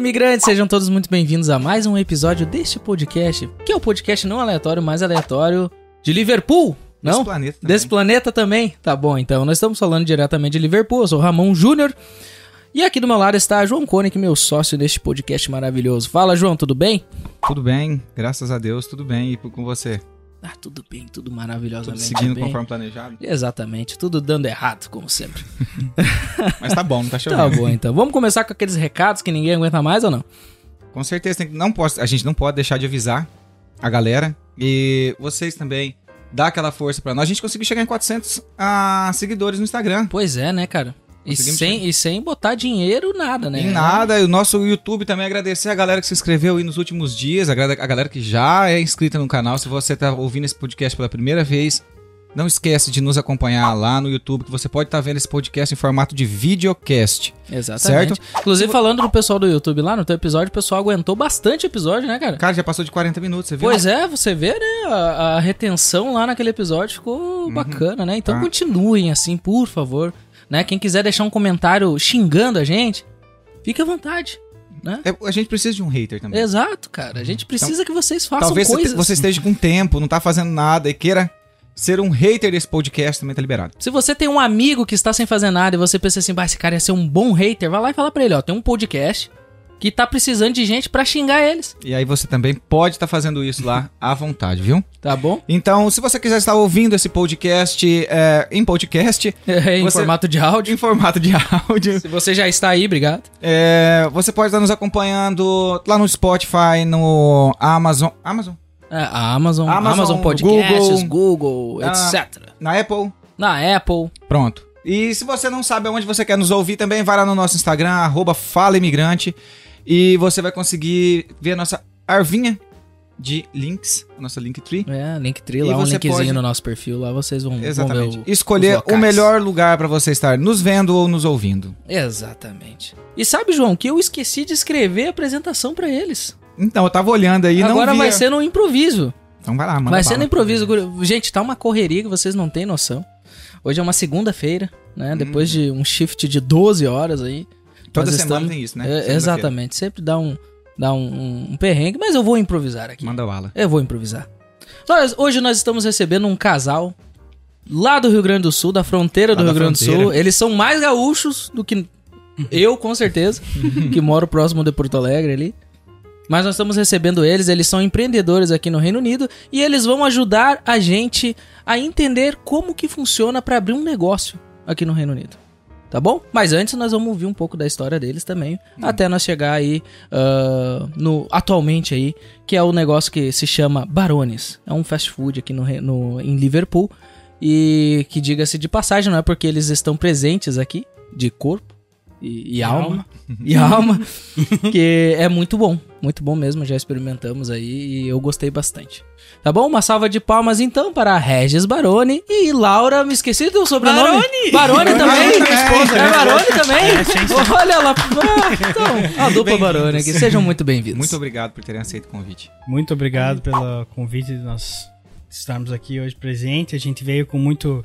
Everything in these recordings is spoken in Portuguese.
imigrantes! Sejam todos muito bem-vindos a mais um episódio deste podcast, que é o podcast não aleatório, mais aleatório de Liverpool, não? Desse planeta também. Desse planeta também? Tá bom, então nós estamos falando diretamente de Liverpool, eu sou Ramon Júnior. E aqui do meu lado está João Koenig, meu sócio neste podcast maravilhoso. Fala, João, tudo bem? Tudo bem, graças a Deus, tudo bem. E com você? Ah, tudo bem, tudo Tudo maravilhosamente seguindo bem. conforme planejado? Exatamente, tudo dando errado, como sempre. Mas tá bom, não tá Tá chovendo. bom, então. Vamos começar com aqueles recados que ninguém aguenta mais ou não? Com certeza, não pode, a gente não pode deixar de avisar a galera. E vocês também, dá aquela força pra nós. A gente conseguiu chegar em 400 ah, seguidores no Instagram. Pois é, né, cara? E sem, e sem botar dinheiro, nada, né? Em nada, e o nosso YouTube também agradecer a galera que se inscreveu aí nos últimos dias, a galera, a galera que já é inscrita no canal. Se você tá ouvindo esse podcast pela primeira vez, não esquece de nos acompanhar lá no YouTube, que você pode estar vendo esse podcast em formato de videocast. Exatamente. Certo? Inclusive, falando do pessoal do YouTube lá, no teu episódio, o pessoal aguentou bastante episódio, né, cara? Cara, já passou de 40 minutos, você viu? Pois é, você vê, né? A, a retenção lá naquele episódio ficou bacana, né? Então Tá. continuem assim, por favor. Né? Quem quiser deixar um comentário xingando a gente, fique à vontade. Né? É, a gente precisa de um hater também. Exato, cara. A gente precisa que vocês façam Talvez coisas. te- você esteja com tempo, não tá fazendo nada e queira ser um hater desse podcast, também tá liberado. Se você tem um amigo que está sem fazer nada e você pensa assim, bah, esse cara ia ser um bom hater, vai lá e fala pra ele, ó, tem um podcast que tá precisando de gente pra xingar eles, E aí você também pode estar fazendo isso lá à vontade, viu? tá bom? Então, se você quiser estar ouvindo esse podcast é, em podcast, em Você- formato de áudio. em formato de áudio, Se você já está aí, obrigado. é, você pode estar nos acompanhando lá no Spotify, no Amazon, Amazon, É, a Amazon, Amazon, Amazon, Podcasts, Google, Ah. etc. na Apple, Na Apple. Pronto. E se você não sabe aonde você quer nos ouvir também, vai lá no nosso Instagram, arroba Fala Imigrante, e você vai conseguir ver a nossa arvinha de links, a nossa Linktree. É, Linktree E lá, um linkzinho pode- no nosso perfil, lá vocês vão, vão ver Exatamente. o- Escolher o melhor lugar para você estar nos vendo ou nos ouvindo. Exatamente. E sabe, João, que eu esqueci de escrever a apresentação pra eles. Então, eu tava olhando aí, não Agora via. vai ser no improviso. Então vai lá, manda Vai ser no improviso. Gente, tá uma correria que vocês não têm noção. Hoje é uma segunda-feira, né? Depois de um shift de 12 horas aí. Toda nós semana estamos- tem isso, né? É, exatamente. Sempre dá um, dá um, um- perrengue, mas eu vou improvisar aqui. Manda bala. Eu vou improvisar. Olha, hoje nós estamos recebendo um casal lá do Rio Grande do Sul, da fronteira do Lá Rio da Grande do. Sul. Eles são mais gaúchos do que eu, com certeza, que moro próximo de Porto Alegre ali. Mas nós estamos recebendo eles, eles são empreendedores aqui no Reino Unido e eles vão ajudar a gente a entender como que funciona para abrir um negócio aqui no Reino Unido. Tá bom? Mas antes nós vamos ouvir um pouco da história deles também, até nós chegar aí ah, no atualmente aí, que é o negócio que se chama Barones. É um fast food aqui no, no em Liverpool e que diga-se de passagem, não é porque eles estão presentes aqui de corpo e, e alma, e alma, que é muito bom, muito bom mesmo, já experimentamos aí e eu gostei bastante. Tá bom? Uma salva de palmas então para Regis Baroni e Laura, me esqueci do sobrenome. Baroni! Baroni também. Baroni também. É Baroni também. Olha lá. Ah, então, a dupla Baroni aqui. Sejam muito bem-vindos. Muito obrigado por terem aceito o convite. Muito obrigado pelo convite de nós estarmos aqui hoje presente. A gente veio com muito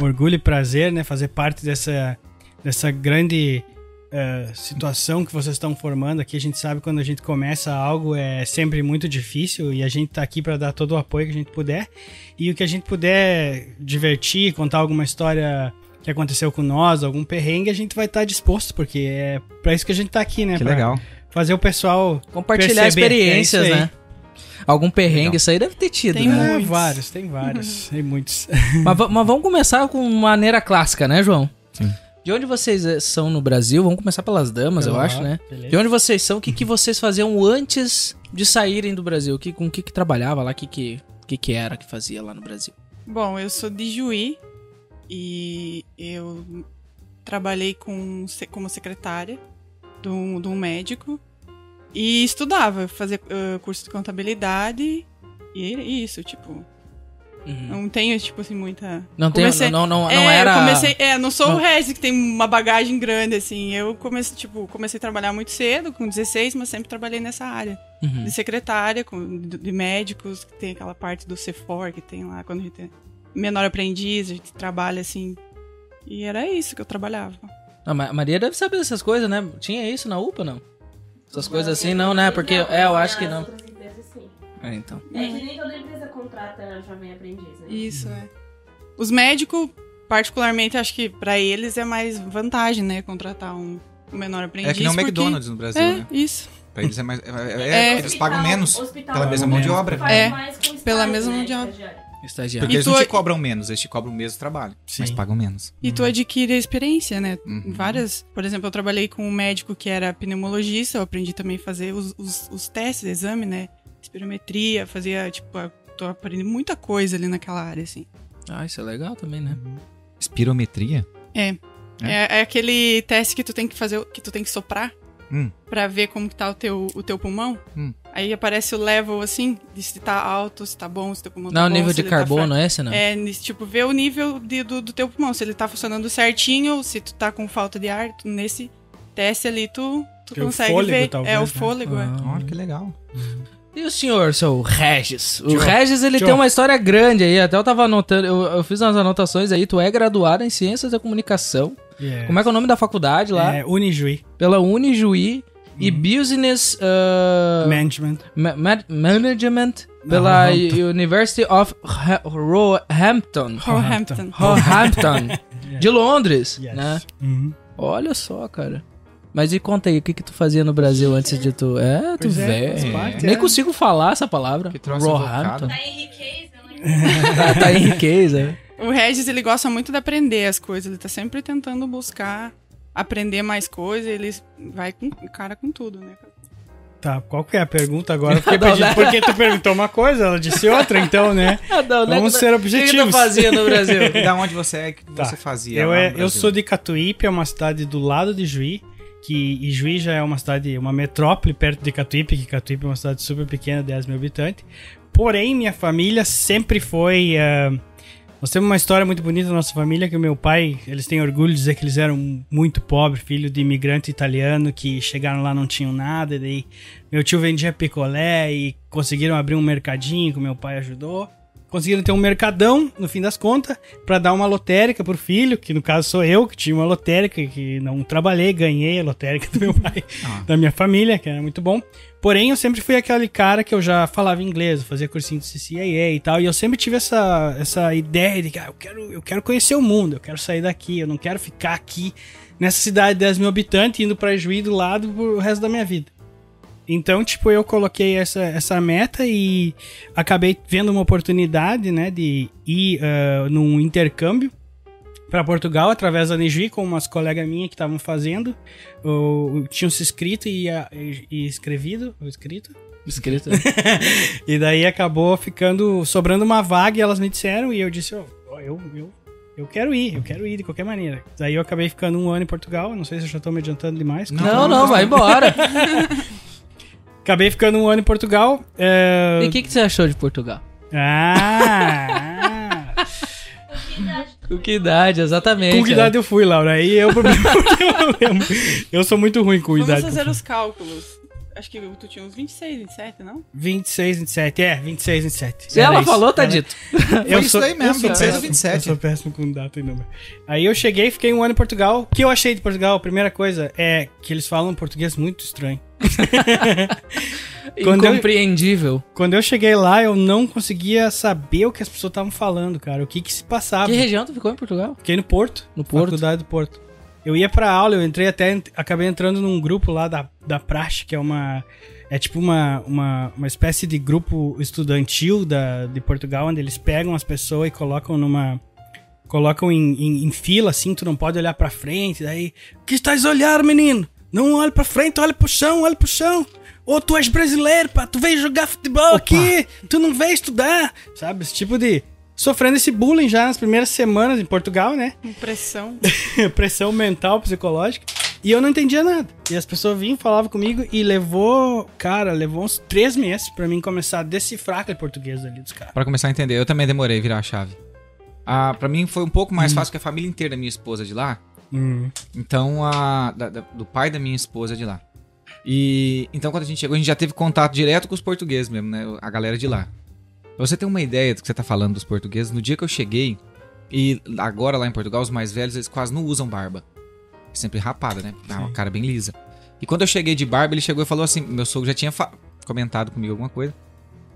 orgulho e prazer, né, fazer parte dessa, dessa grande eh, situação que vocês estão formando aqui. A gente sabe quando a gente começa algo é sempre muito difícil e a gente tá aqui para dar todo o apoio que a gente puder. E o que a gente puder divertir, contar alguma história que aconteceu com nós, algum perrengue, a gente vai estar disposto, porque é para isso que a gente tá aqui, né? Que pra legal. Fazer o pessoal Compartilhar perceber. experiências, É né? Algum perrengue, Legal. isso aí deve ter tido, Tem né? É, muitos. vários, tem vários, tem muitos. Mas, mas vamos começar com maneira clássica, né, João? Sim. De onde vocês eh, são no Brasil? Vamos começar pelas damas, eu Pelo acho, né? beleza. De onde vocês são? O que, que vocês faziam antes de saírem do Brasil? Que, com o que, que trabalhava lá? O que, que, que, que era que fazia lá no Brasil? Bom, eu sou de Juí e eu trabalhei com, como secretária de um, de um médico e estudava, fazia eh, curso de contabilidade e isso, tipo, não tenho, tipo assim, muita... Não, tem, Comecei- não, não, não é, era... eu comecei, é, não sou Não. o Regis que tem uma bagagem grande, assim, eu comecei, tipo, comecei a trabalhar muito cedo, com 16, mas sempre trabalhei nessa área. Uhum. de secretária, com, de, de médicos, que tem aquela parte do CFOR que tem lá, quando a gente é menor aprendiz, a gente trabalha assim. E era isso que eu trabalhava. Mas a Maria deve saber dessas coisas, né? Tinha isso na UPA, não? Essas coisas assim não, né? Porque é, eu acho que não. É, então. É que nem toda empresa contrata jovem aprendiz, né? Isso, é. Os médicos, particularmente, acho que pra eles é mais vantagem, né? Contratar um, um menor aprendiz. É que nem o porque- McDonald's no Brasil, É, né? isso. Pra eles é mais. É, é- É. eles pagam menos Hospital, pela mesma mão de obra. É, mais com pela mesma né, mão de obra. estagiário. Porque E eles tu não te é- cobram menos, eles te cobram o mesmo trabalho. Mas Sim. pagam menos. E tu adquire a experiência, né? Uhum. Várias. Por exemplo, eu trabalhei com um médico que era pneumologista, eu aprendi também a fazer os, os, os testes, exame, né? Espirometria, fazia, tipo, tô aprendendo muita coisa ali naquela área, assim. Ah, isso é legal também, né? Espirometria? É. É, é aquele teste que tu tem que fazer, que tu tem que soprar Hum. pra ver como que tá o teu, o teu pulmão. Hum. Aí aparece o level, assim, de se tá alto, se tá bom, se teu pulmão Não, tá o bom, nível se de ele tá carbono, é esse não? É, nesse, tipo, ver o nível de- do, do teu pulmão, se ele tá funcionando certinho, se tu tá com falta de ar, tu- nesse teste ali tu, tu o consegue fôlego, ver. talvez, é, o né? fôlego, é. Ah. Olha que legal. E o senhor, seu Regis? O Tio. Regis, ele Tio. tem uma história grande aí, até eu tava anotando, eu, eu fiz umas anotações aí, tu é graduado em Ciências da Comunicação. Yeah. Como é que é o nome da faculdade lá? É, Unijuí. Pela Unijuí e Business uh, Management. Ma- Ma- Management pela Roehampton. University of Ha- Roehampton. Roehampton. Roehampton. de Londres, Yes. né? Uhum. Olha só, cara. Mas e conta aí, o que que tu fazia no Brasil antes de tu... É, tu é, velho. parte, Nem é. consigo falar essa palavra. Que troço Roehampton. Tá enriquecendo, né? tá, tá em riqueza. O Regis, ele gosta muito de aprender as coisas, ele tá sempre tentando buscar aprender mais coisas, ele vai com cara com tudo, né? Tá, qual que é a pergunta agora? Porque, Não, né? porque tu perguntou uma coisa, ela disse outra, então, né? Não, Vamos ser O que tu objetivos. fazia no Brasil? E da onde você é? O que Tá. você fazia? Eu, lá é, eu sou de Catuípe, é uma cidade do lado de Juí, que e Juí já é uma cidade, uma metrópole perto de Catuípe, que Catuípe é uma cidade super pequena, 10 mil habitantes. Porém, minha família sempre foi... ah, nós temos uma história muito bonita da nossa família, que meu pai, eles têm orgulho de dizer que eles eram muito pobres, filho de imigrante italiano, que chegaram lá não tinham nada, e daí meu tio vendia picolé e conseguiram abrir um mercadinho que meu pai ajudou. Conseguiram ter um mercadão, no fim das contas, pra dar uma lotérica pro filho, que no caso sou eu, que tinha uma lotérica, que não trabalhei, ganhei a lotérica do meu pai, Ah. da minha família, que era muito bom. Porém, eu sempre fui aquele cara que eu já falava inglês, fazia cursinho de CCAA e tal, e eu sempre tive essa, essa ideia de que ah, eu, quero, eu quero conhecer o mundo, eu quero sair daqui, eu não quero ficar aqui nessa cidade de 10 mil habitantes, indo pra Juí do lado pro resto da minha vida. Então, tipo, eu coloquei essa, essa meta e acabei vendo uma oportunidade, né, de ir ah, num intercâmbio para Portugal através da Niji com umas colegas minhas que estavam fazendo. Eu, tinham se inscrito e, ah, e, e escrevido, ou escrito. Escrito. E daí acabou ficando, sobrando uma vaga e elas me disseram e eu disse, ó, ó, eu, eu, eu quero ir, eu quero ir de qualquer maneira. Daí eu acabei ficando um ano em Portugal, não sei se eu já tô me adiantando demais. Não, não, vai embora. Acabei ficando um ano em Portugal. é, E o que, que você achou de Portugal? Ah! Com que idade, exatamente. com que idade eu fui, Laura? Aí eu, eu não lembro. Eu sou muito ruim com Vamos idade. fazer os cálculos. Acho que tu tinha uns 26, 27, não? 26, 27. É, 26, 27. Se Era ela isso. falou, tá Era- dito. Eu isso sou, daí mesmo, eu sou 26 ou péssimo, 27. Eu sou péssimo com data e número. Aí eu cheguei, fiquei um ano em Portugal. O que eu achei de Portugal, a primeira coisa, é que eles falam português muito estranho. Quando eu- Incompreendível. Quando eu cheguei lá, eu não conseguia saber o que as pessoas estavam falando, cara. O que que se passava. Que região tu ficou em Portugal? Fiquei no Porto. No Porto? Faculdade do Porto. Eu ia pra aula, eu entrei até, acabei entrando num grupo lá da, da Praxe, que é uma, é tipo uma, uma, uma espécie de grupo estudantil da, de Portugal, onde eles pegam as pessoas e colocam numa, colocam em, em, em fila, assim, tu não pode olhar pra frente, daí, o que estás a olhar, menino? Não olhe pra frente, olha pro chão, olha pro chão. Ô, tu és brasileiro, pá, tu veio jogar futebol aqui, tu não veio estudar, sabe? Esse tipo de... Sofrendo esse bullying já nas primeiras semanas em Portugal, né? Impressão. pressão mental, psicológica. E eu não entendia nada. E as pessoas vinham, falavam comigo e levou, cara, levou uns três meses pra mim começar a decifrar aquele português ali dos caras. Pra começar a entender, eu também demorei a virar a chave. Ah, pra mim foi um pouco mais fácil que a família inteira da minha esposa de lá. Então, a, da- da- do pai da minha esposa de lá. E então, quando a gente chegou, a gente já teve contato direto com os portugueses mesmo, né? A galera de lá. Pra você ter uma ideia do que você tá falando dos portugueses, no dia que eu cheguei, e agora lá em Portugal, os mais velhos, eles quase não usam barba. É sempre rapada, né? É uma cara bem lisa. E quando eu cheguei de barba, ele chegou e falou assim: meu sogro já tinha comentado comigo alguma coisa.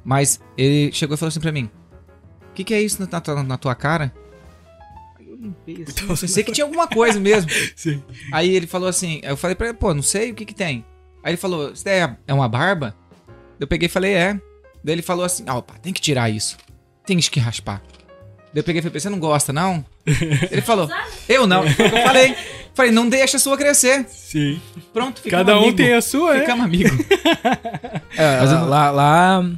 Mas ele chegou e falou assim pra mim: O que, que é isso na, tua- na tua cara? Aí eu limpei assim. eu pensei que tinha alguma coisa mesmo. Sim. Aí ele falou assim: Eu falei pra ele, pô, não sei o que que tem. Aí ele falou: Isso daí é, é uma barba? Eu peguei e falei: É. Daí ele falou assim: Ah, opa, tem que tirar isso. Tem que raspar. Daí eu peguei e falei: Você não gosta, não? ele falou: Eu não. Foi eu falei. Falei: Não deixa a sua crescer. Sim. Pronto, ficamos Cada um amigo. tem a sua, é. Ficamos. É, eu- lá, lá, lá,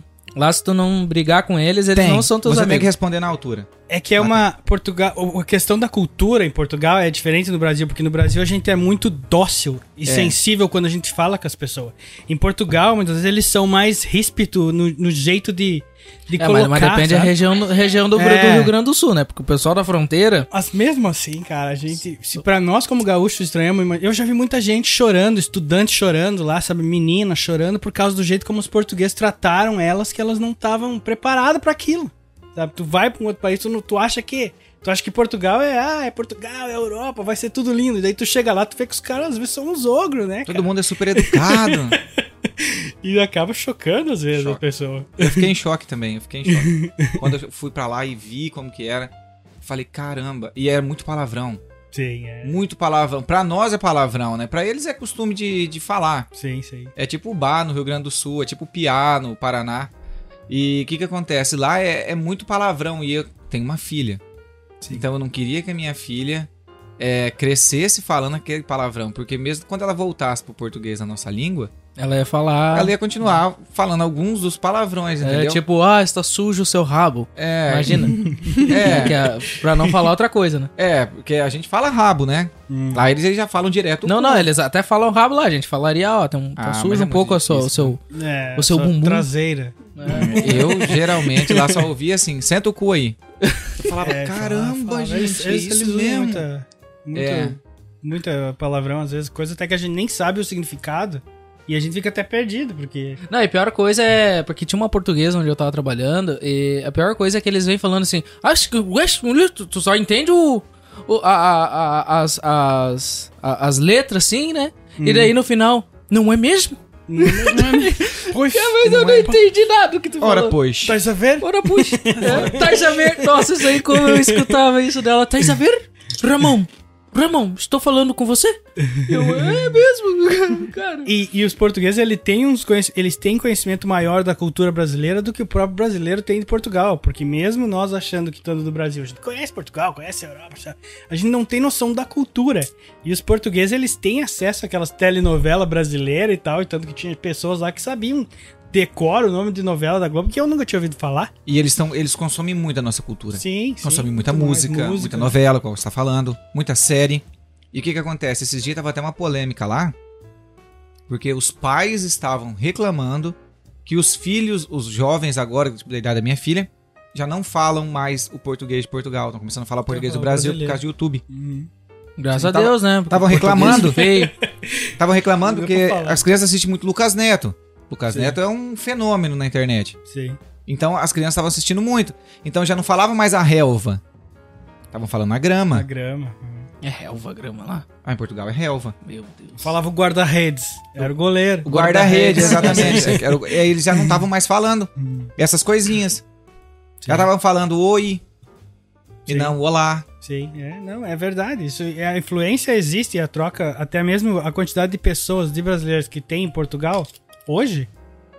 se tu não brigar com eles, eles não são teus Você tem que amigos. responder na altura. É que é uma Portugal, o- a questão da cultura em Portugal é diferente do Brasil, porque no Brasil a gente é muito dócil e É. sensível quando a gente fala com as pessoas. Em Portugal, muitas vezes eles são mais ríspido no, no jeito de, de É, colocar. mas, mas depende da sabe? região, do- região do, É. do Rio Grande do Sul, né? Porque o pessoal da fronteira. Mas mesmo assim, cara, a gente. Se pra nós, como gaúchos, estranhamos. Eu já vi muita gente chorando, estudante chorando lá, sabe? Menina chorando por causa do jeito como os portugueses trataram elas, que elas não estavam preparadas pra aquilo. Sabe? Tu vai pra um outro país, tu, não- tu acha que. Tu acha que Portugal é, ah, é Portugal, é Europa, vai ser tudo lindo. E daí tu chega lá, tu vê que os caras às vezes são uns ogros, né? Todo cara? mundo é super educado. E acaba chocando às vezes a Choca. pessoa. eu fiquei em choque também, eu fiquei em choque. Quando eu fui pra lá e vi como que era, falei, caramba. E era muito palavrão. Sim, é. Muito palavrão. Pra nós é palavrão, né? Pra eles é costume de, de falar. Sim, sim. É tipo o bar no Rio Grande do Sul, é tipo o piá no Paraná. E o que que acontece? Lá é, é muito palavrão e eu tenho uma filha. Sim. Então eu não queria que a minha filha é, crescesse falando aquele palavrão. Porque mesmo quando ela voltasse pro português na nossa língua, Ela ia falar. ela ia continuar falando alguns dos palavrões, é entendeu? tipo, ah, está sujo o seu rabo. É, Imagina. É, Que é, pra não falar outra coisa, né? é, porque a gente fala rabo, né? Hum. Lá eles, eles já falam direto. Não, não, eles até falam rabo lá, a gente falaria, ó, tem um, tá Ah, sujo é um pouco a sua- o seu. É, O seu sua bumbum. Traseira. Eu geralmente lá só ouvia assim, senta o cu aí. Eu falava, É, caramba, fala- fala. gente, Eles- é isso eles usam mesmo. Muita, muita, É. muita palavrão, às vezes, coisa até que a gente nem sabe o significado. E a gente fica até perdido, porque. Não, e a pior coisa é. Porque tinha uma portuguesa onde eu tava trabalhando, e a pior coisa é que eles vêm falando assim. Acho que tu tu só entende o. o- a, a- a- as, as, a- as letras, assim, né? E daí no final, não é mesmo? Poxa, Mas eu não entendi nada do que tu Ora, falou. pois. Tá a ver? Ora, puxa. É, Tais a ver. Nossa, isso aí como eu escutava isso dela. Tais a ver? Ramon, Ramon, estou falando com você? Eu, é mesmo, cara. E, e os portugueses, ele tem uns eles têm conhecimento maior da cultura brasileira do que o próprio brasileiro tem de Portugal. Porque mesmo nós achando que todo do Brasil, a gente conhece Portugal, conhece a Europa, sabe? a gente não tem noção da cultura. E os portugueses, eles têm acesso àquelas telenovelas brasileiras e tal, e tanto que tinha pessoas lá que sabiam decora o nome de novela da Globo, que eu nunca tinha ouvido falar. E eles, tão, eles consomem muito a nossa cultura. Sim, sim. consomem muita muito mais música, muita novela, como você tá falando, muita série. E o que que acontece? Esses dias tava até uma polêmica lá, porque os pais estavam reclamando que os filhos, os jovens agora, tipo, da idade da minha filha, já não falam mais o português de Portugal, estão começando a falar português do falar Brasil por brasileiro. causa do YouTube. Uhum. Graças Sim, a tava- Deus, né? Porque Estavam português reclamando. Feio. Estavam reclamando porque as crianças assistem muito Lucas Neto. Lucas Sim. Neto é um fenômeno na internet. Sim. Então as crianças estavam assistindo muito. Então já não falavam mais a relva. Estavam falando a grama. A grama. É relva grama lá. Ah, em Portugal é relva. Meu Deus. Falava o guarda-redes. Era o goleiro. O guarda-rede, guarda-redes. exatamente. É, era o- é, eles já não estavam mais falando essas coisinhas. Já estavam falando oi e Sim. não olá. Sim, é, não, é verdade. Isso, é, a influência existe e a troca, até mesmo a quantidade de pessoas, de brasileiros que tem em Portugal hoje,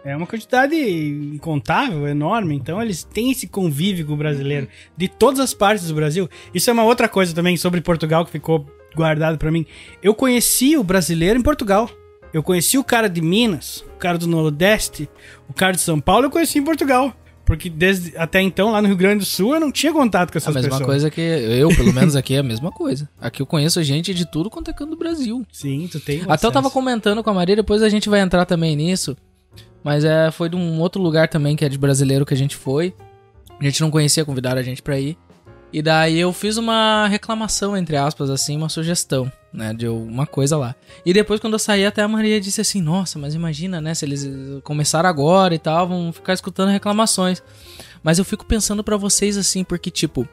é uma quantidade incontável, enorme. Então eles têm esse convívio com o brasileiro de todas as partes do Brasil. Isso é uma outra coisa também sobre Portugal que ficou guardado pra mim. Eu conheci o brasileiro em Portugal. Eu conheci o cara de Minas, o cara do Nordeste, o cara de São Paulo, eu conheci em Portugal. Porque desde até então, lá no Rio Grande do Sul, eu não tinha contato com A essas mesma pessoas. coisa que eu, pelo menos aqui, é a mesma coisa. Aqui eu conheço gente de tudo quanto é canto do Brasil. Sim, tu tem. Até eu tava acesso. comentando com a Maria, depois a gente vai entrar também nisso. Mas é, foi de um outro lugar também que é de brasileiro que a gente foi. A gente não conhecia, convidaram a gente pra ir. E daí eu fiz uma reclamação, entre aspas, assim, uma sugestão, né, de uma coisa lá. E depois quando eu saí, até a Maria disse assim, nossa, mas imagina, né, se eles eh, começaram agora e tal, vão ficar escutando reclamações. Mas eu fico pensando pra vocês assim, porque tipo,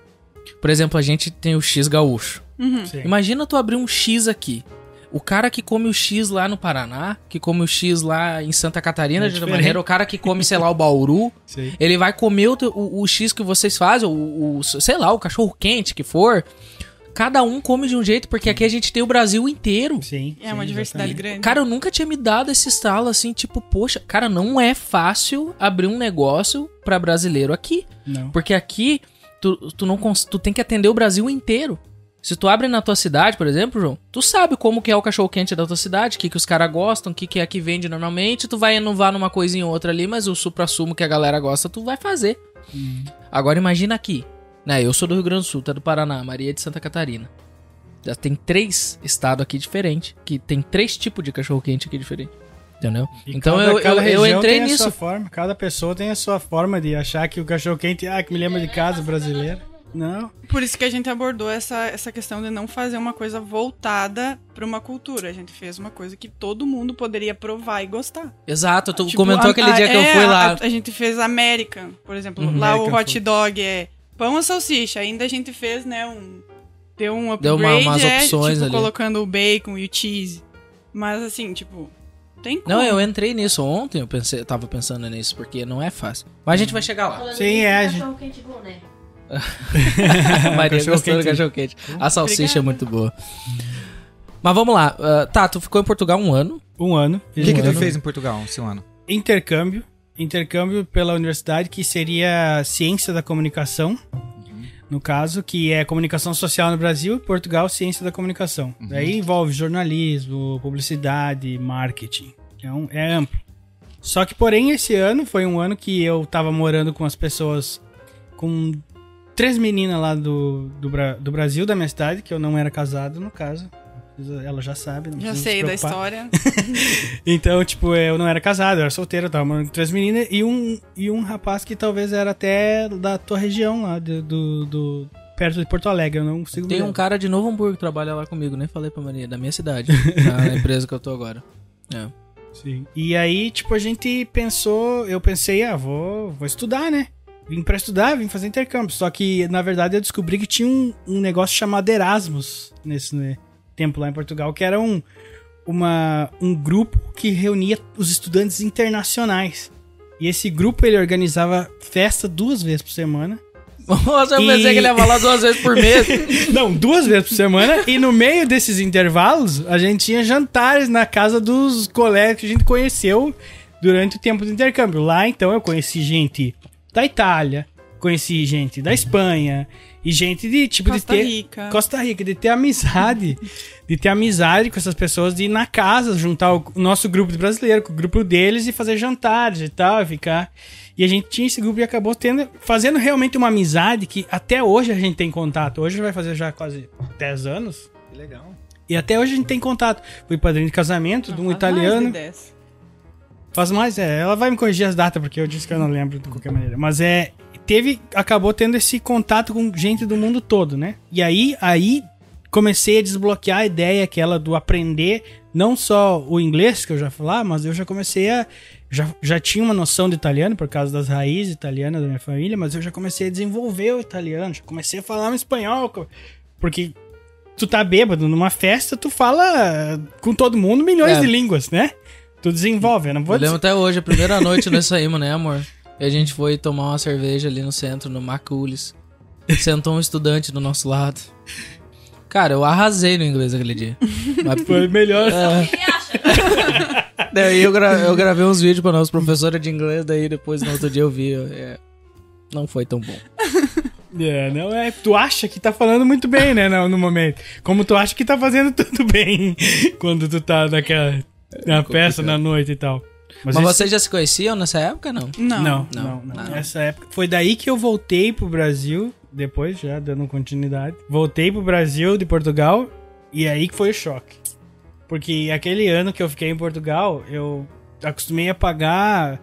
por exemplo, a gente tem o X gaúcho. Sim. Imagina tu abrir um X aqui. O cara que come o X lá no Paraná, que come o X lá em Santa Catarina, É de outra diferente. maneira, o cara que come, sei lá, o Bauru, Sei. ele vai comer o, o- o X que vocês fazem, o, o- sei lá, o cachorro quente que for. Cada um come de um jeito, porque aqui a gente tem o Brasil inteiro. Sim. É uma sim, diversidade exatamente. grande. Cara, eu nunca tinha me dado esse estalo assim, tipo, poxa, cara, não é fácil abrir um negócio pra brasileiro aqui. Não. Porque aqui, tu, tu, não tu tem que atender o Brasil inteiro. Se tu abre na tua cidade, por exemplo, João, tu sabe como que é o cachorro-quente da tua cidade, o que, que os caras gostam, o que, que é que vende normalmente, tu vai inovar numa coisinha ou outra ali, mas o supra-sumo que a galera gosta, tu vai fazer. Agora imagina aqui, né, eu sou do Rio Grande do Sul, tu é do Paraná, Maria é de Santa Catarina. Já tem três estados aqui diferentes, que tem três tipos de cachorro-quente aqui diferentes. Entendeu? E então cada- eu, eu, cada eu região entrei tem a nisso. sua forma, cada pessoa tem a sua forma de achar que o cachorro quente, ah, que me lembra de casa brasileira. Não. Por isso que a gente abordou essa, essa questão de não fazer uma coisa voltada pra uma cultura. A gente fez uma coisa que todo mundo poderia provar e gostar. Exato, tu Tipo, comentou a- aquele a- dia que eu é, fui lá. A, a gente fez American, por exemplo. Uhum. lá American o hot food. dog é pão ou salsicha. Ainda a gente fez, né, um... Deu um upgrade, Deu uma- umas é, opções tipo, ali. colocando o bacon e o cheese. Mas assim, tipo, tem como. Não, eu entrei nisso ontem, eu pensei, eu tava pensando nisso, porque não é fácil. Mas a gente vai chegar lá. Falando Sim, é, um gente. quente bom, né? Maria Cachorro gostou do cachorro quente. A salsicha é muito boa. Mas vamos lá. ah, tá, tu ficou em Portugal um ano. Um ano. O que, um que tu ano. fez em Portugal esse ano? Intercâmbio. Intercâmbio pela universidade, que seria Ciência da Comunicação. No caso, que é comunicação social no Brasil, e Portugal, ciência da comunicação. Daí envolve jornalismo, publicidade, marketing. Um- é amplo. Só que, porém, esse ano foi um ano que eu tava morando com as pessoas, com três meninas lá do, do, do Brasil, da minha cidade, que eu não era casado, no caso. Ela já sabe. não Já sei da história. Então, tipo, eu não era casado, eu era solteiro, eu tava morando com três meninas e um, e um rapaz que talvez era até da tua região lá, do, do, do- perto de Porto Alegre, eu não consigo Tem um cara de Novo Hamburgo que trabalha lá comigo, nem falei pra Maria, da minha cidade. na empresa que eu tô agora. É. Sim. E aí, tipo, a gente pensou, eu pensei, ah, vou, vou estudar, né? Vim pra estudar, vim fazer intercâmbio. Só que, na verdade, eu descobri que tinha um, um negócio chamado Erasmus nesse né, tempo lá em Portugal, que era um, uma, um grupo que reunia os estudantes internacionais. E esse grupo, ele organizava festa duas vezes por semana. Nossa, eu E- pensei que ele ia falar duas vezes por mês. Não, duas vezes por semana. e no meio desses intervalos, a gente tinha jantares na casa dos colegas que a gente conheceu durante o tempo do intercâmbio. Lá, então, eu conheci gente da Itália, conheci gente da Espanha e gente de tipo Costa de ter Rica. Costa Rica, de ter amizade, de ter amizade com essas pessoas, de ir na casa, juntar o nosso grupo de brasileiro com o grupo deles e fazer jantares e tal, e ficar. E a gente tinha esse grupo e acabou tendo, fazendo realmente uma amizade que até hoje a gente tem contato. Hoje vai fazer já quase 10 anos. Que legal. E até hoje a gente tem contato. Fui padrinho de casamento de um Faz italiano. Mais de 10. Faz mais, é. Ela vai me corrigir as datas, porque eu disse que eu não lembro de qualquer maneira. Mas é. Teve. Acabou tendo esse contato com gente do mundo todo, né? E aí, aí comecei a desbloquear a ideia aquela do aprender não só o inglês, que eu já falava, mas eu já comecei a. Já, já tinha uma noção de italiano por causa das raízes italianas da minha família, mas eu já comecei a desenvolver o italiano, já comecei a falar um espanhol, porque tu tá bêbado numa festa, tu fala com todo mundo milhões É. de línguas, né? Tu desenvolve, eu não vou Eu lembro até hoje, a primeira noite nós saímos, né, amor? E a gente foi tomar uma cerveja ali no centro, no Maculis. Sentou um estudante do nosso lado. Cara, eu arrasei no inglês aquele dia. Mas, Foi melhor. é, daí eu, gra- eu gravei uns vídeos pra nossa professora de inglês, daí depois no outro dia eu vi. é, não foi tão bom. É, não é. Tu acha que tá falando muito bem, né, no, no momento. Como tu acha que tá fazendo tudo bem quando tu tá naquela na festa, na noite e tal. Mas, esse- vocês já se conheciam nessa época, não? Não. Não, Não, não, não. não. Nessa época. Foi daí que eu voltei pro Brasil, depois já dando continuidade. Voltei pro Brasil de Portugal e aí que foi o choque. Porque aquele ano que eu fiquei em Portugal, eu acostumei a pagar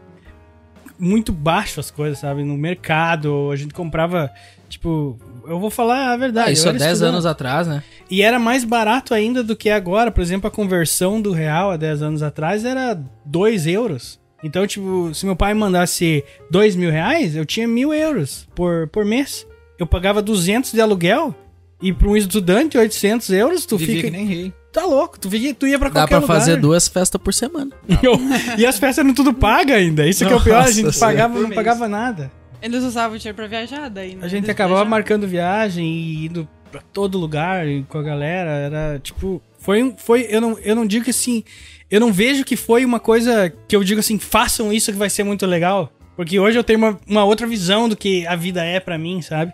muito baixo as coisas, sabe? No mercado, a gente comprava, tipo, eu vou falar a verdade. Ah, isso há era 10 estudante. anos atrás, né? E era mais barato ainda do que agora. Por exemplo, a conversão do real há 10 anos atrás era 2 euros. Então, tipo, se meu pai mandasse 2 mil reais, eu tinha mil euros por, por mês. Eu pagava 200 de aluguel. E para um estudante, 800 euros, tu Vivia fica... que nem rei. tá louco. Tu, ia- tu ia pra Dá qualquer pra lugar. fazer duas festas por semana. e as festas eram tudo paga ainda. Isso que é o pior, a Nossa gente pagava, não mês. pagava nada. Eles usavam o dinheiro pra viajar daí, né? A gente Eles acabava viajavam. marcando viagem e indo pra todo lugar e com a galera. Era tipo. Foi, um- foi eu, não, eu não digo que assim. Eu não vejo que foi uma coisa que eu digo assim, façam isso que vai ser muito legal. Porque hoje eu tenho uma, uma outra visão do que a vida é pra mim, sabe?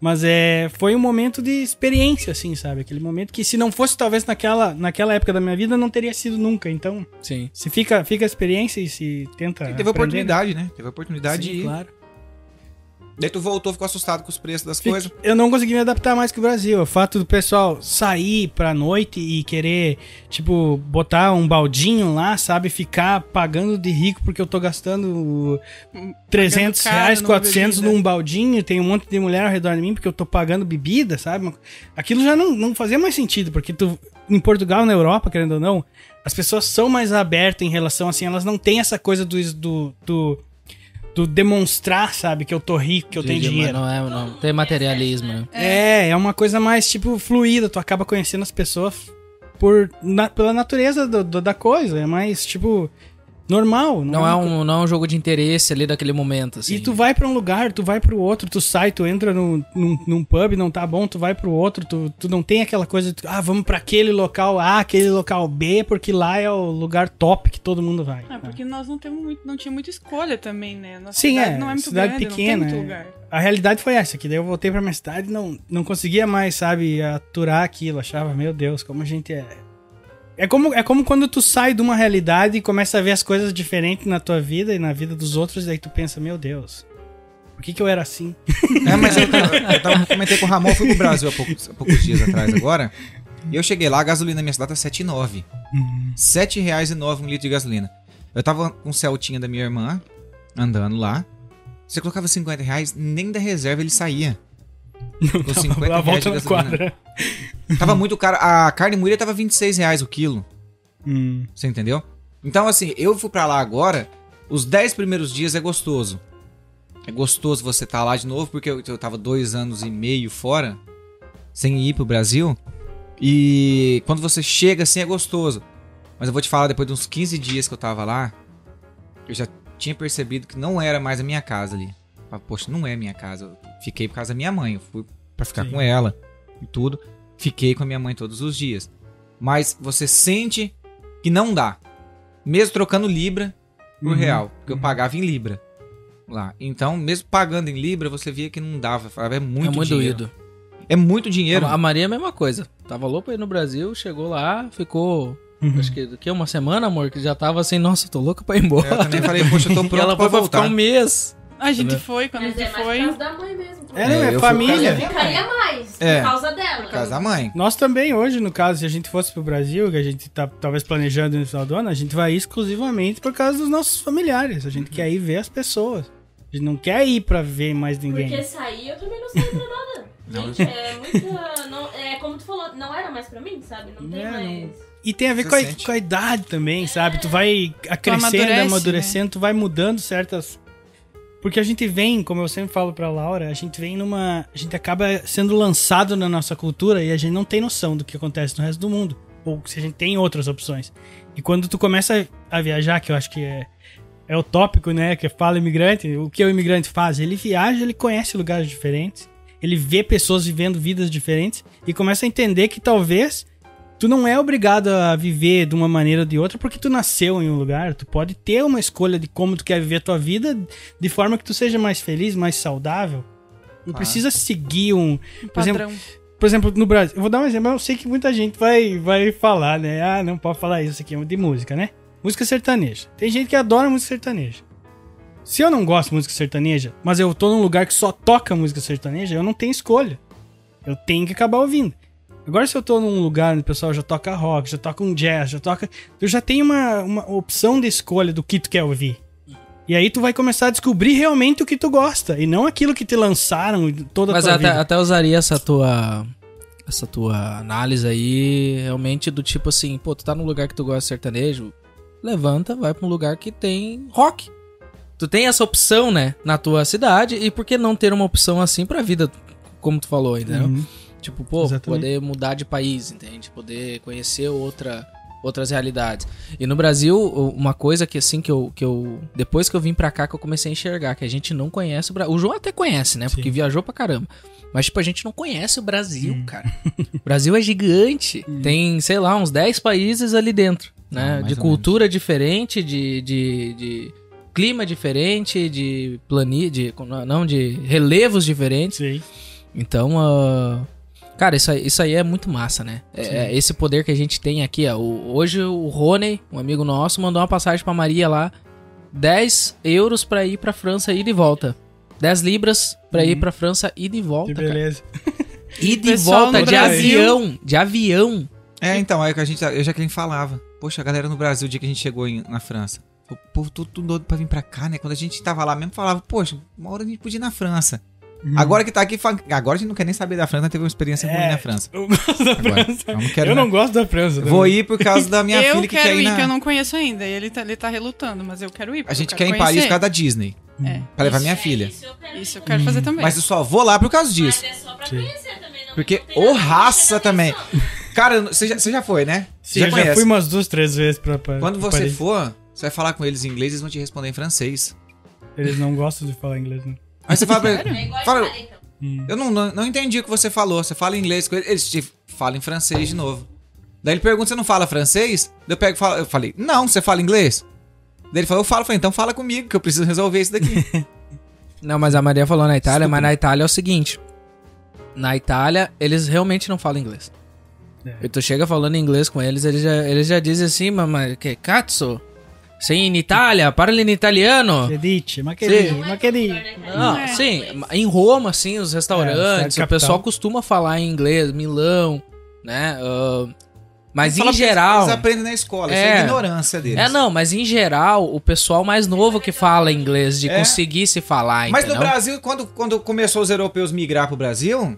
Mas é, foi um momento de experiência, assim, sabe? Aquele momento que se não fosse talvez naquela, naquela época da minha vida, não teria sido nunca. Então, Sim. se fica, fica a experiência e se tenta. Teve aprender, oportunidade, né? Teve oportunidade Sim, de ir. claro. Daí tu voltou, ficou assustado com os preços das Fique- coisas. Eu não consegui me adaptar mais que o Brasil. O fato do pessoal sair pra noite e querer, tipo, botar um baldinho lá, sabe? Ficar pagando de rico porque eu tô gastando 300 caro reais, numa 400 bebida. num baldinho. Tem um monte de mulher ao redor de mim porque eu tô pagando bebida, sabe? Aquilo já não, não fazia mais sentido, porque tu, em Portugal, na Europa, querendo ou não, as pessoas são mais abertas em relação, assim, elas não têm essa coisa do... do, do do demonstrar, sabe, que eu tô rico, que eu tenho dinheiro. Não é, não. Tem materialismo, né? É, é uma coisa mais, tipo, fluida. Tu acaba conhecendo as pessoas por, na- pela natureza do- do- da coisa. É mais, tipo, normal. Não é uma um, não é um jogo de interesse ali daquele momento, assim. E tu vai pra um lugar, tu vai pro outro, tu sai, tu entra no, num, num pub, não tá bom, tu vai pro outro, tu, tu não tem aquela coisa de, ah, vamos pra aquele local A, aquele local B, porque lá é o lugar top que todo mundo vai. Ah, porque nós não temos muito, não tinha muita escolha também, né? Nossa Sim, cidade é, não é muito cidade grande, pequena, não tem é. muito lugar. A realidade foi essa, que daí eu voltei pra minha cidade e não, não conseguia mais, sabe, aturar aquilo. Achava, meu Deus, como a gente é. É como, é como quando tu sai de uma realidade e começa a ver as coisas diferentes na tua vida e na vida dos outros, e daí tu pensa, meu Deus, por que, que eu era assim? É, mas eu, tava- eu tava, comentei com o Ramon, eu fui pro Brasil há poucos, há poucos dias atrás agora. E eu cheguei lá, a gasolina na minha cidade tá 7,9. R$ 7,09 um litro de gasolina. Eu tava com o Celtinha da minha irmã, andando lá. Você colocava 50 reais, nem da reserva ele saía. Com 50 a reais volta de na gasolina. quadra. Tava muito caro. A carne moída tava 26 reais o quilo. Hum. Você entendeu? Então, assim, eu fui pra lá agora. Os 10 primeiros dias é gostoso. É gostoso você estar lá de novo, porque eu, eu tava dois anos e meio fora, sem ir pro Brasil. E quando você chega assim é gostoso. Mas eu vou te falar, depois de uns 15 dias que eu tava lá, eu já tinha percebido que não era mais a minha casa ali. Falei, Poxa, não é minha casa. Eu fiquei por causa da minha mãe. Eu fui pra ficar Sim. com ela e tudo. Fiquei com a minha mãe todos os dias. Mas você sente que não dá. Mesmo trocando Libra por Uhum, real. Porque eu pagava em Libra lá. Então, mesmo pagando em Libra, você via que não dava. Falava, é muito, é muito dinheiro. doído. É muito dinheiro. A Maria é a mesma coisa. Tava louco pra ir no Brasil, chegou lá, ficou. Uhum. Acho que daqui a uma semana, amor, que já tava assim, nossa, tô louco pra ir embora. Eu também falei, poxa, eu tô E pronto ela pra foi pra voltar. ficar um mês. A gente foi, quando a é gente mais foi. por causa da mãe mesmo. É, não, É, é, eu fui família. por Ficaria mais, É. por causa dela. Por causa da mãe. Nós também hoje, no caso, se a gente fosse pro Brasil, que a gente tá talvez planejando no final do ano, a gente vai exclusivamente por causa dos nossos familiares. A gente quer ir ver as pessoas. A gente não quer ir pra ver mais ninguém. Porque sair eu também não saio pra nada. Gente, é muita. Não, é como tu falou, não era mais pra mim, sabe? Não tem É, mais. E tem a ver com a, com a idade também, sabe? Tu vai crescendo, amadurece, amadurecendo, tu vai mudando certas. Porque a gente vem, como eu sempre falo pra Laura, a gente vem numa. A gente acaba sendo lançado na nossa cultura e a gente não tem noção do que acontece no resto do mundo. Ou se a gente tem outras opções. E quando tu começa a viajar, que eu acho que é, é o tópico, né? Que fala imigrante, o que o imigrante faz? Ele viaja, ele conhece lugares diferentes, ele vê pessoas vivendo vidas diferentes e começa a entender que talvez tu não é obrigado a viver de uma maneira ou de outra porque tu nasceu em um lugar. Tu pode ter uma escolha de como tu quer viver a tua vida de forma que tu seja mais feliz, mais saudável. Não precisa seguir um. Por exemplo, por exemplo, no Brasil, eu vou dar um exemplo, eu sei que muita gente vai, vai falar, né? Ah, não pode falar isso aqui, é de música, né? Música sertaneja. Tem gente que adora música sertaneja. Se eu não gosto de música sertaneja, mas eu tô num lugar que só toca música sertaneja, eu não tenho escolha. Eu tenho que acabar ouvindo. Agora, se eu tô num lugar onde o pessoal já toca rock, já toca um jazz, já toca. Tu já tem uma, uma opção de escolha do que tu quer ouvir. E aí tu vai começar a descobrir realmente o que tu gosta. E não aquilo que te lançaram toda a Mas tua até, vida. até usaria essa tua. Essa tua análise aí, realmente, do tipo assim, pô, tu tá num lugar que tu gosta de sertanejo, levanta, vai pra um lugar que tem rock. Tu tem essa opção, né, na tua cidade, e por que não ter uma opção assim pra vida, como tu falou, entendeu? Uhum. Tipo, pô, Exatamente. poder mudar de país, entende? Poder conhecer outra, outras realidades. E no Brasil, uma coisa que assim que eu, que eu. Depois que eu vim pra cá, que eu comecei a enxergar, que a gente não conhece o Brasil. O João até conhece, né? Porque Sim. viajou pra caramba. Mas, tipo, a gente não conhece o Brasil, cara. O Brasil é gigante. Tem, sei lá, uns 10 países ali dentro, né? Ah, de cultura diferente, de, de, de clima diferente, de plani... de Não, de relevos diferentes. Sim. Então, ah, cara, isso aí, isso aí é muito massa, né? É, é esse poder que a gente tem aqui, ó. O- hoje o Rony, um amigo nosso, mandou uma passagem pra Maria lá, 10 euros pra ir pra França e volta. 10 libras pra ir pra França e volta, Que cara. beleza. Ida e Pessoal volta de Brasil- avião, de avião. É, então, é que a gente, eu já que gente falava. Poxa, a galera no Brasil, o dia que a gente chegou em- na França. O povo tudo, tudo doido pra vir pra cá, né? Quando a gente tava lá mesmo, falava, poxa, uma hora a gente podia ir na França. Agora que tá aqui, agora a gente não quer nem saber da França, teve uma experiência ruim É, na França. Eu gosto da Agora, França. eu não quero eu não na- gosto da França. Vou ir por causa da minha eu filha que quero quer ir ir, na... que eu não conheço ainda. E ele tá, ele tá relutando, mas eu quero ir. A gente eu quer ir quero em Paris por causa da Disney. É, Pra levar isso, minha É, filha. Isso eu quero, isso eu quero fazer também. Mas eu só vou lá por causa disso. Mas é só pra Sim. conhecer também, não. Porque com raça também. Cara, você já, você já foi, né? Sim, já eu já conhece. fui umas duas, três vezes pra, pra Quando pra você Paris. for, você vai falar com eles em inglês, eles vão te responder em francês. Eles não gostam de falar inglês, não. Aí você fala pra É igual a fala, então. Hum. eu não, não, não entendi o que você falou. Você fala inglês com eles, eles te falam em francês de novo. Daí ele pergunta, você não fala francês? Daí eu pego e falo, eu falei, não, você fala inglês? Daí ele falou, eu falo, eu falei, então fala comigo, que eu preciso resolver isso daqui. Não, mas a Maria falou na Itália, mas na Itália é o seguinte. Na Itália, eles realmente não falam inglês. É. E tu chega falando inglês com eles, eles já, eles já dizem assim, mas que cazzo? Sei in Itália, parla in italiano. Dice, ma che dici, Sim. ma che dici? Não, É. sim, em Roma, assim, os restaurantes, É, o pessoal costuma falar em inglês, Milão, né? ah, mas Fala em geral. Eles aprendem na escola, isso é É. a ignorância deles. É, não, mas em geral, o pessoal mais novo que fala inglês, de É. conseguir se falar, Mas no entendeu? Brasil, quando, quando começou os europeus migrar pro Brasil,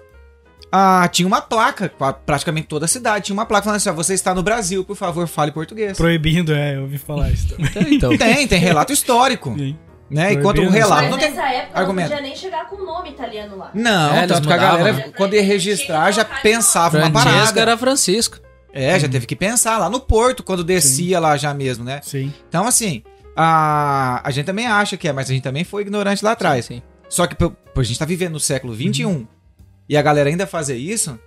ah, tinha uma placa, pra praticamente toda a cidade, tinha uma placa falando assim, ó, você está no Brasil, por favor, fale português. Proibindo, é, eu ouvi falar isso também. Então, Tem, tem relato histórico, Sim. né? Enquanto o Proibido. relato Mas não tem... nessa época argumento. não podia nem chegar com o nome italiano lá. Não, É, tanto que a galera, né? quando ia registrar, já pensava uma parada. era Francisco. É, já teve que pensar lá no porto, quando descia lá já mesmo, né? Sim. Então, assim, a, a gente também acha que é, mas a gente também foi ignorante lá atrás. Sim. Só que por a gente tá vivendo no século XXI e a galera ainda fazer isso,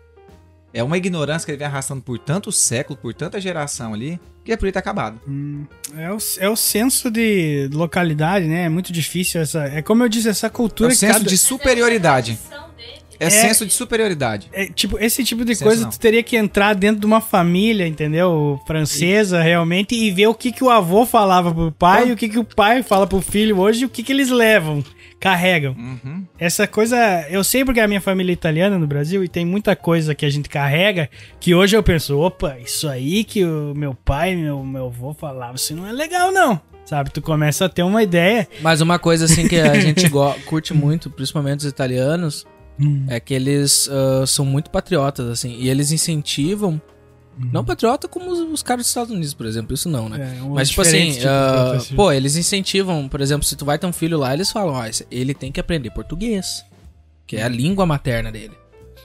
é uma ignorância que ele vem arrastando por tanto século, por tanta geração ali, que é por ele acabado. Hum, é, o, é o senso de localidade, né? É muito difícil essa. É como eu disse, essa É cultura o que senso cada- de superioridade. É, É- senso de superioridade. É, tipo, esse tipo de Senso coisa não. tu teria que entrar dentro de uma família, entendeu? Francesa, realmente, e ver o que, que o avô falava pro pai, o que, que o pai fala pro filho hoje, e o que, que eles levam, carregam. Uhum. Essa coisa, eu sei porque a minha família é italiana no Brasil e tem muita coisa que a gente carrega que hoje eu penso, opa, isso aí que o meu pai, meu, meu avô falava, isso não é legal não. Sabe, tu começa a ter uma ideia. Mas uma coisa assim que a gente curte muito, principalmente os italianos, é que eles ah, são muito patriotas, assim, e eles incentivam. Não patriota como os, os caras dos Estados Unidos, por exemplo, isso não, né? É, um Mas, tipo assim, tipo de ah, patrocínio. pô, eles incentivam, por exemplo, se tu vai ter um filho lá, eles falam, ó, esse- ele tem que aprender português, que é a língua materna dele.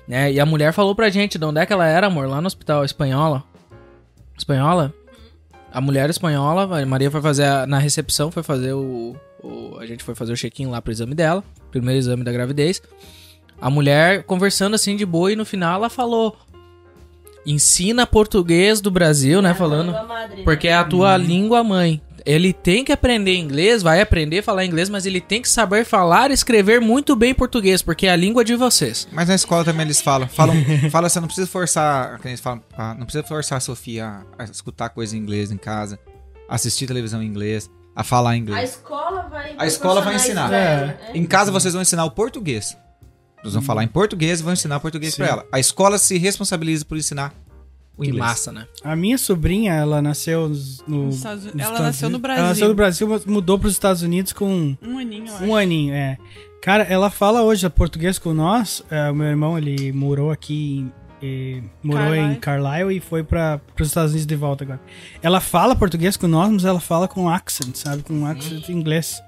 Né? E a mulher falou pra gente de onde é que ela era, amor, lá no hospital espanhola. Espanhola? A mulher espanhola, a Maria foi fazer, a- na recepção, foi fazer o, o- A gente foi fazer o check-in lá pro exame dela, primeiro exame da gravidez. A mulher conversando assim de boa e no final ela falou: ensina português do Brasil, né? É a Falando. língua madre, né? Porque é a tua língua mãe. Ele tem que aprender inglês, vai aprender a falar inglês, mas ele tem que saber falar e escrever muito bem português, porque é a língua de vocês. Mas na escola também eles falam. Falam, fala assim, não precisa forçar. eles falam, ah, não precisa forçar a Sofia a, a escutar coisa em inglês em casa, assistir televisão em inglês, a falar A inglês. escola vai. A escola vai ensinar. pra ela, Em casa vocês vão ensinar o português. Eles vão falar em português e vão ensinar português pra ela. A escola se responsabiliza por ensinar o Que inglês. massa, né? A minha sobrinha, ela nasceu no, Estados- ela Estados nasceu no. Brasil. Ela nasceu no Brasil, mas mudou para os Estados Unidos com Um aninho, eu um acho. aninho, é. Cara, ela fala hoje português com nós. É, o meu irmão, ele morou aqui em, eh, morou em Carlisle e foi para os Estados Unidos de volta agora. Ela fala português com nós, mas ela fala com accent, sabe? Com accent inglês.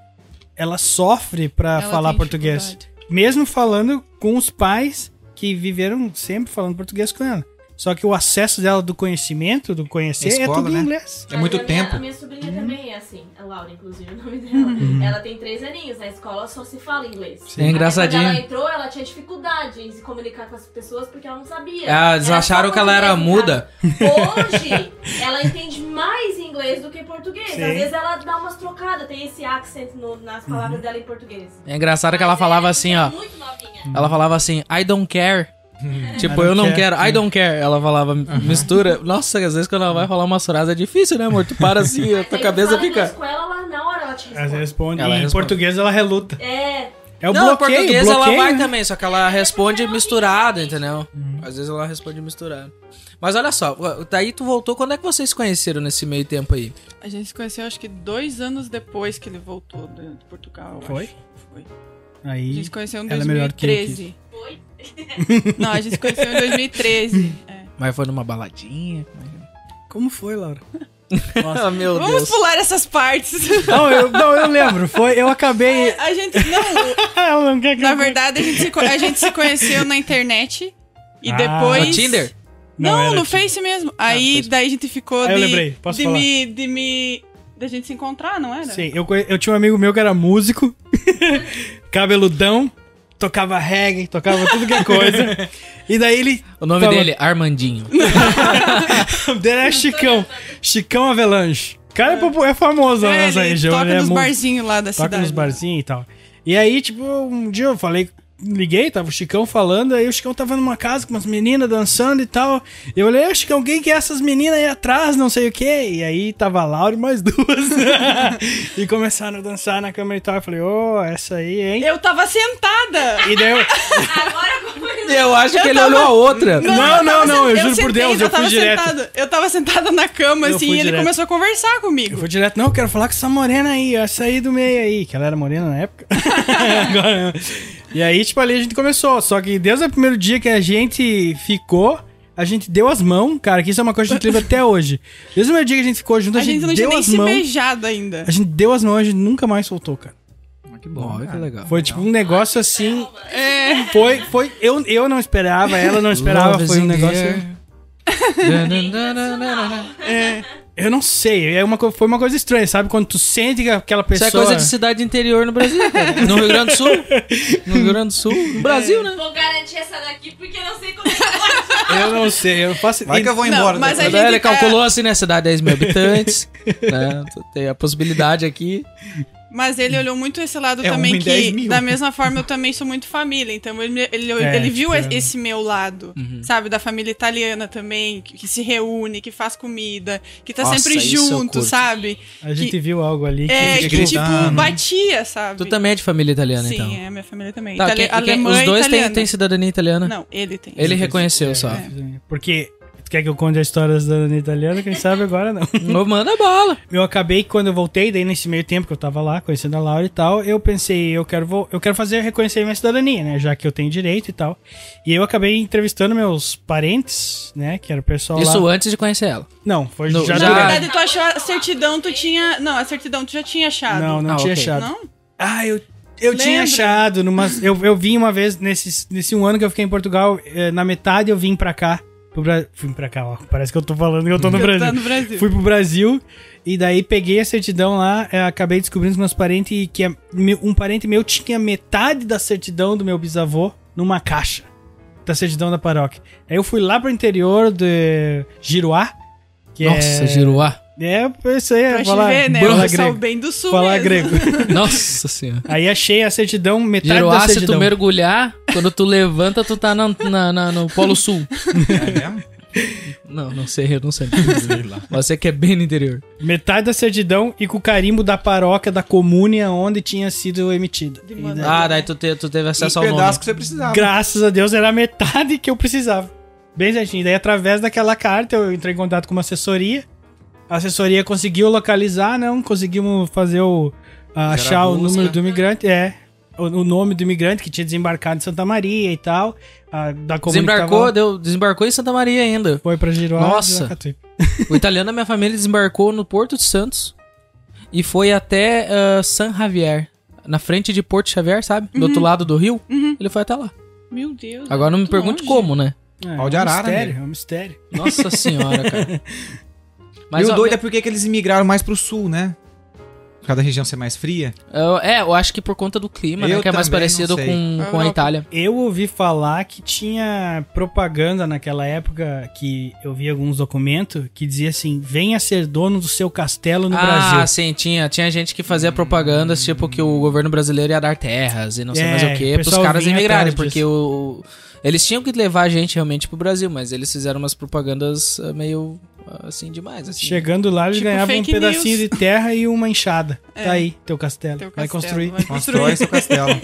Ela sofre para falar português. Mesmo falando com os pais que viveram sempre falando português com ela. Só que o acesso dela do conhecimento, do conhecer, é Escola, tudo em né? inglês. É muito Mas a minha- tempo. a minha sobrinha também é assim. A Laura, inclusive, o nome dela. Ela tem três aninhos. Na escola só se fala inglês. É engraçadinho. Quando ela entrou, ela tinha dificuldade em se comunicar com as pessoas porque ela não sabia. Ah, eles Era acharam que ela era em muda. Hoje, ela entende mais inglês do que português. Sim. Às vezes ela dá umas trocadas, tem esse accent no- nas palavras dela em português. É engraçado que ela Mas falava é assim, ó. Muito novinha. Ela falava assim, I don't care. Tipo, eu não care. quero, I don't care. Ela falava, mistura. Nossa, às vezes quando ela vai falar umas frases é difícil, né, amor? Tu para assim, a tua tu cabeça fica. com ela, ela, na hora ela te Ela responde. responde. Ela em responde. português ela reluta. É, É o não, em bloqueio, português bloqueio, ela vai né? também, só que ela responde misturado, entendeu? Às vezes ela responde misturado. Mas olha só, daí tu voltou, quando é que vocês se conheceram nesse meio tempo aí? A gente se conheceu acho que dois anos depois que ele voltou de Portugal. Foi? acho. Foi. A Aí, gente se conheceu em ela é melhor que 2013. Não, a gente se conheceu em 2013. é. Mas foi numa baladinha? como foi, Laura? Ah, meu Vamos Deus. pular essas partes. Não, eu, não, eu lembro. Foi, eu acabei. A gente não. Não quer que Na eu- verdade, a gente, se, a gente se conheceu na internet. E Ah, depois. No Tinder? Não, Não, no Tinder. Face mesmo. Aí daí a gente ficou Ah, eu de. lembrei, posso de falar? me. De me. Da gente se encontrar, não era? Sim, eu, eu tinha um amigo meu que era músico, cabeludão, tocava reggae, tocava tudo que é coisa. E daí ele. O nome falou- dele, Armandinho. O dele é Chicão. Chicão Avelanche. O cara é, popu- é famoso na É, nossa ele região. toca ele é nos músico. barzinhos lá da Toca cidade. nos barzinhos e tal. E aí, tipo, um dia eu falei, liguei, tava o Chicão falando, aí o Chicão tava numa casa com umas meninas dançando e tal. Eu olhei, "Ô, Chicão, quem que é essas meninas aí atrás, não sei o quê. E aí tava a Laura e mais duas. e começaram a dançar na câmera e tal. Eu falei, ô, essa aí, hein? Eu tava sentada! E daí eu... Agora como Eu acho que Eu ele tava- olhou a outra. Não, eu não, tava não, eu sen- juro por sentei, Deus, eu tava fui direto. sentada- eu tava sentada na cama, Eu assim, e ele direto. começou a conversar Eu comigo. fui direto, não, eu quero falar com essa morena aí, essa aí do meio aí, que ela era morena na época. Agora- e aí, tipo, ali a gente começou. Só que desde o primeiro dia que a gente ficou, a gente deu as mãos, cara, que isso é uma coisa que a gente lembra até hoje. Desde o primeiro dia que a gente ficou junto, a, A gente não tinha deu nem as se mãos. beijado ainda. A gente deu as mãos, a gente nunca mais soltou, cara. Ah, Que Bom, olha que legal. Foi tipo um negócio assim. É. Foi, foi. Eu, eu não esperava, ela não esperava, Love foi um negócio. air. Eu não sei, é uma, foi uma coisa estranha, sabe? Quando tu sente que aquela Isso pessoa. é coisa de cidade interior no Brasil, cara. No Rio Grande do Sul. No Rio Grande do Sul. No Brasil, né? Vou garantir essa daqui porque eu não sei como é que pode. Eu não sei, eu faço. Vai que eu vou Não, embora. mas depois. a gente ele tá- calculou assim, né? Cidade 10 mil habitantes. né? Tem a possibilidade aqui. Mas ele olhou muito esse lado É também, em 10 que da mesma forma eu também sou muito família. Então ele, ele, É, ele viu tipo, é. esse meu lado, Uhum. sabe? Da família italiana também, que, que se reúne, que faz comida, que tá Nossa, sempre junto, sabe? A gente que- viu algo ali que É, que tipo, batia, sabe? Tu também é de família italiana, Sim, então. é a minha família também. Tá, Itali- quem- quem- alemã os dois têm, cidadania italiana? Não, ele tem. Ele reconheceu É, só. Porque. Tu quer que eu conte a história da cidadania italiana? Quem sabe agora não. Ô, Manda bala. Eu acabei quando eu voltei, daí nesse meio tempo que eu tava lá, conhecendo a Laura e tal, eu pensei, eu quero, eu quero fazer reconhecer minha cidadania, né? Já que eu tenho direito e tal. E eu acabei entrevistando meus parentes, né? Que era o pessoal Isso lá. antes de conhecer ela. Não, foi No- já, já- Na verdade, tu achou a certidão, tu tinha. Não, a certidão tu já tinha achado. Não, não Ah, tinha ok. achado. Não? Ah, eu, eu tinha Lembra? achado. Numa, eu, eu vim uma vez, nesse, nesse um ano que eu fiquei em Portugal, eh, na metade eu vim pra cá. Pro Bra... Vim pra cá, ó. Parece que eu tô falando que eu tô no Que Brasil. tá no Brasil. Fui pro Brasil e daí peguei a certidão lá, eh, acabei descobrindo com meus parentes que um parente meu tinha metade da certidão do meu bisavô numa caixa da certidão da paróquia. Aí eu fui lá pro interior de Giruá. Que Nossa, é... Giruá. É, isso aí, Pra é te falar, ver, né? pessoal grego. bem do sul Falar mesmo. grego. Nossa senhora. Aí achei a certidão, metade da se tu certidão. mergulhar, quando tu levanta, tu tá na, na- na- no Polo Sul. É mesmo? Não, não sei, eu não sei. Você que é bem no interior. Metade da certidão e com o carimbo da paróquia, da comúnia onde tinha sido emitida. Daí- Ah, daí tu, te- tu teve acesso ao nome. pedaço que você precisava. Graças a Deus era a metade que eu precisava. Bem certinho. Daí através daquela carta eu entrei em contato com uma assessoria. A assessoria conseguiu localizar, não conseguimos fazer o achar o número do imigrante, é. O, o nome do imigrante que tinha desembarcado em Santa Maria e tal. a- da comunidade Desembarcou, deu, desembarcou em Santa Maria ainda. Foi pra Giroá. Nossa. O italiano da minha família desembarcou no Porto de Santos e foi até ah, San Javier, na frente de Porto Xavier, sabe? Do outro lado do rio. Ele foi até lá. Meu Deus. Agora não me pergunte longe. como, né? É, Pau de é um arara, mistério, né? é um mistério. Nossa senhora, cara. E o ó, doido é porque que eles imigraram mais pro sul, né? Por causa da região ser mais fria. eu- é, eu acho que por conta do clima, né? Eu Que é mais parecido não sei. com, com a. Itália. Eu ouvi falar que tinha propaganda naquela época que eu vi alguns documentos que dizia assim: venha ser dono do seu castelo no ah, Brasil. sim, tinha, tinha gente que fazia propagandas, tipo, que o governo brasileiro ia dar terras e não sei É, mais o o que, pros caras atrás porque o, eles tinham que levar a gente realmente pro Brasil, mas eles fizeram umas propagandas ah, meio ah, assim demais. Assim. Chegando lá, eles Tipo ganhavam um pedacinho news. de terra e uma enxada. É. Tá aí, teu castelo. Teu Vai castelo, construir. vai Constrói seu castelo.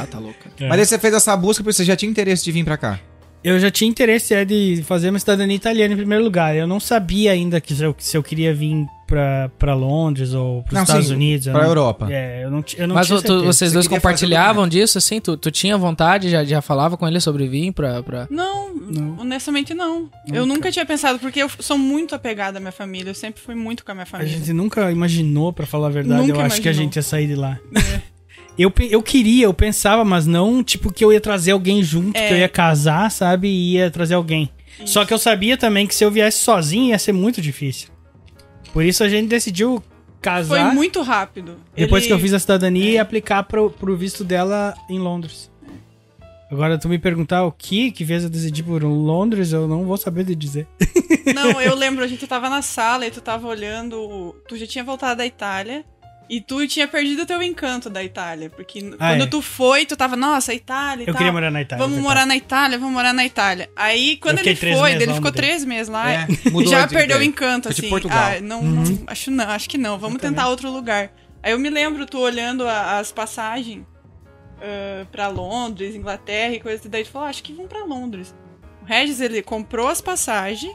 Ah, tá louca. É. Mas aí você fez essa busca porque você já tinha interesse de vir pra cá. Eu já tinha interesse é, de fazer uma cidadania italiana em primeiro lugar. Eu não sabia ainda que se eu, se eu queria vir pra, pra Londres ou pros Não, Estados sim, Unidos. eu Pra não- Europa. É, eu não, eu não Mas tinha tu- vocês Você dois compartilhavam disso, assim? Tu, tu tinha vontade, já, já falava com ele sobre vir pra... pra... Não, Não. honestamente não. Eu nunca tinha pensado, porque eu sou muito apegada à minha família. Eu sempre fui muito com a minha A família. gente nunca imaginou, pra falar a verdade, Nunca eu acho que a imaginou. gente ia sair de lá. Eu, eu queria, eu pensava, mas não tipo que eu ia trazer alguém junto, É. que eu ia casar, sabe, e ia trazer alguém. Só que eu sabia também que se eu viesse sozinho ia ser muito difícil. Por isso a gente decidiu Foi casar muito rápido. depois Ele- que eu fiz a cidadania e aplicar pro, pro visto dela em Londres. Agora tu me perguntar o que que fez eu decidir por Londres, eu não vou saber de dizer. Não, eu lembro, a gente tava na sala e tu tava olhando. Tu já tinha voltado da Itália. E tu tinha perdido o teu encanto da Itália. Porque Ah, quando é. tu foi, tu tava, nossa, Itália e Eu tal. queria morar na Itália. Vamos é morar na Itália, vamos morar na Itália. Aí, quando Eu ele três foi, meses ele lá, ficou mudei. três meses lá. É, mudou já de perdeu o encanto, assim. Portugal. Ah, não, não- acho não, acho que não. Vamos tentar outro lugar. Aí eu me lembro tu olhando a- as passagens ah, pra Londres, Inglaterra e coisas, e daí tu falou, ah, acho que vamos pra Londres. O Regis, ele comprou as passagens,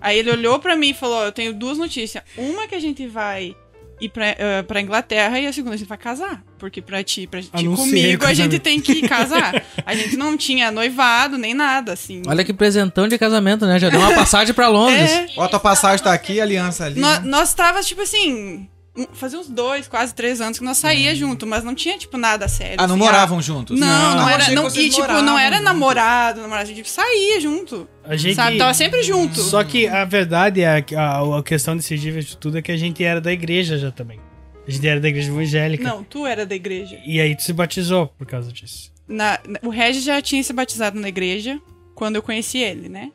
aí ele olhou pra mim e falou, ó, eu tenho duas notícias. Uma que a gente vai ir pra, ah, pra Inglaterra e a segunda a gente vai casar. Porque pra ti, pra ti Anunciei comigo, a gente tem que casar. A gente não tinha noivado nem nada, assim. Olha que presentão de casamento, né? Já deu uma passagem pra Londres. É. Ó, a tua passagem tá aqui, a aliança ali. Nó- né? Nós tava, tipo assim, fazia uns dois, quase três anos que nós saía junto, mas não tinha, tipo, nada sério. Hum. Ah, não assim, moravam juntos? Não, não, Ah, era. Não, e, tipo, não era namorado, namorado, a gente saía junto. A gente... Sabe? Tava sempre junto. Só que a verdade é que a, a questão desse dia de tudo é que a gente era da igreja já também. A gente era da igreja evangélica. Não, tu era da igreja. E aí tu se batizou por causa disso. Na- o Regis já tinha se batizado na igreja quando eu conheci ele, né?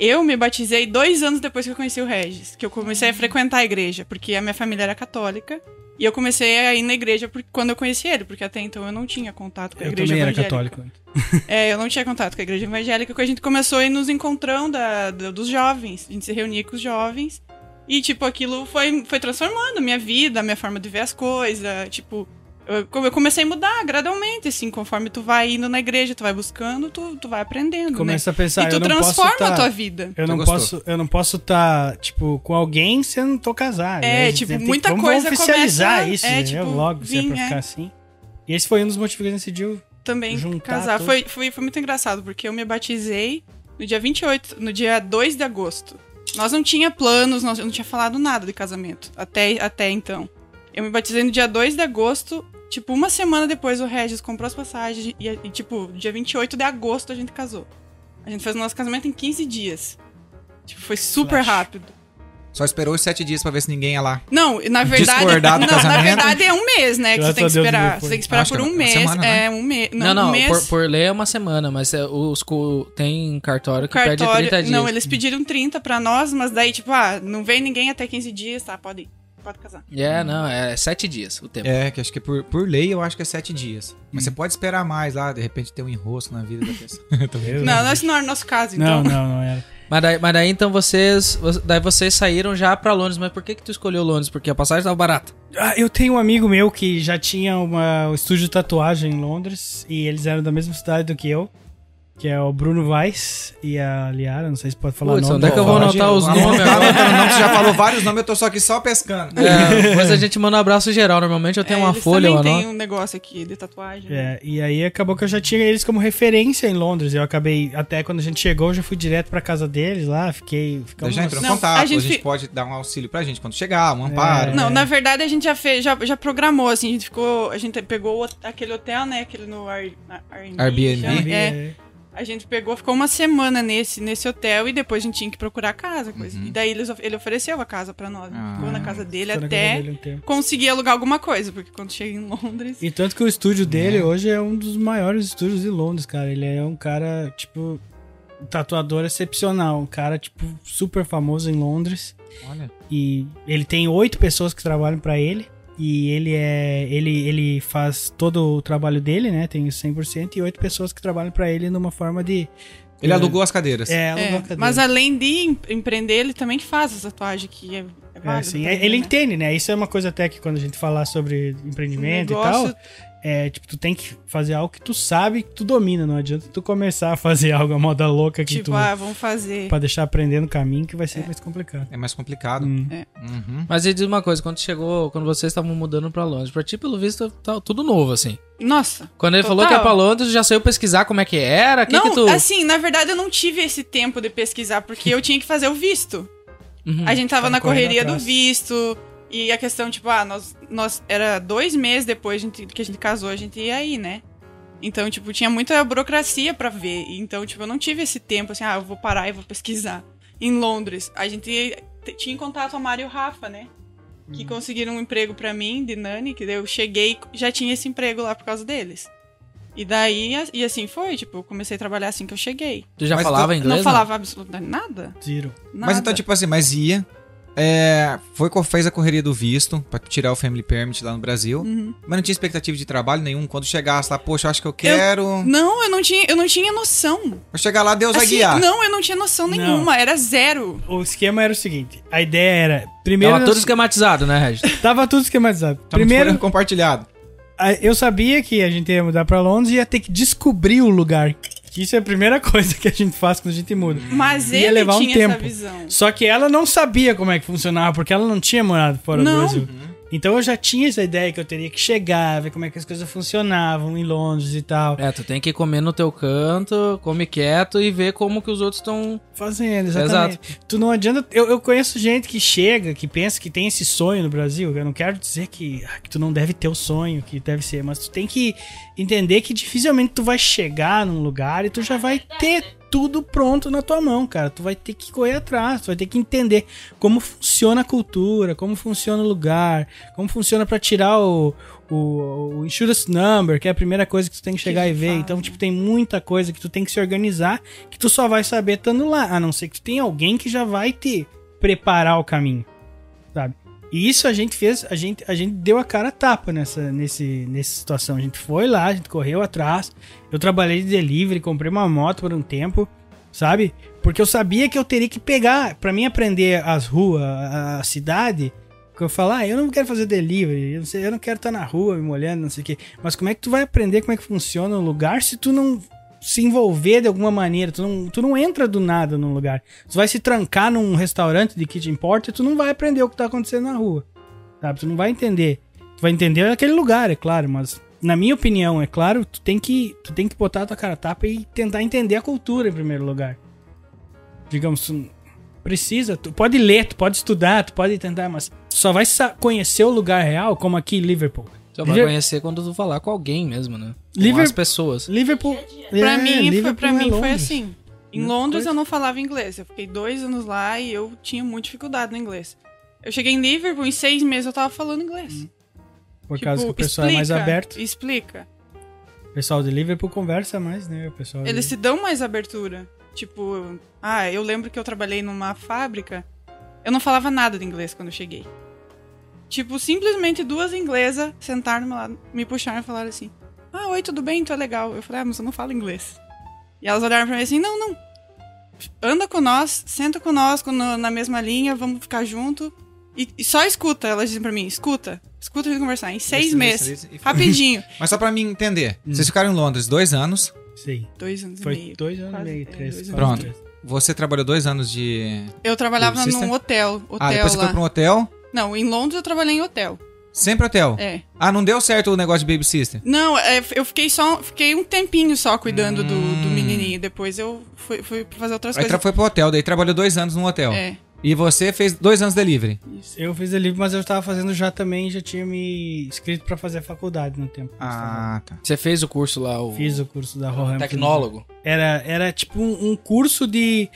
Eu me batizei dois anos depois que eu conheci o Regis, que eu comecei a frequentar a igreja, porque a minha família era católica. E eu comecei a ir na igreja quando eu conheci ele, porque até então eu não tinha contato com a Eu igreja também era evangélica. católico. É, eu não tinha contato com a igreja evangélica, porque a gente começou a ir nos encontrão da, da- dos jovens. A gente se reunia com os jovens. E, tipo, aquilo foi, foi transformando a minha vida, a minha forma de ver as coisas. Tipo, eu, eu comecei a mudar gradualmente, assim, conforme tu vai indo na igreja, tu vai buscando, tu, tu vai aprendendo. Começa né? a pensar, e tu eu não posso transforma tá- a tua vida. Eu Tu não gostou? posso, eu não posso estar, tipo, com alguém se eu não tô casado. É, né? Tipo, tem muita vamos coisa oficializar começa- isso, é, né? tipo, logo, se é pra é. ficar assim. E esse foi um dos motivos que a gente decidiu. também juntar casar. Foi, foi, foi muito engraçado, porque eu me batizei no dia 28, no dia 2 de agosto. Nós não tinha planos, nós eu não tinha falado nada de casamento até, até então. Eu me batizei no dia 2 de agosto, tipo, uma semana depois o Regis comprou as passagens e, e, tipo, dia 28 de agosto a gente casou. A gente fez o nosso casamento em 15 dias. Tipo, foi super Flash. rápido. Só esperou os sete dias pra ver se ninguém ia lá. Não, na verdade. Discordar do não, na casamento? verdade é um mês, né? Que você tem que esperar. não. Você tem que esperar Acho por é um uma mês. semana, né? É, um mês. Não, não, um mês. por, por lei é uma semana, mas é, os, tem cartório que pede 30 dias. Não, eles pediram 30 pra nós, mas daí, tipo, ah, não vem ninguém até 15 dias, tá? Pode ir. Pode casar. É, não, é sete dias o tempo. É, que acho que por, por lei eu acho que é sete dias. Mas Hum. você pode esperar mais lá, de repente ter um enrosco na vida da pessoa. Eu- Não, esse não é o nosso caso, não, então. não, não era. Mas, daí, mas daí então vocês. vo- Daí vocês saíram já pra Londres. Mas por que que tu escolheu Londres? Porque a passagem tava barata. Ah, eu tenho um amigo meu que já tinha uma, um estúdio de tatuagem em Londres e eles eram da mesma cidade do que eu. Que é o Bruno Weiss e a Liara, não sei se pode falar Putz, o nome. onde é que eu vou anotar os nomes Você já falou vários nomes, eu tô só aqui só pescando. É, depois a gente manda um abraço geral. Normalmente eu tenho É, uma eles folha, eu também tem um negócio aqui de tatuagem. né? É, e aí acabou que eu já tinha eles como referência em Londres. Eu acabei, até quando a gente chegou, eu já fui direto pra casa deles lá, fiquei. Ficamos já entrou em Não, contato, a a gente, gente fi- pode dar um auxílio pra gente quando chegar, um amparo. É. Não, na verdade a gente já fez, já, já programou, assim, a gente ficou, a gente pegou aquele hotel, né, aquele no Air- na- Airbnb. chama, É, a gente pegou, ficou uma semana nesse, nesse hotel e depois a gente tinha que procurar casa, coisa. Uhum. E daí ele, ele ofereceu a casa pra nós, né? Ah. ficou na casa dele até casa dele um conseguir alugar alguma coisa, porque quando chega em Londres... E tanto que o estúdio dele É. hoje é um dos maiores estúdios de Londres, cara. Ele é um cara, tipo, um tatuador excepcional. Um cara, tipo, super famoso em Londres. Olha. E ele tem oito pessoas que trabalham pra ele. E ele é. Ele, ele faz todo o trabalho dele, né? Tem 100%. E oito pessoas que trabalham pra ele numa forma de. Ele alugou as cadeiras. É, alugou É, a cadeira. mas além de em- empreender, ele também faz as tatuagens, que é, é É, sim, pra ele né? entende, né? Isso é uma coisa até que quando a gente falar sobre empreendimento e Negócio- tal, é tipo, tu tem que fazer algo que tu sabe que tu domina. Não adianta tu começar a fazer algo a moda louca que Tipo, tu. ah, vamos fazer... Pra deixar aprender no caminho que vai ser mais complicado. É mais complicado. Hum. Uhum. Mas ele diz uma coisa, quando chegou, quando vocês estavam mudando pra Londres, pra ti, pelo visto, tá tudo novo, assim. Nossa, Quando ele falou Total. que é pra Londres, já saiu pesquisar como é que era, que não, que tu... assim, na verdade eu não tive esse tempo de pesquisar, porque eu tinha que fazer o visto. Uhum. A gente tava Tava na correria do visto. E a questão, tipo, ah, nós, nós. Era dois meses depois de que a gente casou, a gente ia aí, né? Então, tipo, tinha muita burocracia pra ver. Então, tipo, eu não tive esse tempo assim, ah, eu vou parar e vou pesquisar. Em Londres, a gente tinha em contato a Mário e o Rafa, né? Que conseguiram um emprego pra mim, de Nani, que eu cheguei e já tinha esse emprego lá por causa deles. E daí, e assim foi, tipo, eu comecei a trabalhar assim que eu cheguei. Tu já Mas falava tu- inglês? não falava absolutamente nada. Zero. nada. Mas então, tipo assim, mas ia. É, foi, fez a correria do visto pra tirar o Family Permit lá no Brasil. Uhum. Mas não tinha expectativa de trabalho nenhum. Quando chegasse lá, poxa, eu acho que eu quero. Não, eu não tinha, eu não tinha noção. Vou chegar lá, Deus vai Assim, guiar. não, eu não tinha noção Não. nenhuma, era zero. O esquema era o seguinte: a ideia era. Primeiro. Tava tudo esquematizado, né, Regis? tava tudo esquematizado. Primeiro, compartilhado. eu sabia que a gente ia mudar pra Londres e ia ter que descobrir o lugar. Isso é a primeira coisa que a gente faz quando a gente muda. Mas Ia ele levar um tinha tempo. essa visão. Só que ela não sabia como é que funcionava, porque ela não tinha morado fora Não. do Brasil. Então eu já tinha essa ideia que eu teria que chegar, ver como é que as coisas funcionavam em Londres e tal. É, tu tem que comer no teu canto, come quieto e ver como que os outros estão... Fazendo, exatamente. Tu não adianta. Eu, eu conheço gente que chega, que pensa que tem esse sonho no Brasil. Eu não quero dizer que, ah, que tu não deve ter o sonho, que deve ser, mas tu tem que entender que dificilmente tu vai chegar num lugar e tu já vai ter tudo pronto na tua mão, cara. Tu vai ter que correr atrás, tu vai ter que entender como funciona a cultura, como funciona o lugar, como funciona pra tirar o, o, o insurance number, que é a primeira coisa que tu tem que chegar que e ver. faz, Então, tipo, tem muita coisa que tu tem que se organizar que tu só vai saber estando lá, a não ser que tu tenha alguém que já vai te preparar o caminho? E isso a gente fez, a gente, a gente deu a cara a tapa nessa, nesse, nessa situação. A gente foi lá, a gente correu atrás. Eu trabalhei de delivery, comprei uma moto por um tempo, sabe? Porque eu sabia que eu teria que pegar, pra mim aprender as ruas, a, a cidade, que eu falar, ah, eu não quero fazer delivery, eu não, sei, eu não quero estar na rua me molhando, não sei o quê. Mas como é que tu vai aprender como é que funciona o lugar se tu não se envolver de alguma maneira? Tu não, tu não entra do nada num lugar. Tu vai se trancar num restaurante de kitchen porter, tu não vai aprender o que tá acontecendo na rua. Sabe? Tu não vai entender. Tu vai entender aquele lugar, é claro, mas na minha opinião, é claro, tu tem que tu tem que botar a tua cara tapa e tentar entender a cultura em primeiro lugar. Digamos, tu precisa, tu pode ler, tu pode estudar, tu pode tentar, mas só vai conhecer o lugar real, como aqui em Liverpool. Só vai conhecer quando tu falar com alguém mesmo, né? Com as pessoas. Liverpool. Pra é, mim, foi, Liverpool pra é mim foi assim. Em Mesma Londres eu não falava inglês. Eu fiquei dois anos lá e eu tinha muita dificuldade no inglês. Eu cheguei em Liverpool, em seis meses eu tava falando inglês. Por causa que Tipo, o pessoal é mais explica, aberto. Explica. O pessoal de Liverpool conversa mais, né? O pessoal de- Eles se dão mais abertura. Tipo, ah, eu lembro que eu trabalhei numa fábrica. Eu não falava nada de inglês quando eu cheguei. Tipo, simplesmente duas inglesas sentaram meu lado, me puxaram e falaram assim: Ah, oi, tudo bem? Tu é legal. Eu falei, ah, mas eu não falo inglês. E elas olharam pra mim assim: Não, não. Anda com nós, senta conosco no- na mesma linha, vamos ficar junto. E, e só escuta. Elas dizem pra mim: Escuta, escuta a gente conversar. Em seis Esse, meses. esse, esse, foi. Rapidinho. Mas só pra mim entender. Hum. Vocês ficaram em Londres dois anos. Sei. Dois anos Foi e meio. dois anos e meio, é, três. dois anos. três. Você trabalhou dois anos de. Eu trabalhava num hotel. hotel Ah, depois você lá. foi pra um hotel? Não, em Londres eu trabalhei em hotel. Sempre hotel? É. Ah, não deu certo o negócio de Baby Sister? Não, é, eu fiquei só. Fiquei um tempinho só cuidando do, Hum. do menininho. Depois eu fui, fui fazer outras Aí coisas. foi pro hotel, daí trabalhou dois anos num hotel. É. E você fez dois anos de delivery. Eu fiz ali, mas eu tava fazendo já também, já tinha me inscrito pra fazer a faculdade no tempo. Ah, tá. Você fez o curso lá, o Fiz o curso da Rohan. tecnólogo. Era, era tipo um, um curso de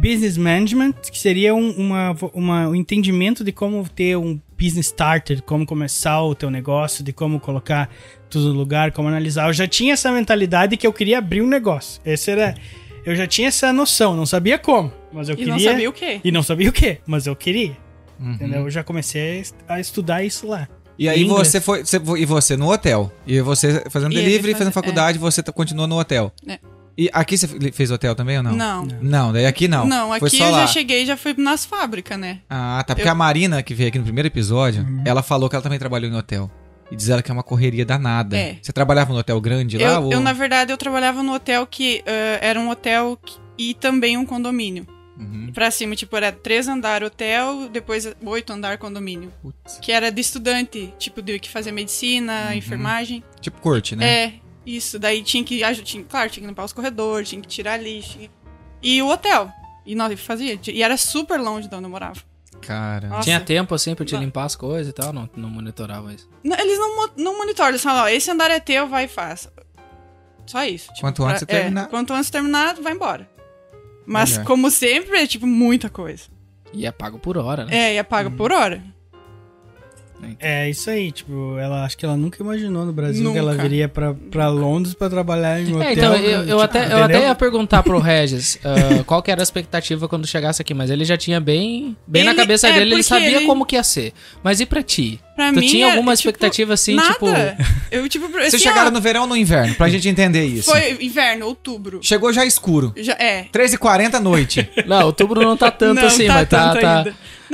business management, que seria um, uma, uma, um entendimento de como ter um business starter, como começar o teu negócio, de como colocar tudo no lugar, como analisar. Eu já tinha essa mentalidade que eu queria abrir um negócio. Esse era. Eu já tinha essa noção, não sabia como, mas eu E queria. não sabia o quê. E não sabia o que, mas eu queria. Uhum. Entendeu? Eu já comecei a est- a estudar isso lá. E aí Inglês. você foi, você E você no hotel. E você fazendo E delivery, faz- fazendo faculdade, você tá- continuou no hotel. É. E aqui você fez hotel também ou não? Não. Não, daí aqui não. Não, Foi aqui só eu lá. já cheguei e já fui nas fábricas, né? Ah, tá. Porque Eu- a Marina, que veio aqui no primeiro episódio, Uhum. ela falou que ela também trabalhou em hotel. E diz ela que é uma correria danada. É. Você trabalhava no hotel grande lá? Eu, ou... eu, na verdade, eu trabalhava no hotel que eh, era um hotel que- e também um condomínio. Uhum. Pra cima, tipo, era três andar hotel, depois oito andar condomínio. Putz. Que era de estudante, tipo, de que fazia medicina, Uhum. enfermagem. Tipo curte, né? É, isso. Daí tinha que, tinha, claro, tinha que limpar os corredores, tinha que tirar lixo. tinha- E o hotel. E nós fazia. E era super longe de onde eu morava. Cara. Nossa. Tinha tempo assim pra te Não. limpar as coisas e tal? Não, não monitorava isso. Não, eles não, não monitoram, eles falam, ó, esse andar é teu, vai e faz. Só isso. Tipo, Quanto antes pra- você terminar. É, quanto antes terminar, vai embora. Mas, Melhor. como sempre, é tipo muita coisa. E é pago por hora, né? É, e é paga por hora. É isso aí, tipo, ela acho que ela nunca imaginou no Brasil que Nunca. ela viria pra, pra Londres pra trabalhar em um hotel. É, então, eu, eu tipo, até, eu até ia perguntar pro Regis ah, qual que era a expectativa quando chegasse aqui, mas ele já tinha bem, bem na Ele- cabeça é, dele, ele sabia ele- como que ia ser. Mas e pra ti? Pra tu mim, tinha era, alguma tipo, expectativa assim, nada. tipo... Eu, tipo, Vocês assim, chegaram ó, no verão ou no inverno? Pra gente entender isso. Foi inverno, outubro. Chegou já escuro. Já, é. 3h40 à noite. Não, outubro não tá tanto não, assim, tá mas tá...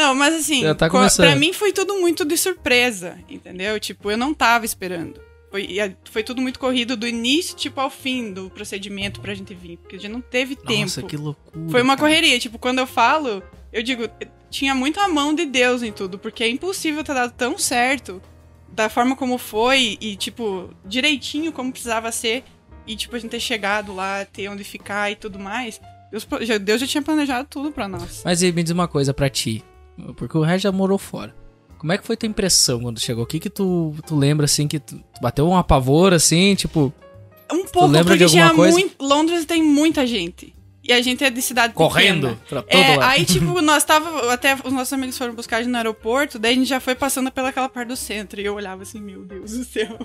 Não, mas assim, Já tá começando. pra mim foi tudo muito de surpresa, entendeu? Tipo, eu não tava esperando. Foi, a- foi tudo muito corrido do início, tipo, ao fim do procedimento pra gente vir. Porque a gente não teve Nossa, tempo. que loucura. Foi uma correria. Tipo, quando eu falo, eu digo, tinha muita mão de Deus em tudo, porque é impossível ter dado tão certo da forma como foi e, tipo, direitinho como precisava ser. E, tipo, a gente ter chegado lá, ter onde ficar e tudo mais. Deus, já- Deus já tinha planejado tudo pra nós. Mas e me diz uma coisa pra ti, porque o Regis já morou fora. Como é que foi tua impressão quando chegou? O que tu, tu lembra, assim, que tu, tu bateu um apavor, assim, tipo... Um pouco, lembra de porque alguma tinha coisa? muito. Londres tem muita gente. E a gente é de cidade Correndo pequena. pra todo É, lado. aí, tipo, nós tava. Até os nossos amigos foram buscar a gente no aeroporto, daí a gente já foi passando pelaquela parte do centro. E eu olhava assim, meu Deus do céu.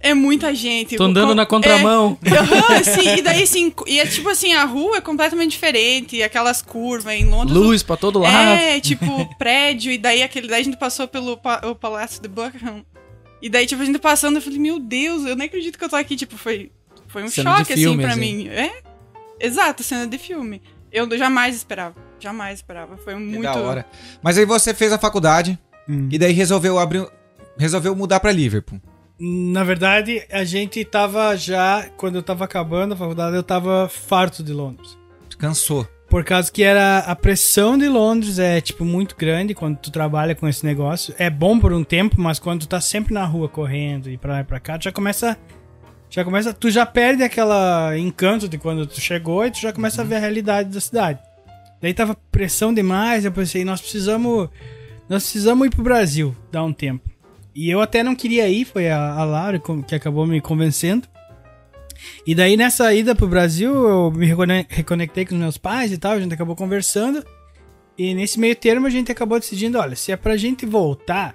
É muita gente. Tô andando Com- na contramão. É, aham, sim, e daí assim, e é tipo assim, a rua é completamente diferente, aquelas curvas em Londres. Luz pra todo lado. É, tipo, prédio, e daí aquele. Daí a gente passou pelo pa- o Palácio de Buckingham. E daí, tipo, a gente passando, eu falei, meu Deus, eu nem acredito que eu tô aqui. Tipo, foi, foi um choque, filme, assim, pra assim. mim. É? Exato, cena de filme. Eu jamais esperava. Jamais esperava. Foi Que muito. da hora. Mas aí você fez a faculdade Hum. e daí resolveu abrir. Resolveu mudar pra Liverpool. Na verdade, a gente tava já, quando eu tava acabando a faculdade, eu tava farto de Londres. Cansou. Por causa que era a pressão de Londres é tipo muito grande quando tu trabalha com esse negócio. É bom por um tempo, mas quando tu tá sempre na rua correndo e pra lá e pra cá, tu já começa já começa, tu já perde aquela encanto de quando tu chegou e tu já começa a ver a realidade da cidade. Daí tava pressão demais, eu pensei, nós precisamos nós precisamos ir pro Brasil, dar um tempo. E eu até não queria ir, foi a, a que acabou me convencendo. E daí nessa ida pro Brasil, eu me recone- reconectei com os meus pais e tal, a gente acabou conversando. E nesse meio termo a gente acabou decidindo, olha, se é pra gente voltar,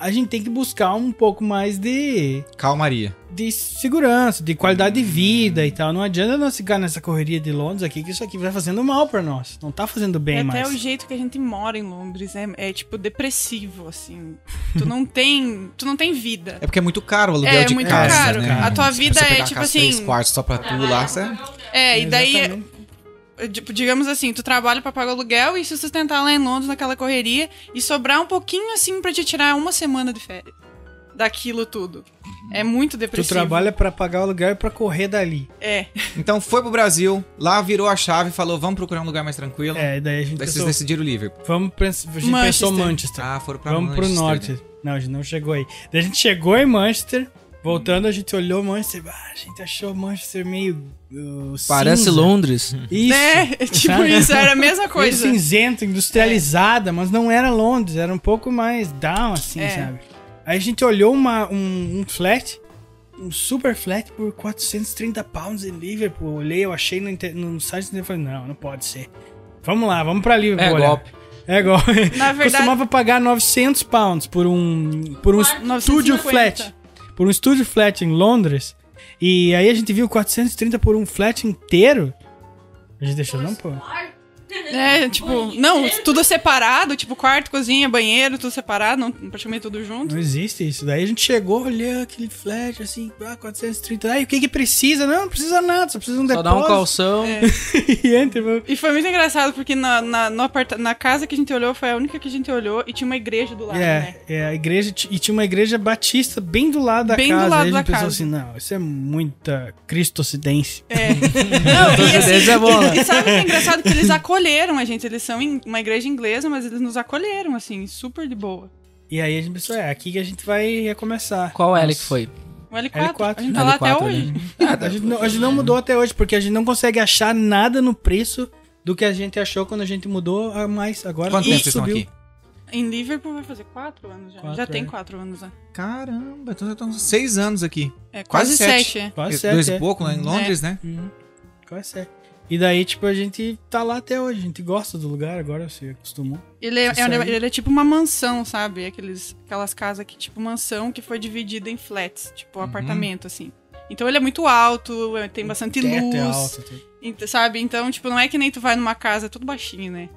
a gente tem que buscar um pouco mais de, Calmaria. de segurança, de qualidade de vida e tal. Não adianta nós ficar nessa correria de Londres aqui, que isso aqui vai fazendo mal pra nós. Não tá fazendo bem É mais. até o jeito que a gente mora em Londres é, é, tipo depressivo, assim. Tu não tem. Tu não tem vida. É porque é muito caro o aluguel É, de muito casa, caro. né? A tua vida você é, tipo casa três assim- quartos só pra tu lá, você... É, e daí. Exatamente. Tipo, digamos assim, tu trabalha pra pagar o aluguel e se sustentar lá em Londres naquela correria e sobrar um pouquinho assim pra te tirar uma semana de férias. daquilo tudo. É muito Tu depressivo. trabalha pra pagar o lugar e pra correr dali. É. Então foi pro Brasil, lá virou a chave e falou: vamos procurar um lugar mais tranquilo. É, e daí a gente Daí vocês pensou, decidiram Liverpool. vamos a gente Manchester. pensou Manchester. Ah, foram pra Vamos pro Manchester, norte. né? Não, a gente não chegou aí. Daí a gente chegou em Manchester, voltando a gente olhou Manchester, ah, a gente achou Manchester meio uh, Parece cinza. Londres. Isso. É, tipo Sabe? isso, era a mesma Meio coisa. cinzento, industrializada, mas não era Londres, era um pouco mais down, assim, É. sabe? Aí a gente olhou uma, um, um flat, um super flat por 430 pounds em Liverpool. Olhei, eu achei no, inter- no site e falei, não, não pode ser. Vamos lá, vamos pra Liverpool. É olhar. golpe. É golpe. Na verdade- Costumava pagar 900 pounds por um, por um estúdio 950. flat. Por um estúdio flat em Londres. E aí a gente viu 430 por um flat inteiro. A gente deixou, não, pô. É, tipo, não, tudo separado, tipo, quarto, cozinha, banheiro, tudo separado, não, praticamente tudo junto. Não existe isso. Daí a gente chegou, olhou aquele flat, assim, ah, 430. Aí o que que precisa? Não, não precisa nada, só precisa um Só dá um depósito. calção. e entra, vamos- E foi muito engraçado, porque na, na, no aparta- na casa que a gente olhou, foi a única que a gente olhou, e tinha uma igreja do lado, né? É, é, a igreja, e tinha uma igreja batista bem do lado da Bem do casa. lado aí a da gente pensou casa. assim, não, isso é muita cristocidência. É. Não, e, assim, é bom, né? e sabe o que é engraçado? Que eles acolheram a gente. Eles são em uma igreja inglesa, mas eles nos acolheram, assim, super de boa. E aí a gente pensou, é, aqui que a gente vai recomeçar. Qual L que Nossa. foi? O L4. L4. A gente tá lá até L4 hoje. ali. A gente, não, a gente não mudou até hoje, porque a gente não consegue achar nada no preço do que a gente achou quando a gente mudou a mais. Agora Quanto tempo vocês estão subiu. aqui? Em Liverpool vai fazer quatro anos já. Quatro, já tem é. quatro anos, né? Caramba, então já estão seis anos aqui. É, Quase quase, sete. sete. é. Quase Dois sete, e é. pouco lá em Londres, né? Uhum. Quase sete. E daí, tipo, a gente tá lá até hoje. A gente gosta do lugar agora, se acostumou. Ele é, é- sair. ele é tipo uma mansão, sabe? Aqueles, aquelas casas que, tipo, mansão que foi dividida em flats, tipo, Uhum. apartamento, assim. Então ele é muito alto, é, tem bastante luz. é alto. sabe? Então, tipo, não é que nem tu vai numa casa, é tudo baixinho, né?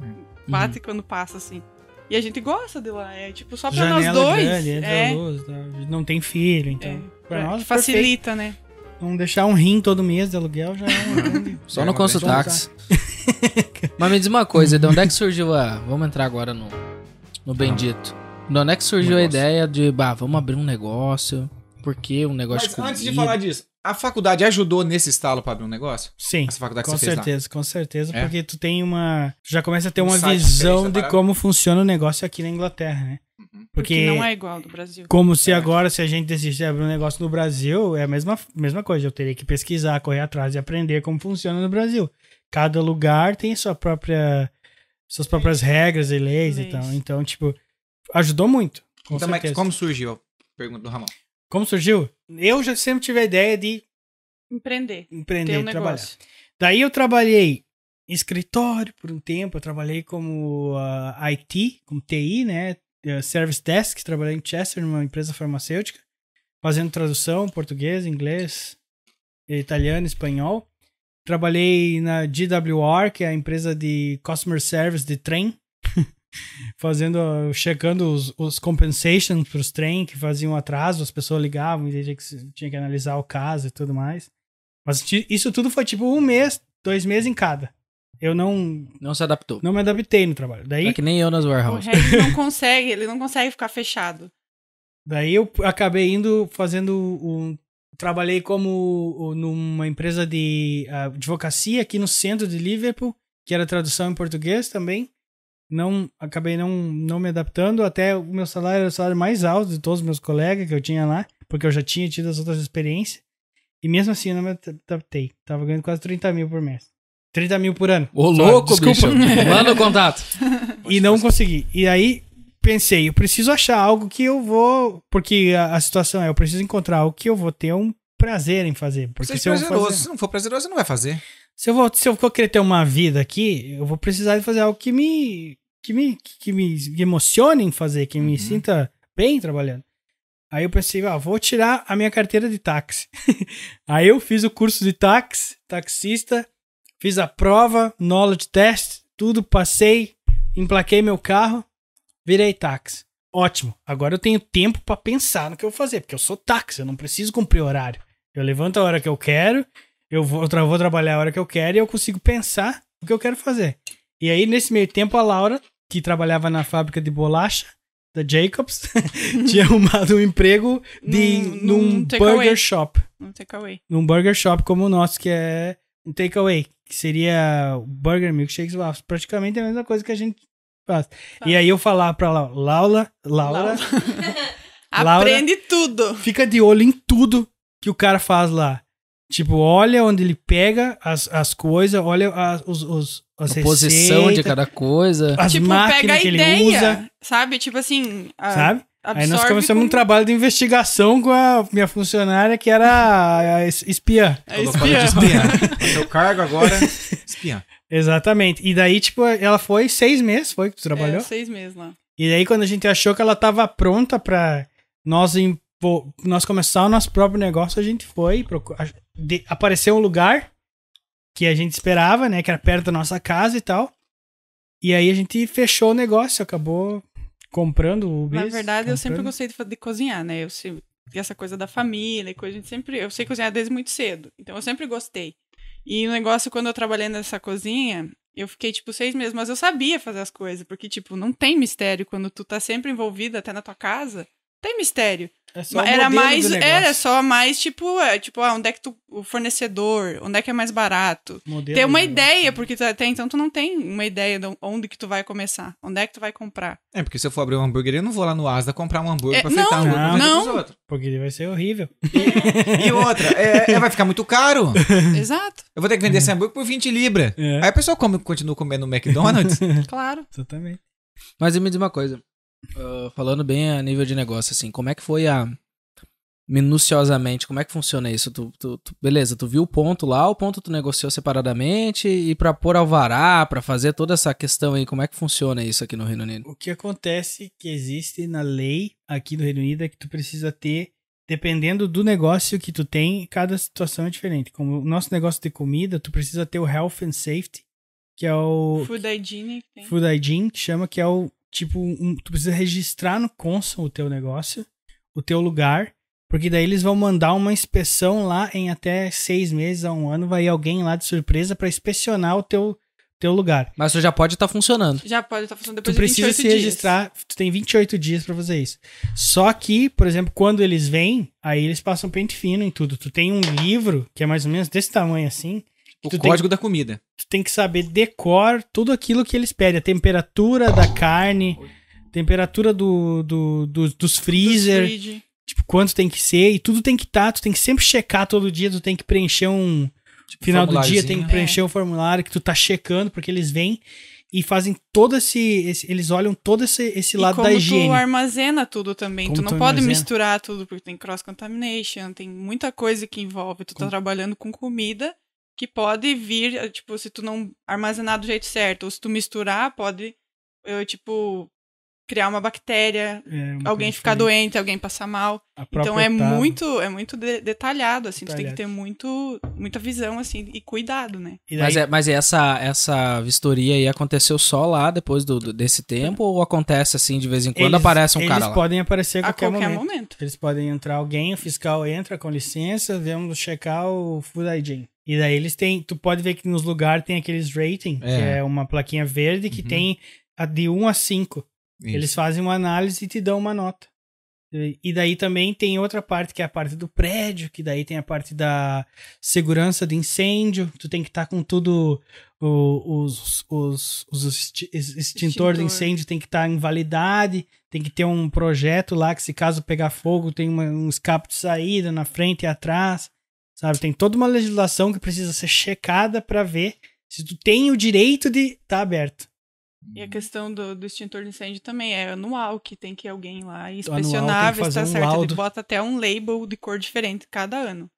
Uhum. Bate quando passa, assim. E a gente gosta de lá. É tipo só pra Janela nós dois. grande, é, a luz, tá? Não tem filho, então. é, pra nós, facilita. facilita, né? Vamos deixar um rim todo mês de aluguel já é. Só É no Consultax. Mas me diz uma coisa, de onde é que surgiu a. Vamos entrar agora no, no Bendito. De onde é que surgiu a ideia de, bah, vamos abrir um negócio? Por que um negócio Mas antes de falar disso, a faculdade ajudou nesse estalo pra abrir um negócio? Sim, Essa faculdade que com você fez lá? certeza, com certeza, É? porque tu tem uma... tu já começa a ter Um uma visão de como funciona o negócio aqui na Inglaterra, né? Porque, Porque não é igual do Brasil. como se agora, se a gente decidisse abrir um negócio no Brasil, é a mesma, mesma coisa. Eu teria que pesquisar, correr atrás e aprender como funciona no Brasil. Cada lugar tem sua própria, suas próprias regras e leis, Leis. e tal. Então, tipo, ajudou muito. Com Então, mas certeza. como surgiu? Pergunta do Ramon. Como surgiu? Eu já sempre tive a ideia de Empreender. empreender, um trabalhar. negócio. Daí eu trabalhei em escritório por um tempo, eu trabalhei como ah, IT, como TI, né? eh, Service Desk, trabalhei em Chester, numa empresa farmacêutica, fazendo tradução português, inglês, italiano, espanhol. Trabalhei na GWR, que é a empresa de customer service de trem, fazendo, ah, checando os, os compensations para os trem que faziam atraso, as pessoas ligavam e tinha que, tinha que analisar o caso e tudo mais. Mas isso tudo foi tipo um mês, dois meses em cada. Eu não, Não se adaptou. não me adaptei no trabalho. Daí, É que nem eu nas O warehouse. Regis não consegue, ele não consegue ficar fechado. daí eu acabei indo fazendo um. Trabalhei como o- numa empresa de ah, advocacia aqui no centro de Liverpool, que era tradução em português também. Não, acabei não, não me adaptando. Até o meu salário era o salário mais alto de todos os meus colegas que eu tinha lá, porque eu já tinha tido as outras experiências. E mesmo assim eu não me adaptei. Tava ganhando quase 30 mil por mês. 30 mil por ano. Ô, louco, desculpa. bicho. Manda o contato. E não consegui. E aí pensei, eu preciso achar algo que eu vou. Porque a, a situação é, eu preciso encontrar algo que eu vou ter um prazer em fazer. Porque Seja se eu, vou prazeroso. fazer, Se não for prazeroso, você não vai fazer. Se eu vou, se eu for querer ter uma vida aqui, eu vou precisar de fazer algo que me. que me, que me emocione em fazer, que me sinta bem trabalhando. Aí eu pensei, ah, vou tirar a minha carteira de táxi. aí eu fiz o curso de táxi, taxista, fiz a prova, knowledge test, tudo, passei, emplaquei meu carro, virei táxi. Ótimo. Agora eu tenho tempo pra pensar no que eu vou fazer, porque eu sou táxi, eu não preciso cumprir horário. Eu levanto a hora que eu quero, eu vou, eu vou trabalhar a hora que eu quero e eu consigo pensar o que eu quero fazer. E aí, nesse meio tempo, a Laura, que trabalhava na fábrica de bolacha, da Jacobs, tinha arrumado um emprego de, Num- num, num burger shop. No takeaway. Num burger shop como o nosso, que é um takeaway. Que seria burger milkshakes waffles. Praticamente a mesma coisa que a gente faz. E aí eu falar pra Laura, Laura, Laura, Laura- Aprende tudo. fica de olho em tudo que o cara faz lá. Tipo, olha onde ele pega as, as coisas, olha as, os, os, as A posição de cada coisa. as tipo, pega máquinas a que ele ideia, usa, sabe? Tipo assim, a- sabe? Aí nós começamos um com- trabalho de investigação com a minha funcionária, que era a a es- espiã. É espiã. Seu cargo agora, espiã. Exatamente. E daí, tipo, ela foi seis meses, foi que tu trabalhou? É, seis meses lá. E daí, quando a gente achou que ela tava pronta pra nós, impo- nós começar o nosso próprio negócio, a gente foi. de- apareceu um lugar que a gente esperava, né? Que era perto da nossa casa e tal. E aí a gente fechou o negócio, acabou comprando o Na bis, verdade, eu sempre comprando. gostei de, de cozinhar, né? Eu sempre, e essa coisa da família e coisa, a gente sempre, eu sei cozinhar desde muito cedo. Então eu sempre gostei. E o negócio, quando eu trabalhei nessa cozinha, eu fiquei, tipo, seis meses, mas eu sabia fazer as coisas, porque, tipo, não tem mistério quando tu tá sempre envolvida até na tua casa. Tem mistério. É só era mais, era só mais, tipo, é, tipo, ah, onde é que tu, o fornecedor, onde é que é mais barato. Modelo Ter uma ideia, porque tu- até então tu não tem uma ideia de onde que tu vai começar, onde é que tu vai comprar. É, porque se eu for abrir uma hamburgueria, eu não vou lá no Asda comprar um hambúrguer É, pra fritar não, um hambúrguer não. pros outros. Porque ele vai ser horrível. E outra, é, é, vai ficar muito caro. Exato, Eu vou ter que vender esse hambúrguer por 20 libras. É. Aí a pessoa come, continua comendo no McDonald's. claro. Exatamente. Mas me diz uma coisa. Ah, falando bem a nível de negócio, assim, como é que foi a. Minuciosamente, como é que funciona isso? Tu, tu- tu- beleza, tu viu o ponto lá, o ponto tu negociou separadamente e pra pôr alvará, pra fazer toda essa questão aí, como é que funciona isso aqui no Reino Unido? O que acontece que existe na lei aqui no Reino Unido é que tu precisa ter, dependendo do negócio que tu tem, cada situação é diferente. Como o nosso negócio de comida, tu precisa ter o Health and Safety, que é o Food hygiene. Food Hygiene, que chama que é o tipo, um- tu precisa registrar no Consul o teu negócio, o teu lugar, porque daí eles vão mandar uma inspeção lá em até seis meses a um ano, vai ir alguém lá de surpresa para inspecionar o teu, teu lugar. Mas tu já pode estar funcionando. Já pode estar funcionando Tu depois precisa de se 28 dias. registrar, tu tem 28 dias pra fazer isso. Só que, por exemplo, quando eles vêm, aí eles passam pente fino em tudo. Tu tem um livro que é mais ou menos desse tamanho assim, o Tu tem- código da comida. tu tem que saber decor tudo aquilo que eles pedem. A temperatura da carne, temperatura do, do, do- dos freezer, Fridge. tipo, quanto tem que ser, e tudo tem que estar, tu tem que sempre checar todo dia, tu tem que preencher um. Tipo, Final do dia tem que preencher um formulário que tu tá checando, porque eles vêm e fazem todo esse. esse- eles olham todo esse, esse E lado como da higiene. tu armazena tudo também. Como tu não tu pode armazena. misturar tudo, porque tem cross-contamination, tem muita coisa que envolve. Tu tá Com- trabalhando com comida que pode vir, eh, tipo, se tu não armazenar do jeito certo, ou se tu misturar, pode, eh, tipo, criar uma bactéria, É, uma alguém ficar diferente. doente, alguém passar mal. Então é tábua. muito, é muito de- detalhado, assim, tu tem que Detalhado. ter muito, muita visão, assim, e cuidado, né? E daí- Mas, é, mas essa, essa vistoria aí aconteceu só lá depois do, do- desse tempo ou acontece assim de vez em quando eles- aparece um cara Eles lá? podem aparecer a A qualquer, qualquer momento. momento. Eles podem entrar alguém, o fiscal entra com licença, vamos checar o Food Hygiene. E daí eles têm, tu pode ver que nos lugares tem aqueles rating, que É. é uma plaquinha verde que Uhum. tem a de 1 a 5. Isso. Eles fazem uma análise e te dão uma nota. E daí também tem outra parte que é a parte do prédio, que daí tem a parte da segurança de incêndio. Tu tem que estar com tudo o- os, os, os exti- ex- extintor de Extintor. incêndio tem que estar em validade, tem que ter um projeto lá que se caso pegar fogo tem uma- um escape de saída na frente e atrás, sabe? Tem toda uma legislação que precisa ser checada para ver se tu tem o direito de estar tá aberto. E a questão do, do extintor de incêndio também é anual, que tem que ir alguém lá inspecionar, ver se tá um certo. laudo. Ele bota até um label de cor diferente cada ano.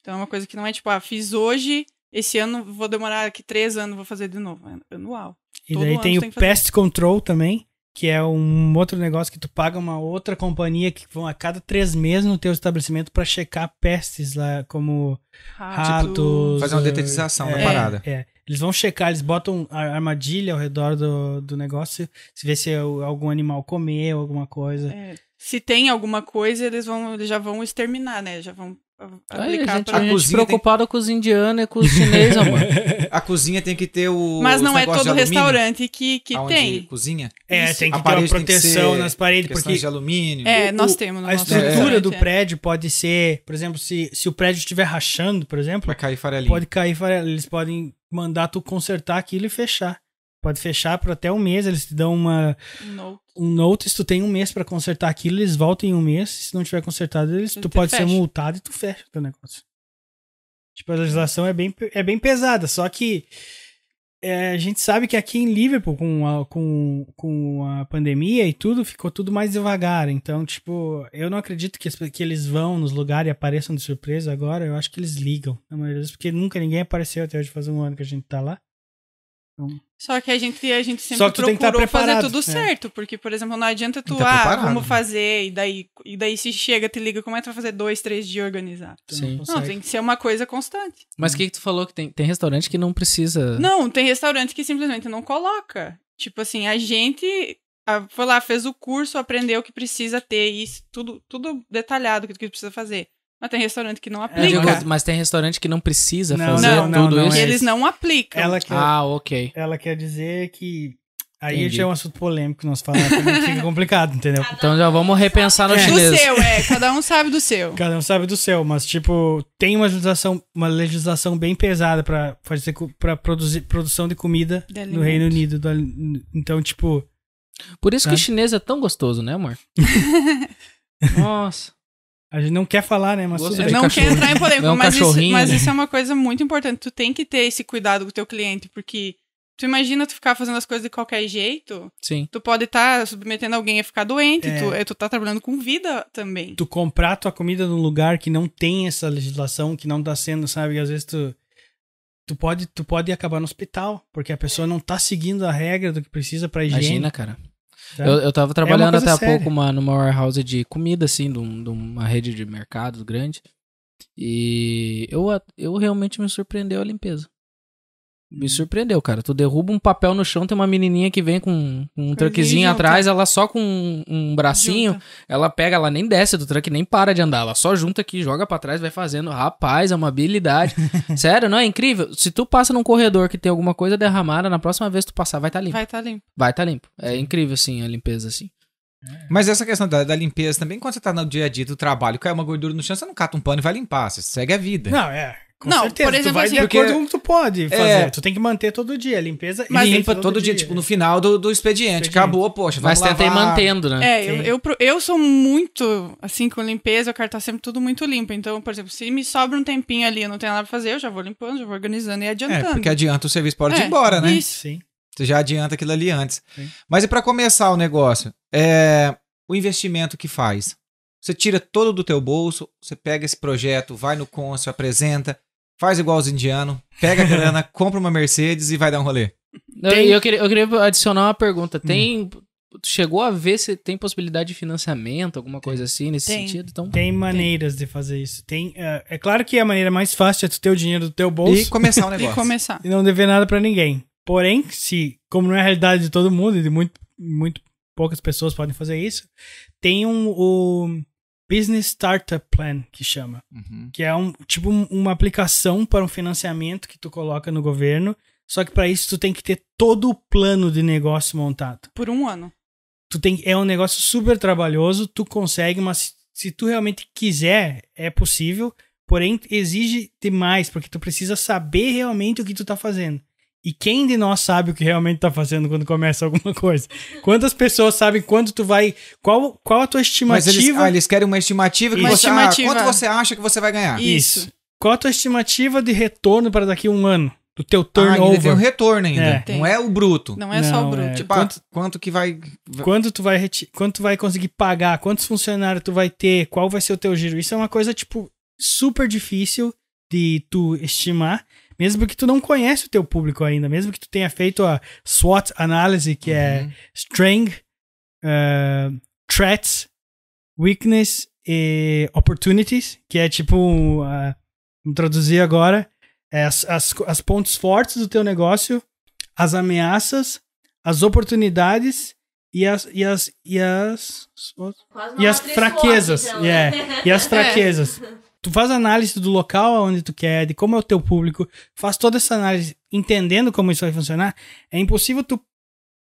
Então é uma coisa que não é tipo, ah, fiz hoje, esse ano vou demorar aqui três anos, vou fazer de novo. É anual. E Todo daí tem o tem. Pest Control também, que é um outro negócio que tu paga uma outra companhia que vão a cada três meses no teu estabelecimento para checar pestes lá, como ratos. Fazer uma eh, detetização da é, parada. É. Eles vão checar, eles botam a armadilha ao redor do, do negócio, se vê se é algum animal comeu alguma coisa. É, se tem alguma coisa, eles vão, eles já vão exterminar, né? Já vão Aí, aplicar gente, pra- a gente cozinha preocupada com os indianos e com os chineses, mano. A cozinha tem que ter o. Mas não é todo restaurante que, que tem. Cozinha. É, Isso. tem que A ter uma tem proteção ser nas paredes, porque de alumínio. É, o- nós temos no a estrutura restaurante, do é. prédio pode ser, por exemplo, se, se o prédio estiver rachando, por exemplo, Vai cair farelinha. pode cair, farelo. eles podem mandar tu consertar aquilo e fechar. Pode fechar por até um mês, eles te dão uma, No. um notice, tu tem um mês pra consertar aquilo, eles voltam em um mês, se não tiver consertado, eles, tu Tu pode ser fecha. multado e tu fecha o teu negócio. Tipo, a legislação é bem, é bem pesada, só que é, a gente sabe que aqui em Liverpool, com a, com, com a pandemia e tudo, ficou tudo mais devagar. Então, tipo, eu não acredito que, que eles vão nos lugares e apareçam de surpresa agora. Eu acho que eles ligam, na maioria das porque nunca ninguém apareceu até hoje faz um ano que a gente tá lá. Só que a gente, a gente sempre Só que tu tem que tá procurou fazer tudo é. certo. Porque, por exemplo, não adianta tu, tá ah, preparado, vamos né? fazer, e daí, e daí se chega, te liga, como é que tu vai fazer dois, três dias organizar? Tu Sim. não Não, tem que ser uma coisa constante. Mas o que, que tu falou que tem, tem restaurante que não precisa. Não, tem restaurante que simplesmente não coloca. Tipo assim, a gente foi lá, fez o curso, aprendeu que precisa ter isso, tudo, tudo detalhado, o que que precisa fazer. Mas tem restaurante que não digo, aplica. mas tem restaurante que não precisa Não, fazer não, tudo não, isso. É eles não aplicam. Ela quer, Ah, ok. ela quer dizer que. Aí Entendi. já é um assunto polêmico que nós falamos, também fica complicado, entendeu? Então já vamos repensar no É. do chinês. seu, é. Cada um sabe do seu. Cada um sabe do seu, mas tipo, tem uma legislação, uma legislação bem pesada pra fazer para produzir produção de comida De no. Reino Unido. do então, tipo, Por isso que o chinês é tão gostoso, né, amor? Nossa. A gente não quer falar, né, mas Gosto bem. não quer entrar em polêmica, É um mas, isso, mas né? isso é uma coisa muito importante. Tu tem que ter esse cuidado com o teu cliente, porque tu imagina tu ficar fazendo as coisas de qualquer jeito, Sim. tu pode estar submetendo alguém a ficar doente, É. tu, eh, tu tá trabalhando com vida também. tu comprar tua comida num lugar que não tem essa legislação, que não tá sendo, sabe, às vezes tu tu pode tu pode acabar no hospital, porque a pessoa não tá seguindo a regra do que precisa pra higiene. Imagina, cara. Tá? Eu, eu tava trabalhando coisa até há pouco uma, numa warehouse de comida, assim, de, um- de uma rede de mercado grande. E eu, eu realmente me surpreendeu a limpeza. Me surpreendeu, cara. Tu derruba um papel no chão, tem uma menininha que vem com, com um truquezinho atrás, ela só com um, um bracinho, Junta. ela pega, ela nem desce do truck, nem para de andar, ela só junta aqui, joga pra trás, vai fazendo. Rapaz, é uma habilidade. Sério, não é incrível? Se tu passa num corredor que tem alguma coisa derramada, na próxima vez que tu passar, vai estar limpo. Vai estar limpo. Vai estar limpo. É incrível, assim, a limpeza, assim. Mas essa questão da, da limpeza também, quando você tá no dia a dia do trabalho, cai uma gordura no chão, você não cata um pano e vai limpar, você segue a vida. Não, é. Com Não, certeza. por exemplo, tu vai assim, de porque- acordo com o que tu pode fazer. É. Tu tem que manter todo dia. A limpeza e Mas limpa limpa todo, dia, tipo, no final do, do expediente. Expediente. Acabou, poxa, vamos Mas tenta ir lavar. mantendo, né? É, eu, eu, eu sou muito, assim, com limpeza, eu quero estar sempre tudo muito limpo. Então, por exemplo, se me sobra um tempinho ali e eu não tenho nada pra fazer, eu já vou limpando, já vou organizando e É, adiantando. porque adianta o serviço pode ir É, embora, né? isso. Sim. Você já adianta aquilo ali antes. Sim. Mas e pra começar o negócio? É, o investimento que faz? Você tira todo do teu bolso, você pega esse projeto, vai no cônsul, apresenta, faz igual os indianos, pega a grana, compra uma Mercedes e vai dar um rolê. Eu, Tem- eu queria, eu queria adicionar uma pergunta. Tem. Tu chegou a ver se tem possibilidade de financiamento, alguma coisa assim nesse Tem. sentido? Então, Tem maneiras de fazer isso. Tem, é, é claro que a maneira mais fácil é tu ter o dinheiro do teu bolso E começar o E negócio. começar. e não dever nada pra ninguém. Porém, se, como não é a realidade de todo mundo e de muito, muito poucas pessoas podem fazer isso, tem um, o Business Startup Plan, que chama. Uhum. Que é um tipo um- uma aplicação para um financiamento que tu coloca no governo. Só que para isso tu tem que ter todo o plano de negócio montado. Por um ano. Tu tem, é um negócio super trabalhoso, tu consegue, mas se, se tu realmente quiser, é possível. Porém, exige demais, porque tu precisa saber realmente o que tu tá fazendo. E quem de nós sabe o que realmente tá fazendo quando começa alguma coisa? Quantas pessoas sabem quanto tu vai. Qual, qual a tua Mas estimativa? eles, ah, eles querem uma estimativa que Uma você. estimativa. Ah, quanto você acha que você vai ganhar? Isso. Qual a tua estimativa de retorno para daqui a um ano? Do teu Ah, ainda tem turnover? um retorno ainda. É. Não é o bruto. Não é só Não, o bruto. é. Tipo, Quanto- ah, quanto que vai. Quanto tu vai reti- quanto tu vai conseguir pagar, quantos funcionários tu vai ter, qual vai ser o teu giro. Isso é uma coisa tipo super difícil de tu estimar, mesmo porque tu não conhece o teu público ainda, mesmo que tu tenha feito a SWOT análise, que é Uhum. Strength, uh, Threats, Weakness e Opportunities, que é tipo, uh, vamos traduzir agora, é as, as, as pontos fortes do teu negócio, as ameaças, as oportunidades e as e as e as e as fraquezas, SWOT, então, yeah, né? e as fraquezas. Tu faz análise do local onde tu quer, de como é o teu público, faz toda essa análise entendendo como isso vai funcionar, é impossível tu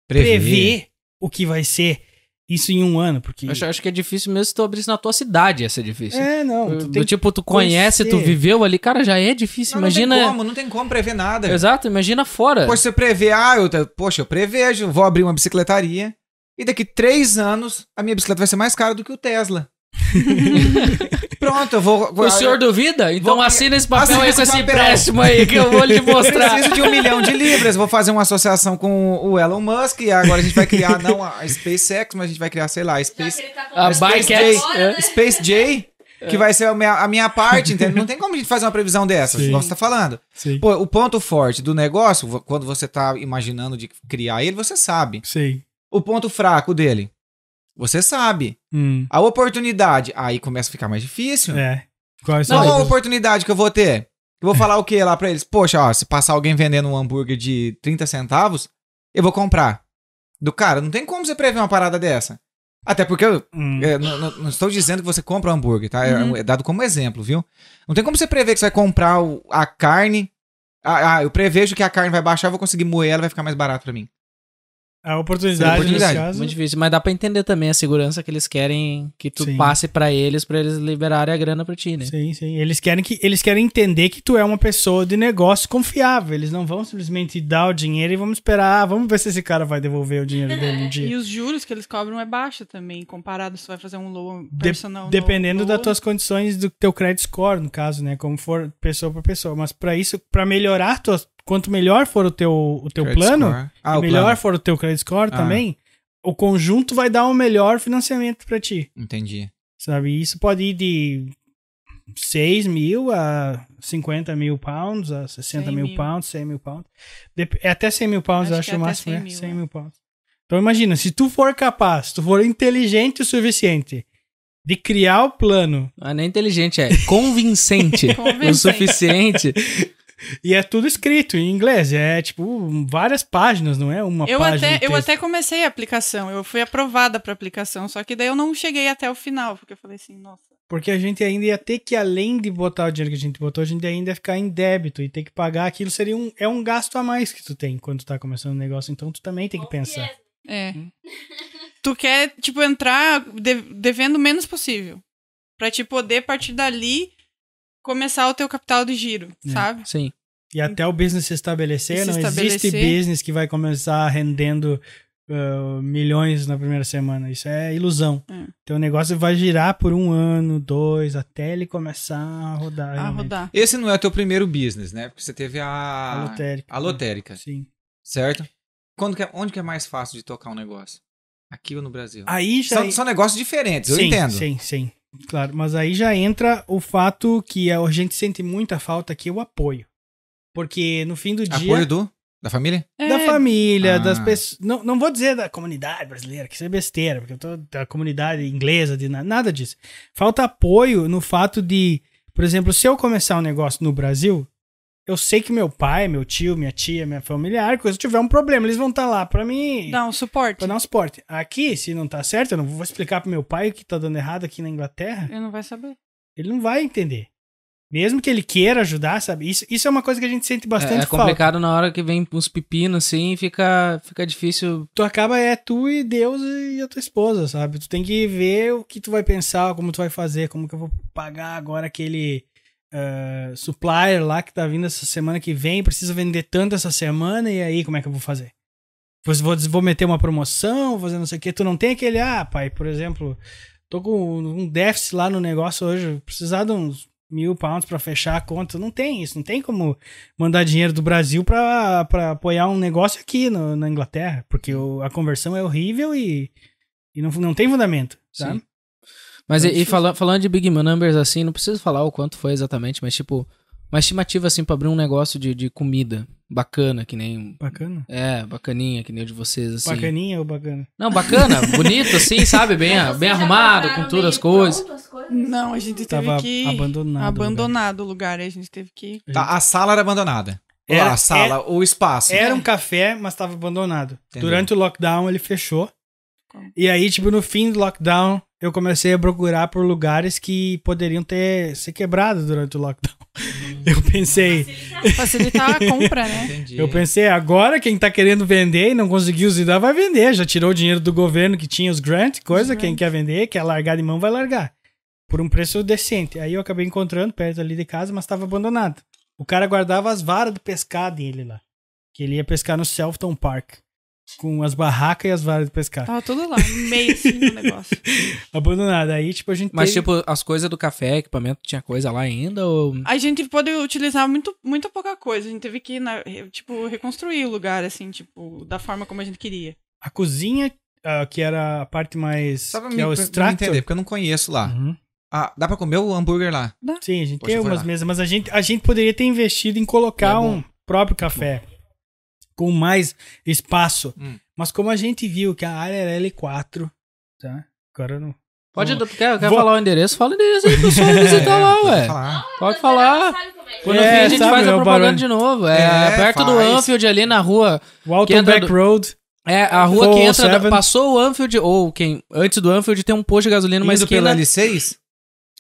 prever, o que vai ser isso em um ano, porque... Acho, acho que é difícil mesmo se tu abrisse na tua cidade, ia ser difícil. É, não, tu Do tipo, tu conhece, tu conhecer. viveu ali, cara, já é difícil. Não, imagina. Não tem como, não tem como prever nada. Exato, imagina fora. Poxa, você prevê, ah, eu, poxa, eu prevejo, vou abrir uma bicicletaria e daqui três anos a minha bicicleta vai ser mais cara do que o Tesla. Pronto, eu vou. O senhor duvida? Então Vou- assina esse papel Assina aí com esse papel. empréstimo aí que eu vou lhe mostrar. Preciso de um milhão de libras. Vou fazer uma associação com o Elon Musk e agora a gente vai criar, não a SpaceX, mas a gente vai criar, sei lá, a Space, tá A de X, agora, é. né? Space J, que vai ser a minha, a minha parte, entendeu? Não tem como a gente fazer uma previsão dessas, Sim. igual você tá falando. Sei, Pô, o ponto forte do negócio, quando você tá imaginando de criar ele, você sabe. sei. O ponto fraco dele, você sabe. Hum, A oportunidade, aí começa a ficar mais difícil. é. Quais Não, a oportunidade que eu vou ter. Eu vou falar o que lá pra eles? Poxa, ó, se passar alguém vendendo um hambúrguer de 30 centavos, eu vou comprar. Do cara, não tem como você prever uma parada dessa. Até porque eu Hum, é, não, não- não estou dizendo que você compra um hambúrguer, tá? É- É, dado como exemplo, viu? Não tem como você prever que você vai comprar o- a carne. Ah, ah, eu prevejo que a carne vai baixar, eu vou conseguir moer ela, vai ficar mais barato pra mim. A oportunidade, oportunidade. nesse caso. Muito difícil, mas dá pra entender também a segurança que eles querem que tu Sim. passe pra eles, pra eles liberarem a grana pra ti, né? Sim, sim. Eles querem, que, eles querem entender que tu é uma pessoa de negócio confiável. Eles não vão simplesmente dar o dinheiro e vamos esperar. ah, vamos ver se esse cara vai devolver o dinheiro dele um E dia. os juros que eles cobram é baixo também, comparado se vai fazer um loan De- personal. no- dependendo das tuas condições do teu credit score, no caso, né? Como for pessoa por pessoa. Mas pra isso, pra melhorar tuas, quanto melhor for o teu, o teu Credit plano. Ah, e o melhor plano. for o teu credit score Ah. também, o conjunto vai dar um melhor financiamento pra ti. Entendi. Sabe? Isso pode ir de 6 mil a 50 mil pounds, a 60 100 mil, mil. pounds, 100 mil pounds. Dep- é até 100 mil pounds, Acho eu acho que é o máximo, 100 né? mil, 100 é. mil pounds. Então imagina, se tu for capaz, se tu for inteligente o suficiente de criar o plano, Não é nem inteligente, é convincente. o Convincente. suficiente. e é tudo escrito em inglês, é tipo várias páginas, não é uma Eu página até, eu até comecei a aplicação, eu fui aprovada pra aplicação, só que daí eu não cheguei até o final, porque eu falei assim, nossa. Porque a gente ainda ia ter que, além de botar o dinheiro que a gente botou, a gente ainda ia ficar em débito e ter que pagar aquilo seria um, é um gasto a mais que tu tem quando tu tá começando um negócio, então tu também tem que pensar. É. Tu quer, tipo, entrar de- devendo o menos possível. Pra te poder, partir dali, começar o teu capital de giro, É. sabe? Sim. E até o business se estabelecer, Se não existe estabelecer. business que vai começar rendendo ah, milhões na primeira semana. Isso é ilusão. É. Então o negócio vai girar por um ano, dois, até ele começar a rodar. A realmente. rodar. Esse não é o teu primeiro business, né? Porque você teve a. A lotérica. A lotérica, Sim. certo? Quando que é- onde que é mais fácil de tocar um negócio? Aqui ou no Brasil? Aí já. São, são negócios diferentes, eu sim, entendo. Sim, sim. Claro, mas aí já entra o fato que a gente sente muita falta aqui, o apoio. Porque no fim do dia. Apoio do? Da família? Da É, família, Ah. das pessoas. Não, não vou dizer da comunidade brasileira, que isso é besteira, porque eu tô da comunidade inglesa, de na- nada disso. Falta apoio no fato de, por exemplo, se eu começar um negócio no Brasil, eu sei que meu pai, meu tio, minha tia, minha familiar, se eu tiver um problema, eles vão estar lá pra mim. Dá um suporte. Pra dar um suporte. Aqui, se não tá certo, eu não vou explicar pro meu pai o que tá dando errado aqui na Inglaterra. Ele não vai saber. Ele não vai entender. Mesmo que ele queira ajudar, sabe? Isso, isso é uma coisa que a gente sente É, bastante é falta. complicado na hora que vem uns pepinos assim, fica, fica difícil. tu acaba é tu e Deus e a tua esposa, sabe? Tu tem que ver o que tu vai pensar, como tu vai fazer, como que eu vou pagar agora aquele ah, supplier lá que tá vindo essa semana que vem, precisa vender tanto essa semana, e aí como é que eu vou fazer? Vou, vou, vou meter uma promoção, vou fazer não sei o que, tu não tem aquele, ah, pai, por exemplo, tô com um déficit lá no negócio hoje, precisar de uns mil pounds pra fechar a conta, não tem isso, não tem como mandar dinheiro do Brasil pra pra apoiar um negócio aqui no- na Inglaterra, porque o- a conversão é horrível e, e não, não tem fundamento, sabe? Sim. Mas É e, e fala- falando de Big Numbers assim, não preciso falar o quanto foi exatamente, mas tipo, uma estimativa assim pra abrir um negócio de, de comida bacana, que nem. Bacana. É, bacaninha, que nem o de vocês, assim. Bacaninha ou bacana? Não, bacana, bonito, assim, sabe? Bem, bem arrumado, com todas as coisas. as coisas? Não, a gente teve Tava que. abandonado. abandonado o lugar, aí a gente teve que. Tá, a sala era abandonada. Era- Lá, a sala, o espaço. Era um café, mas estava abandonado. Entendeu. Durante o lockdown ele fechou. Como? E aí, tipo, no fim do lockdown, eu comecei a procurar por lugares que poderiam ter ser quebrados durante o lockdown. Eu pensei, Facilitar a compra, né? Entendi. eu pensei, agora quem tá querendo vender e não conseguiu se dar vai vender, já tirou o dinheiro do governo que tinha os grant, coisa, quem quer vender, quer largar de mão vai largar. Por um preço decente. Aí eu acabei encontrando perto ali de casa, mas estava abandonado. O cara guardava as varas de pescar dele lá. Que ele ia pescar no Selfton Park. Com as barracas e as varas de pescar. Tava tudo lá, no meio assim do negócio. Abandonado. Aí, tipo, a gente Mas, teve- tipo, as coisas do café, equipamento, tinha coisa lá ainda? Ou... A gente pôde utilizar muito, muito pouca coisa. A gente teve que, na- re- tipo, reconstruir o lugar, assim, tipo, da forma como a gente queria. a cozinha, ah, que era a parte mais... Só pra que me, é o pra entender, porque eu não conheço lá. Uhum. Ah, dá pra comer o hambúrguer lá? Sim, a gente Poxa, tem umas lá. mesas, mas a gente, a gente poderia ter investido em colocar É um próprio café com mais espaço. Hum. Mas como a gente viu que a área era L4, tá? Agora não. Pode, Vamos- quer, quer Vou- falar o endereço? Fala o endereço aí, pessoal, visitar lá, pode ué. falar. Pode falar. Quando É, vir, a gente sabe, faz é a o propaganda barulho. de novo. É, É, perto do faz. Anfield, ali na rua. O Alton entra Back do- Road. É, a rua que entra. 407. Passou o Anfield, ou quem. Antes do Anfield tem um posto de gasolina Indo pelo esquina. L6?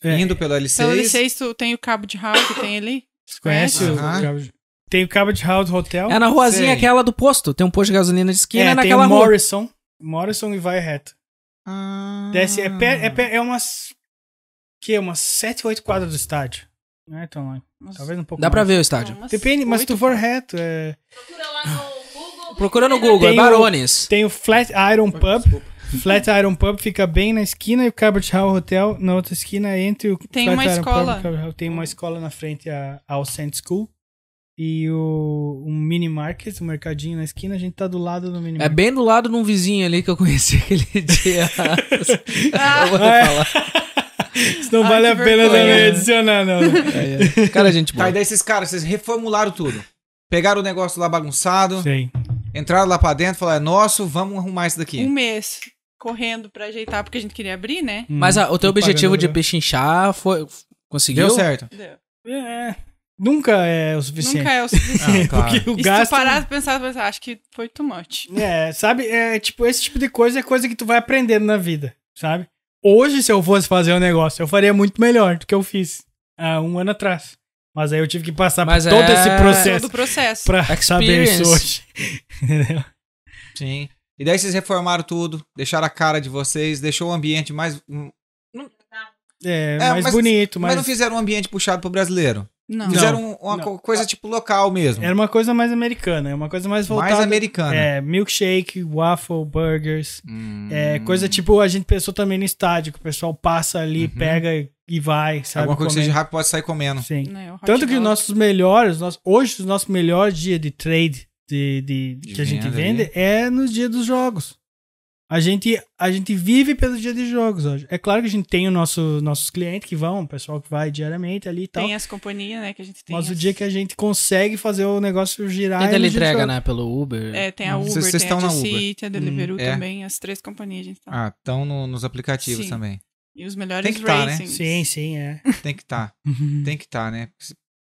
É. Indo pelo L6? Pelo L6, tu tem o cabo de house que tem ali. Você conhece o Aham. cabo de- Tem o Cabbage House Hotel. É na ruazinha Sei. aquela do posto. Tem um posto de gasolina de esquina É, tem naquela o rua. Morrison. Morrison e vai reto. Ah. Desce, é, pé- é, pé- é umas. Que? Umas 7, 8 quadras do estádio. Não é tão longe. Talvez um pouco Dá pra mais. ver o estádio. umas Depende, mas se tu for reto, é. Procura lá no Google. Procura no Google, é Tem o- Barones. Tem o Flat Iron Pub. Flat Iron Pub fica bem na esquina e o Cabbage House Hotel na outra esquina entre o Tem Flat uma Iron escola. Pub e o Cabbage House. Tem uma escola na frente, a All Saints School. E o um mini market, um mercadinho na esquina, a gente tá do lado do mini É market. bem do lado de um vizinho ali que eu conheci aquele dia. Ah, Eu vou É. falar. Isso não Ai, vale a pena vergonha. também adicionar, não. né? É, é. Cara, gente boa. Tá, e daí esses caras, vocês reformularam tudo. Pegaram o negócio lá bagunçado, Sei. entraram lá pra dentro, falaram, é nosso, vamos arrumar isso daqui. um mês correndo pra ajeitar, porque a gente queria abrir, né? Mas ah, o teu objetivo pagando de pechinchar foi. Conseguiu? Deu certo. Deu. É, nunca é o suficiente. Nunca é o suficiente. Ah, claro. Porque o E se gasto... tu parar e pensar, pensar, acho que foi too much. É, sabe? É, tipo, esse tipo de coisa é coisa que tu vai aprendendo na vida, sabe? Hoje, se eu fosse fazer um negócio, eu faria muito melhor do que eu fiz há um ano atrás. Mas aí eu tive que passar Mas por todo é- esse processo Todo processo. pra saber isso Experience. hoje. Entendeu? Sim. E daí vocês reformaram tudo, deixaram a cara de vocês, deixou o ambiente mais. hum, É, É, mais mas- bonito, Mas mas, não fizeram um ambiente puxado pro brasileiro. Não. Fizeram um- uma não. co- coisa tipo local mesmo. era uma coisa mais americana, é uma coisa mais voltada... mais americana. É, milkshake, waffle, burgers, Hum. é, coisa tipo, a gente pensou também no estádio, que o pessoal passa ali, Uhum. pega e vai, sabe? Alguma coisa que comer. seja rápido pode sair comendo. Sim. Né, o hot Tanto que os nossos melhores, nós- hoje os nossos melhores dias de trade de, de- De que a gente vende ali. é nos dias dos jogos. A gente, a gente vive pelo dia de jogos hoje. É claro que a gente tem os nosso, nossos clientes que vão, o pessoal que vai diariamente ali e tal. Tem as companhias, né, que a gente tem. Mas o as- dia que a gente consegue fazer o negócio girar. Tem entrega, né? Pelo Uber. É, tem a Hum. Uber, Vocês- vocês tem a estão na Uber. Jacity, tem a Deliveroo é. também, as três companhias a gente tá. Ah, estão no- nos aplicativos Sim. também. E os melhores Tem que tá, né? Sim, sim, é. Tem que estar. Tem que estar, né?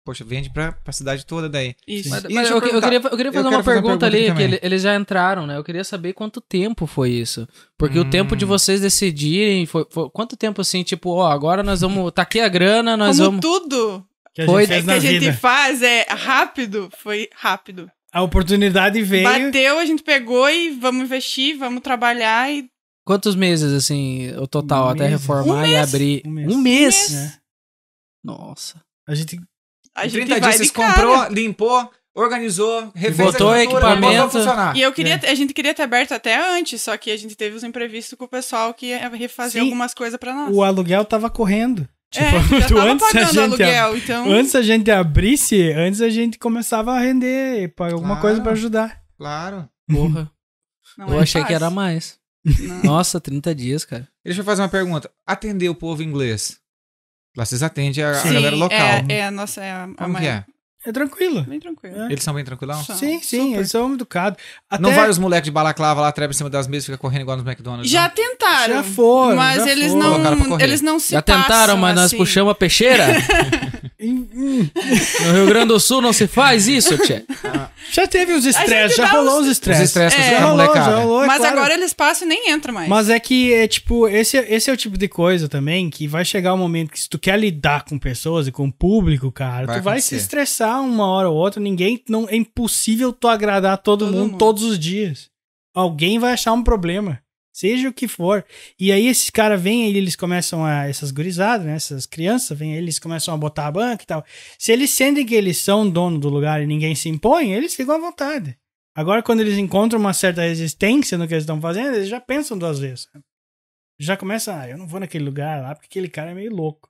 Poxa, vende pra, pra cidade toda daí. Isso. Mas, mas eu, eu eu queria, eu queria Eu fazer quero uma fazer uma pergunta, pergunta ali, que eles já entraram, né? Eu queria saber quanto tempo foi isso. Porque o Hum. tempo de vocês decidirem foi, foi- quanto tempo assim, tipo, ó, agora nós vamos, tá aqui a grana, nós Como vamos tudo Que a Foi- gente fez que na a gente faz é rápido, foi rápido. A oportunidade veio. Bateu, a gente pegou e vamos investir, vamos trabalhar e quantos meses assim, o total até Meses. reformar Um e mês. abrir? Um mês. Um mês. né? Nossa. A gente a em gente 30 vai dias vocês comprou, limpou, organizou, refez Botou a equipamento. botou a. E eu queria, É. a gente queria ter aberto até antes, só que a gente teve os imprevistos com o pessoal que ia refazer Sim. algumas coisas pra nós. o aluguel tava correndo. é, Tipo, já tu tava antes a pagando gente aluguel, então... Antes a gente abrisse, antes a gente começava a render alguma Claro. coisa pra ajudar. Claro. Porra. não eu é achei que fácil. era mais. Não. Nossa, 30 dias, cara. Deixa eu fazer uma pergunta. Atender o povo inglês. Lá vocês atendem a, a galera local. É, é a nossa... É a, a Como que maior- é? É tranquilo. Bem tranquilo. É. Eles são bem tranquilão? São. Sim, sim, Super. eles são educados. Até Não vai os moleques de balaclava lá, treva em cima das mesas e fica correndo igual nos McDonald's. Já não? tentaram. Já foram, Mas já eles foram. Não, eles não se Já tentaram, passam, mas nós assim. puxamos a peixeira. No Rio Grande do Sul não se faz isso, tchê. Já teve os estresses, já rolou os Os estresses. estresses É. Já rolou, já rolou, é Mas claro. agora eles passam e nem entram mais. Mas é que é tipo, esse, esse é o tipo de coisa também que vai chegar um momento que se tu quer lidar com pessoas e com o público, cara, Vai tu vai acontecer. se estressar uma hora ou outra, ninguém não é impossível tu agradar todo, Todo mundo, mundo. todos os dias. Alguém vai achar um problema, seja o que for. E aí esses caras vêm aí, eles começam a essas gurizadas, né, essas crianças, vêm eles começam a botar a banca e tal. Se eles sentem que eles são dono do lugar e ninguém se impõe, eles ficam à vontade. Agora, quando eles encontram uma certa resistência no que eles estão fazendo, eles já pensam duas vezes. Já começa, ah, eu não vou naquele lugar lá porque aquele cara é meio louco.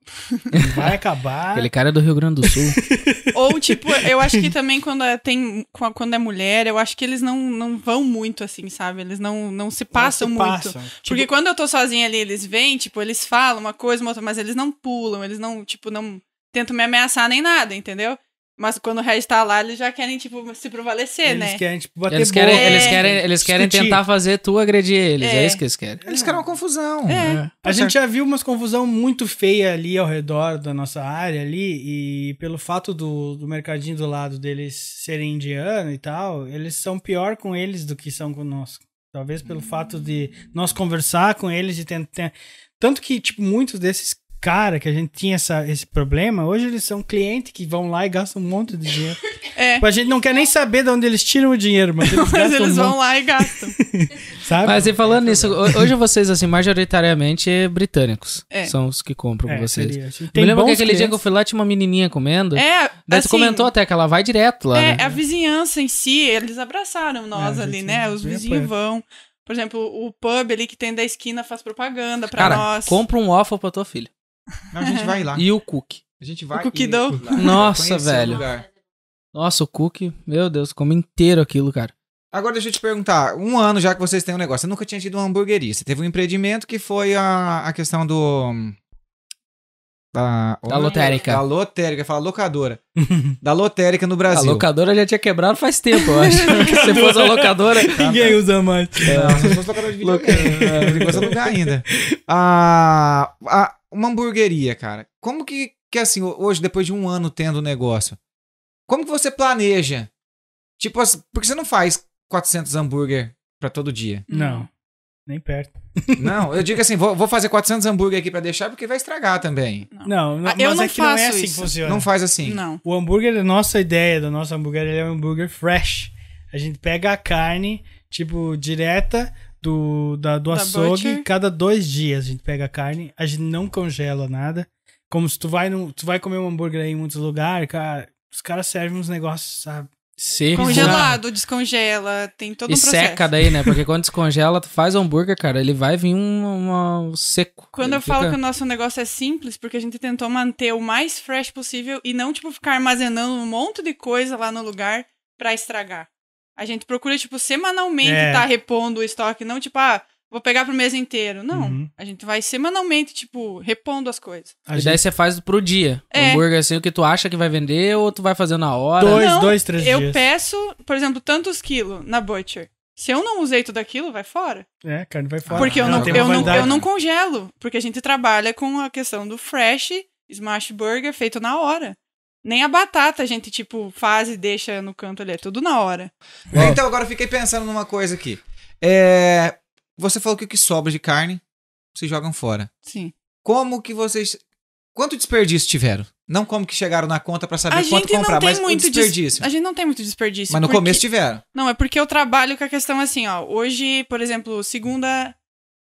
Vai acabar. Aquele cara é do Rio Grande do Sul. Ou, tipo, eu acho que também quando é, tem, quando é mulher, eu acho que eles não, não vão muito assim, sabe? Eles não, não se passam Não se muito. passam. Porque Tipo, quando eu tô sozinha ali, eles vêm, tipo, eles falam uma coisa, uma outra, mas eles não pulam, eles não, tipo, não tentam me ameaçar nem nada, entendeu? Mas quando o Regis tá lá, eles já querem, tipo, se prevalecer, eles né? querem, tipo, bater Eles querem, boca. eles querem, eles querem Discutir. tentar fazer tu agredir eles. É. É. isso que eles querem. Eles querem uma confusão. É. A gente já viu umas confusão muito feia ali ao redor da nossa área ali, e pelo fato do, do mercadinho do lado deles serem indiano e tal, eles são pior com eles do que são conosco. Talvez pelo fato de nós conversar com eles e tentar. Tanto que, tipo, muitos desses cara que a gente tinha essa, esse problema, hoje eles são clientes que vão lá e gastam um monte de dinheiro. É. Tipo, A gente não quer nem saber de onde eles tiram o dinheiro, mas eles Mas eles um vão monte, lá e gastam. sabe? Mas e falando nisso, ho- hoje vocês, assim, majoritariamente é britânicos. É. São os que compram com É, vocês. seria, Me lembro que aquele dia que eu clientes. fui lá tinha uma menininha comendo. É, Daí assim, comentou até que ela vai direto lá, É, né? a vizinhança em si, eles abraçaram nós É, ali, gente né? Os bem vizinhos vão. Por exemplo, o pub ali que tem da esquina faz propaganda pra Cara, nós. compra um waffle pra tua filha. Não, a gente vai lá. E o cookie. A gente vai O cookie dough. lá, Nossa, velho. Nossa, o cookie, meu Deus, come inteiro aquilo, cara. Agora deixa eu te perguntar, um ano já que vocês têm um negócio, você nunca tinha tido uma hamburgueria, você teve um empreendimento que foi a, a questão do... Da, Da lotérica. Da lotérica, fala locadora. da lotérica no A Brasil. locadora já tinha quebrado faz tempo, eu acho. Se fosse a locadora. Ninguém usa mais. Não, se fosse locadora de videogame. É, Tem coisa lugar ainda. Ah, ah, uma hamburgueria, cara. Como que, que assim, hoje, depois de um ano tendo o negócio, como que você planeja? Tipo, assim, porque você não faz 400 hambúrguer pra todo dia. Não, nem perto. Não, eu digo assim, vou, vou fazer 400 hambúrguer aqui pra deixar porque vai estragar também. Não, não Ah, eu mas não é que não é assim que isso. funciona. Não faz assim. Não. O hambúrguer, a nossa ideia do nosso hambúrguer, ele é um hambúrguer fresh. A gente pega a carne, tipo, direta do, da, do Da açougue, butcher. cada dois dias a gente pega a carne, a gente não congela nada. Como se tu vai, no, tu vai comer um hambúrguer aí em muitos lugares, cara, os caras servem uns negócios, sabe? Congelado, descongela, tem todo E um processo. seca daí, né? Porque quando descongela, tu faz o hambúrguer, cara, ele vai vir um, uma- seco. Quando Ele eu falo fica- que o nosso negócio é simples, porque a gente tentou manter o mais fresh possível e não, tipo, ficar armazenando um monte de coisa lá no lugar pra estragar. A gente procura, tipo, semanalmente É. tá repondo o estoque, não, tipo, ah, vou pegar pro mês inteiro. Não. Uhum. A gente vai semanalmente, tipo, repondo as coisas. A E gente- daí você faz pro dia. O É. hambúrguer assim, o que tu acha que vai vender ou tu vai fazer na hora. Dois, Não, dois, três eu dias. peço, por exemplo, tantos quilos na Butcher. Se eu não usei tudo aquilo, vai fora. É, a carne vai fora. Porque eu não, uma eu, não, eu não congelo. Porque a gente trabalha com a questão do fresh, smash burger feito na hora. Nem a batata a gente, tipo, faz e deixa no canto ali. É tudo na hora. É, Então, agora eu fiquei pensando numa coisa aqui. É, você falou que o que sobra de carne, vocês jogam fora. Sim. Como que vocês... Quanto desperdício tiveram? Não como que chegaram na conta pra saber A quanto gente não comprar, tem mas muito des- desperdício. A gente não tem muito desperdício. Mas no porque- começo tiveram. Não, é porque eu trabalho com a questão assim, ó. Hoje, por exemplo, segunda.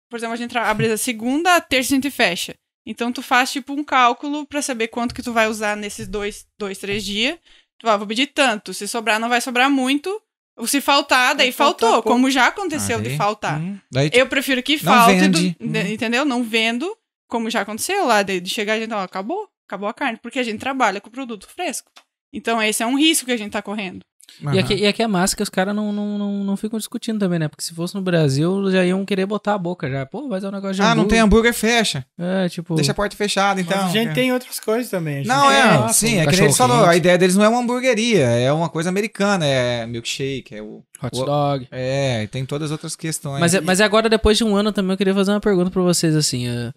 Por exemplo, a gente abre a segunda, a terça a gente fecha. Então tu faz tipo um cálculo pra saber quanto que tu vai usar nesses dois, dois três dias. Tu vai, vou pedir tanto. Se sobrar, não vai sobrar muito. Ou se faltar, daí faltou. pouco. Como já aconteceu Aí. de faltar. Hum. Daí, Eu prefiro que falte, do- de- entendeu? Não vendo, como já aconteceu lá, de, de chegar a gente, ó, acabou, acabou a carne, porque a gente trabalha com produto fresco. Então esse é um risco que a gente tá correndo. E aqui, e aqui é massa que os caras não, não, não, não ficam discutindo também, né? Porque se fosse no Brasil, já iam querer botar a boca já. Pô, vai dar um negócio de Ah, não tem hambúrguer. fecha. É, tipo... Deixa a porta fechada, então. Mas a gente tem outras coisas também. Não, tem é, lá, sim, pô. é que nem eles falou, a ideia deles não é uma hamburgueria, é uma coisa americana, é milkshake, é o... Hot o- dog. É, tem todas as outras questões. Mas, é- mas agora, depois de um ano, também eu queria fazer uma pergunta pra vocês, assim. é,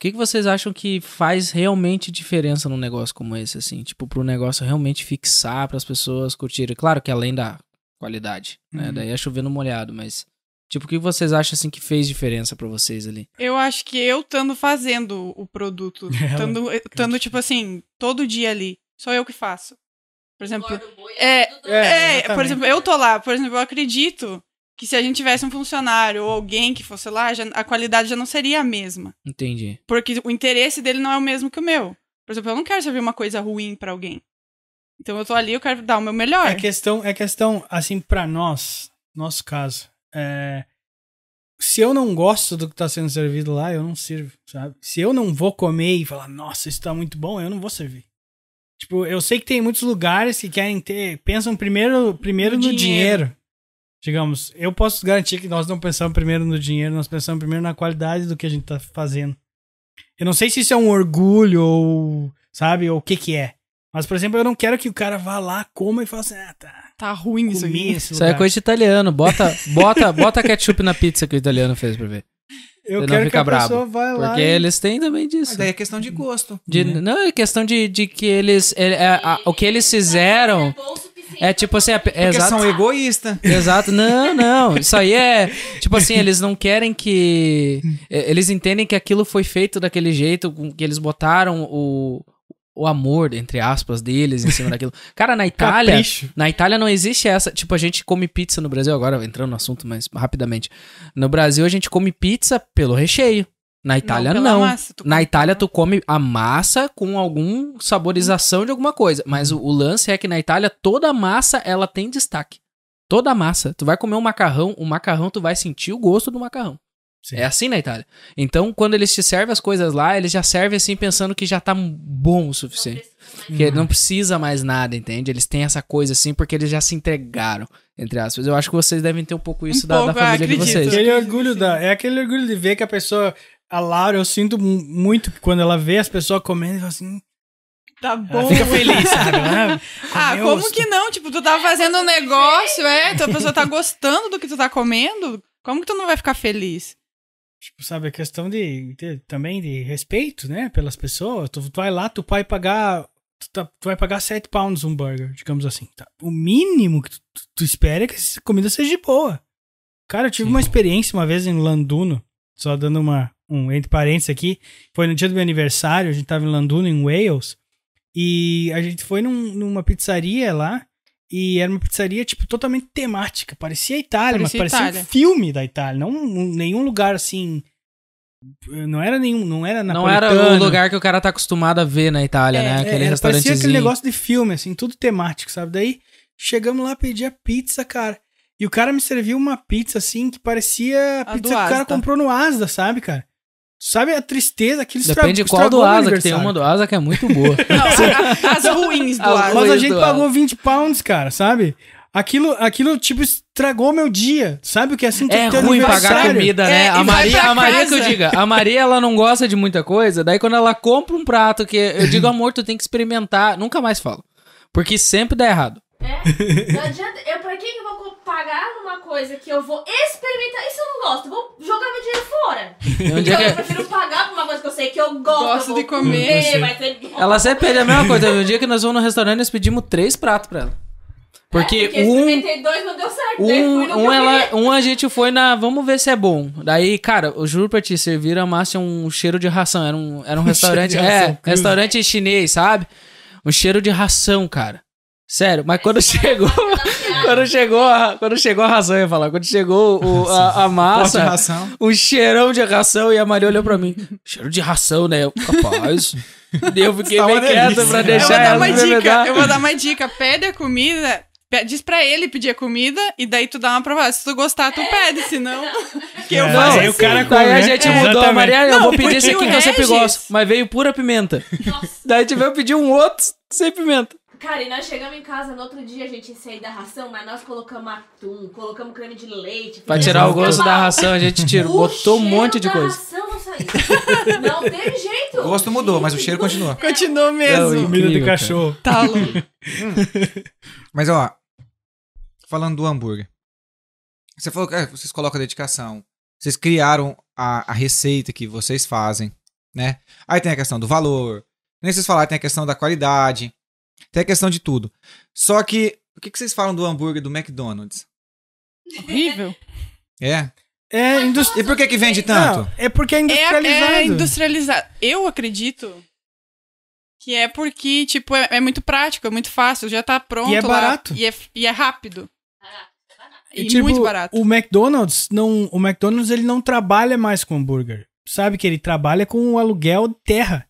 que, que vocês acham que faz realmente diferença num negócio como esse, assim? Tipo, pro negócio realmente fixar, para as pessoas curtirem. Claro que além da qualidade, né? Uhum. Daí é chovendo molhado, mas... Tipo, o que vocês acham, assim, que fez diferença pra vocês ali? Eu acho que eu estando fazendo o produto, estando, estando tipo assim, todo dia ali, sou eu que faço. Por exemplo, o é, é. É, exatamente. por exemplo, eu tô lá, por exemplo, eu acredito que se a gente tivesse um funcionário ou alguém que fosse lá, já- a qualidade já não seria a mesma. Entendi. Porque o interesse dele não é o mesmo que o meu. Por exemplo, eu não quero servir uma coisa ruim pra alguém. Então eu tô ali, eu quero dar o meu melhor. É questão, é questão, assim, pra nós, nosso caso, é, se eu não gosto do que tá sendo servido lá, eu não sirvo, sabe? Se eu não vou comer e falar, nossa, isso tá muito bom, eu não vou servir. Tipo, eu sei que tem muitos lugares que querem ter, pensam primeiro, primeiro no, No dinheiro. dinheiro. Digamos, eu posso garantir que nós não pensamos primeiro no dinheiro, nós pensamos primeiro na qualidade do que a gente tá fazendo. Eu não sei se isso é um orgulho ou, sabe, ou o que que é. Mas, por exemplo, eu não quero que o cara vá lá, coma e fale assim, ah, tá, Tá ruim isso aqui. Isso é coisa de italiano. Bota, bota, bota ketchup na pizza que o italiano fez pra ver. Eu não quero que a brabo, pessoa vá lá Porque e- eles têm também disso. Mas daí é questão de gosto. De- Não, é questão de, de que eles. ele- é, a- o que eles fizeram. É É tipo assim, é, Porque exato. são egoístas. Exato, não, não. Isso aí é. Tipo assim, eles não querem que. é, Eles entendem que aquilo foi feito daquele jeito, com que eles botaram o, o amor, entre aspas, deles em cima daquilo. Cara, na Itália. Capricho. Na Itália não existe essa. Tipo, a gente come pizza no Brasil, agora entrando no assunto, mas rapidamente. No Brasil a gente come pizza pelo recheio. Na Itália pela não. massa, tu Na come- Itália tu come a massa com algum saborização de alguma coisa. Mas o, o lance é que na Itália toda a massa ela tem destaque. Toda a massa. Tu vai comer um macarrão, o macarrão tu vai sentir o gosto do macarrão. Sim. É assim na Itália. Então, quando eles te servem as coisas lá, eles já servem assim pensando que já tá bom o Não suficiente. Que não precisa mais nada, entende? Eles têm essa coisa assim porque eles já se entregaram, entre aspas. Eu acho que vocês devem ter um pouco isso da, da pouco, família de vocês. Aquele orgulho da, é aquele orgulho de ver que a pessoa, a Laura, eu sinto mu- muito que quando ela vê as pessoas comendo, ela fala assim, Tá ela bom. fica feliz, sabe? Ela Ah, como os- que não? Tipo, tu tá fazendo um negócio, é, tu- a pessoa tá gostando do que tu tá comendo, como que tu não vai ficar feliz? Tipo, sabe, a questão de, de- também de respeito, né, pelas pessoas. Tu, tu vai lá, tu vai pagar, tu, tá- tu vai pagar 7 pounds um burger, digamos assim. tá? O mínimo que tu, tu- tu espera é que essa comida seja boa. Cara, eu tive uma experiência uma vez em Landuno, só dando uma, um entre parênteses aqui, foi no dia do meu aniversário, a gente tava em Landuno, em Wales, e a gente foi num- numa pizzaria lá, e era uma pizzaria, tipo, totalmente temática. Parecia Itália, Parecia mas parecia Itália. um filme da Itália. Não um- nenhum lugar assim. Não era nenhum. Não era Não era o lugar que o cara tá acostumado a ver na Itália, É, né? É, Aquele era, parecia restaurantezinho. aquele negócio de filme, assim, tudo temático, sabe? Daí chegamos lá, pedi a pizza, cara. E o cara me serviu uma pizza, assim, que parecia a pizza que o cara comprou no Asda, sabe, cara? Sabe a tristeza, aquilo estra- Depende qual do Asa, que tem uma do Asa que é muito boa. Não, as ruins do As ar. Mas a gente pagou 20 pounds, cara, sabe? Aquilo, aquilo, tipo, estragou meu dia. Sabe o que é assim? É ruim pagar comida, né? É, a Maria, a Maria que eu diga, a Maria ela não gosta de muita coisa, daí quando ela compra um prato que eu digo, amor, tu tem que experimentar, nunca mais falo. Porque sempre dá errado. É? Não adianta. Eu, pra que que eu vou pagar numa coisa que eu vou experimentar? Isso eu não gosto. Vou jogar meu dinheiro fora. Então eu que prefiro pagar por uma coisa que eu sei que eu gosto. Gosto eu de comer. vai ter ela sempre pede a mesma coisa. Um dia que nós vamos no restaurante nós pedimos três pratos pra ela. Porque É, eu um, experimentei dois, não deu certo. Um, um, ela, um a gente foi na. Vamos ver se é bom. Daí, cara, eu juro pra ti, serviram a massa um cheiro de ração. Era um, era um restaurante. é, cruz. restaurante chinês, sabe? Um cheiro de ração, cara. Sério, mas quando chegou. Quando chegou a, quando chegou a ração, eu ia falar. Quando chegou o, a, a massa, ração. um cheirão de ração, e a Maria olhou pra mim. Cheiro de ração, né? Eu, capaz. Eu fiquei Tá bem uma quieto pra Eu Eu vou deixar dar uma dica. Eu vou dar uma dica. Pede a comida. Diz pra ele pedir a comida e daí tu dá uma provada. Se tu gostar, tu pede, senão. Que eu É, faço aí o assim. cara Daí a come, gente né? mudou, Exatamente. Maria, eu Não, vou pedir esse aqui o que eu sempre gosto. Mas veio pura pimenta. Nossa. Daí tivemos que pedir um outro sem pimenta. Cara, e nós chegamos em casa no outro dia, a gente ia sair da ração, mas nós colocamos atum, colocamos creme de leite. Pra tirar o um gosto da ração, a gente tirou, botou um monte de da coisa. ração não saiu. Não teve jeito. O gosto mudou, mas o cheiro continua. Continua Não, mesmo. Comida de cachorro. Tá louco. Mas ó, falando do hambúrguer. Você falou que é, vocês colocam dedicação. Vocês criaram a, a receita que vocês fazem. né? Aí tem a questão do valor, nem vocês falaram, tem a questão da qualidade, tem a questão de tudo. Só que, o que, que vocês falam do hambúrguer do McDonald's? Horrível. É? É, indus- E por que que vende tanto? Não, é porque é É, industrializado. é industrializado. Eu acredito que é porque, tipo, é, é muito prático, é muito fácil, já tá pronto E é lá, barato. E é, e é rápido. E, E, tipo, muito barato. O McDonald's não, o McDonald's ele não trabalha mais com hambúrguer. Sabe que ele trabalha com o aluguel de terra.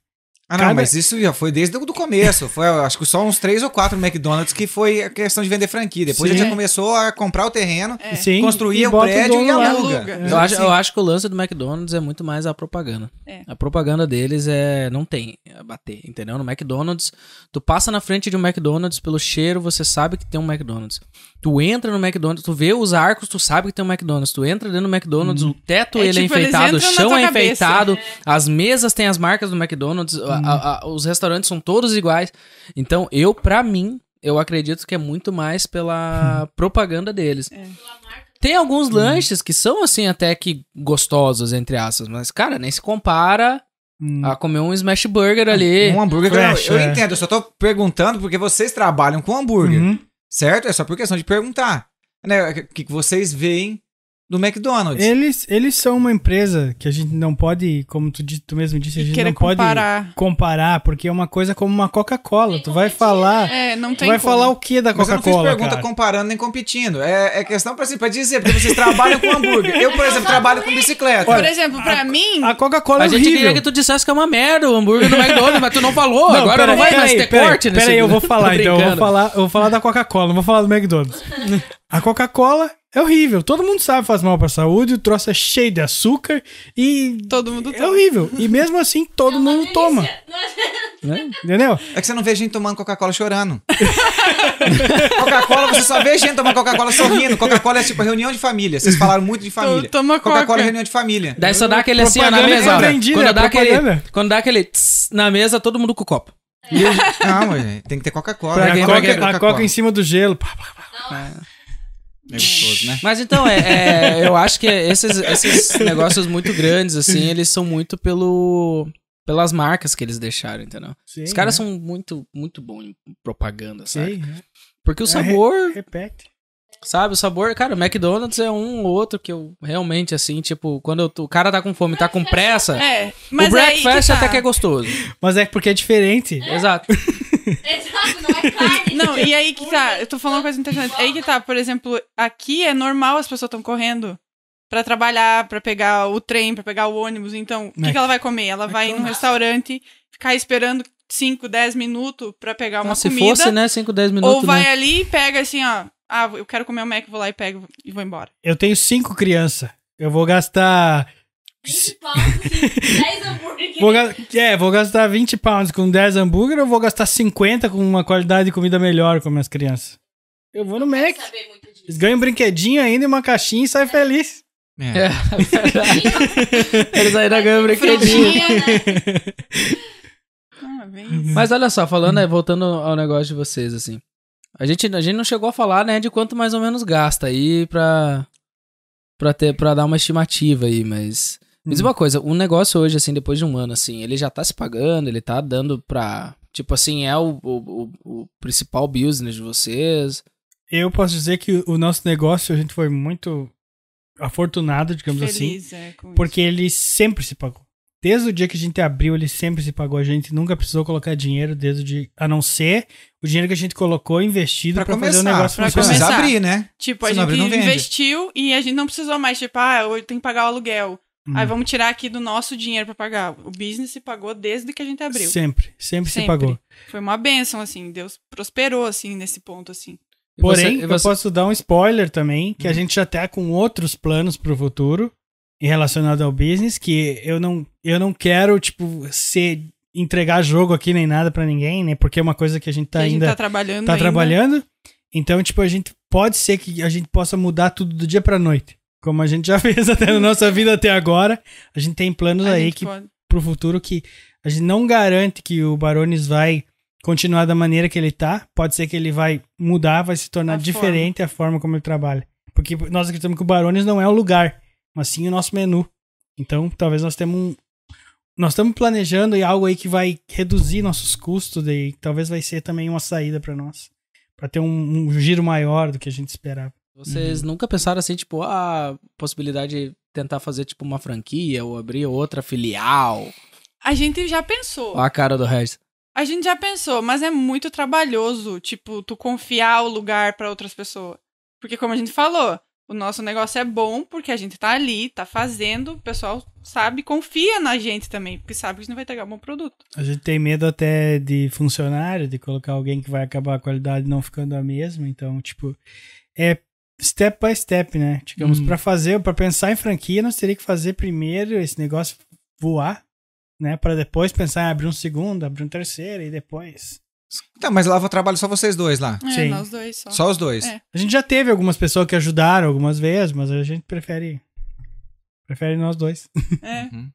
Ah, não, Cada- mas isso já foi desde o do começo. Foi, acho que só uns três ou quatro McDonald's que foi a questão de vender franquia. Depois Sim. a gente já começou a comprar o terreno, É. Sim, construir e o prédio dono e aluga. Aluga. Eu acho, eu acho que o lance do McDonald's é muito mais a propaganda. É. A propaganda deles é. Não tem a bater, entendeu? No McDonald's, tu passa na frente de um McDonald's, pelo cheiro, você sabe que tem um McDonald's. Tu entra no McDonald's, tu vê os arcos, tu sabe que tem um McDonald's. Tu entra dentro do McDonald's, o teto É ele tipo, é enfeitado, o chão é enfeitado, as mesas têm as marcas do McDonald's, a- a- a- os restaurantes são todos iguais. Então, eu, pra mim, eu acredito que é muito mais pela propaganda deles. É. Tem alguns lanches que são, assim, até que gostosos, entre aspas, mas, cara, nem se compara Hum. a comer um smash burger ali. Um hambúrguer. Fresh, eu eu é. entendo, eu só tô perguntando porque vocês trabalham com hambúrguer, Uhum. certo? É só por questão de perguntar. Né? O que, que vocês veem do McDonald's? Eles, eles são uma empresa que a gente não pode, como tu, tu mesmo disse, a gente não pode comparar. comparar, porque é uma coisa como uma Coca-Cola. Tu vai falar. É, não Tu tem vai como. falar o que da Mas eu não fiz Coca-Cola? pergunta cara? comparando nem competindo. É, é questão pra, assim, pra dizer, porque vocês trabalham com hambúrguer. Eu, por exemplo, trabalho com bicicleta. Por exemplo, pra mim, A Coca-Cola é A gente horrível. queria que tu dissesse que é uma merda o hambúrguer no McDonald's, mas tu não falou. Agora pera- não vai mais ter peraí, corte nesse Peraí, eu vou falar então. Eu vou falar, eu vou falar da Coca-Cola, não vou falar do McDonald's. A Coca-Cola é horrível. Todo mundo sabe que faz mal pra saúde, o troço é cheio de açúcar e. todo mundo É horrível. E mesmo assim, todo mundo toma. Né? Entendeu? É que você não vê gente tomando Coca-Cola chorando. Coca-Cola, você só vê gente tomando Coca-Cola sorrindo. Coca-Cola é tipo reunião de família. Vocês falaram muito de família. toma Coca-Cola Coca. é reunião de família. Daí só dá aquele assim ó, na mesa, vendida, Quando dá aquele, quando dá aquele tss na mesa, todo mundo com o copo. Não, mas tem que ter Coca-Cola. A Coca- Coca, a Coca em cima do gelo. Pá, pá, pá. É gostoso, né? Mas então, é, é, eu acho que esses, esses negócios muito grandes, assim, eles são muito pelo pelas marcas que eles deixaram, entendeu? Sim, Os caras né? são muito, muito bons em propaganda, sabe? Né? Porque o É, sabor, Repete. Sabe? O sabor, cara, o McDonald's é um ou outro que eu realmente, assim, tipo, quando eu tô- o cara tá com fome, tá com pressa, É, mas o aí que breakfast tá. até que é gostoso. Mas é porque é diferente. Exato. Exato, não é carne. Não, e aí que tá, eu tô falando uma coisa interessante. Aí que tá, por exemplo, aqui é normal as pessoas estão correndo pra trabalhar, pra pegar o trem, pra pegar o ônibus. Então, o que, que ela vai comer? Ela vai num restaurante, ficar esperando 5, 10 minutos pra pegar uma Se comida. fosse, né, 5, 10 minutos, ou vai né? ali e pega assim, ó. Ah, eu quero comer o Mac, vou lá e pego e vou embora. Eu tenho cinco crianças. Eu vou gastar. 20 pounds, 10 hambúrguer. Vou, é, vou gastar 20 pounds com 10 hambúrguer ou vou gastar 50 com uma qualidade de comida melhor com minhas crianças? Eu vou no Mac. Eles ganham um brinquedinho ainda e uma caixinha e saem feliz. É. É, verdade. Eles ainda ganham um brinquedinho. Né? Ah. Mas olha só, falando, aí, voltando ao negócio de vocês, assim. A gente, a gente não chegou a falar, né, de quanto mais ou menos gasta aí pra, pra, ter, pra dar uma estimativa aí, mas... Diz uma coisa, um negócio hoje, assim, depois de um ano, assim, ele já tá se pagando, ele tá dando pra... Tipo assim, é o, o, o- o principal business de vocês. Eu posso dizer que o nosso negócio, a gente foi muito afortunado, digamos assim, Feliz, é, com porque ele sempre se pagou. Desde o dia que a gente abriu, ele sempre se pagou. A gente nunca precisou colocar dinheiro desde o dia, a não ser o dinheiro que a gente colocou investido Pra pra, fazer o negócio pra funcionar. Precisa começar. abrir, né? Tipo, Se a abrir, gente vende. investiu e a gente não precisou mais, tipo, ah, eu tenho que pagar o aluguel. Hum. Aí vamos tirar aqui do nosso dinheiro pra pagar. O business se pagou desde que a gente abriu. Sempre, sempre, se Sempre. pagou. Foi uma benção, assim. Deus prosperou, assim, nesse ponto, assim. Porém, você- e eu você- posso dar um spoiler também, que a gente já tá com outros planos pro futuro relacionado ao business, que eu não, eu não quero, tipo, ser, entregar jogo aqui nem nada pra ninguém, né? Porque é uma coisa que a gente tá que a gente ainda tá trabalhando tá ainda. trabalhando. Então, tipo, a gente pode ser que a gente possa mudar tudo do dia pra noite. Como a gente já fez até na nossa vida até agora. A gente tem planos A aí que pode- pro futuro que a gente não garante que o Barones vai continuar da maneira que ele tá. Pode ser que ele vai mudar, vai se tornar A diferente a forma como ele trabalha. Porque nós acreditamos que o Barones não é o lugar, mas sim o nosso menu. Então, talvez nós temos um, nós estamos planejando em algo aí que vai reduzir nossos custos e talvez vai ser também uma saída para nós, para ter um, um giro maior do que a gente esperava. Vocês nunca pensaram assim, tipo, a possibilidade de tentar fazer, tipo, uma franquia ou abrir outra filial? A gente já pensou. Ó a cara do Regis. A gente já pensou, mas é muito trabalhoso, tipo, tu confiar o lugar pra outras pessoas. Porque como a gente falou, o nosso negócio é bom porque a gente tá ali, tá fazendo, o pessoal sabe, confia na gente também, porque sabe que a gente vai entregar um bom produto. A gente tem medo até de funcionário, de colocar alguém que vai acabar a qualidade não ficando a mesma, então, tipo, é step by step, né? Digamos, Uhum. pra fazer, pra pensar em franquia, nós teríamos que fazer primeiro esse negócio voar, né? Pra depois pensar em abrir um segundo, abrir um terceiro e depois. Então, mas lá vou trabalho só vocês dois lá. É, Sim. nós dois só. Só os dois. É. A gente já teve algumas pessoas que ajudaram algumas vezes, mas a gente prefere prefere nós dois. É. Uhum.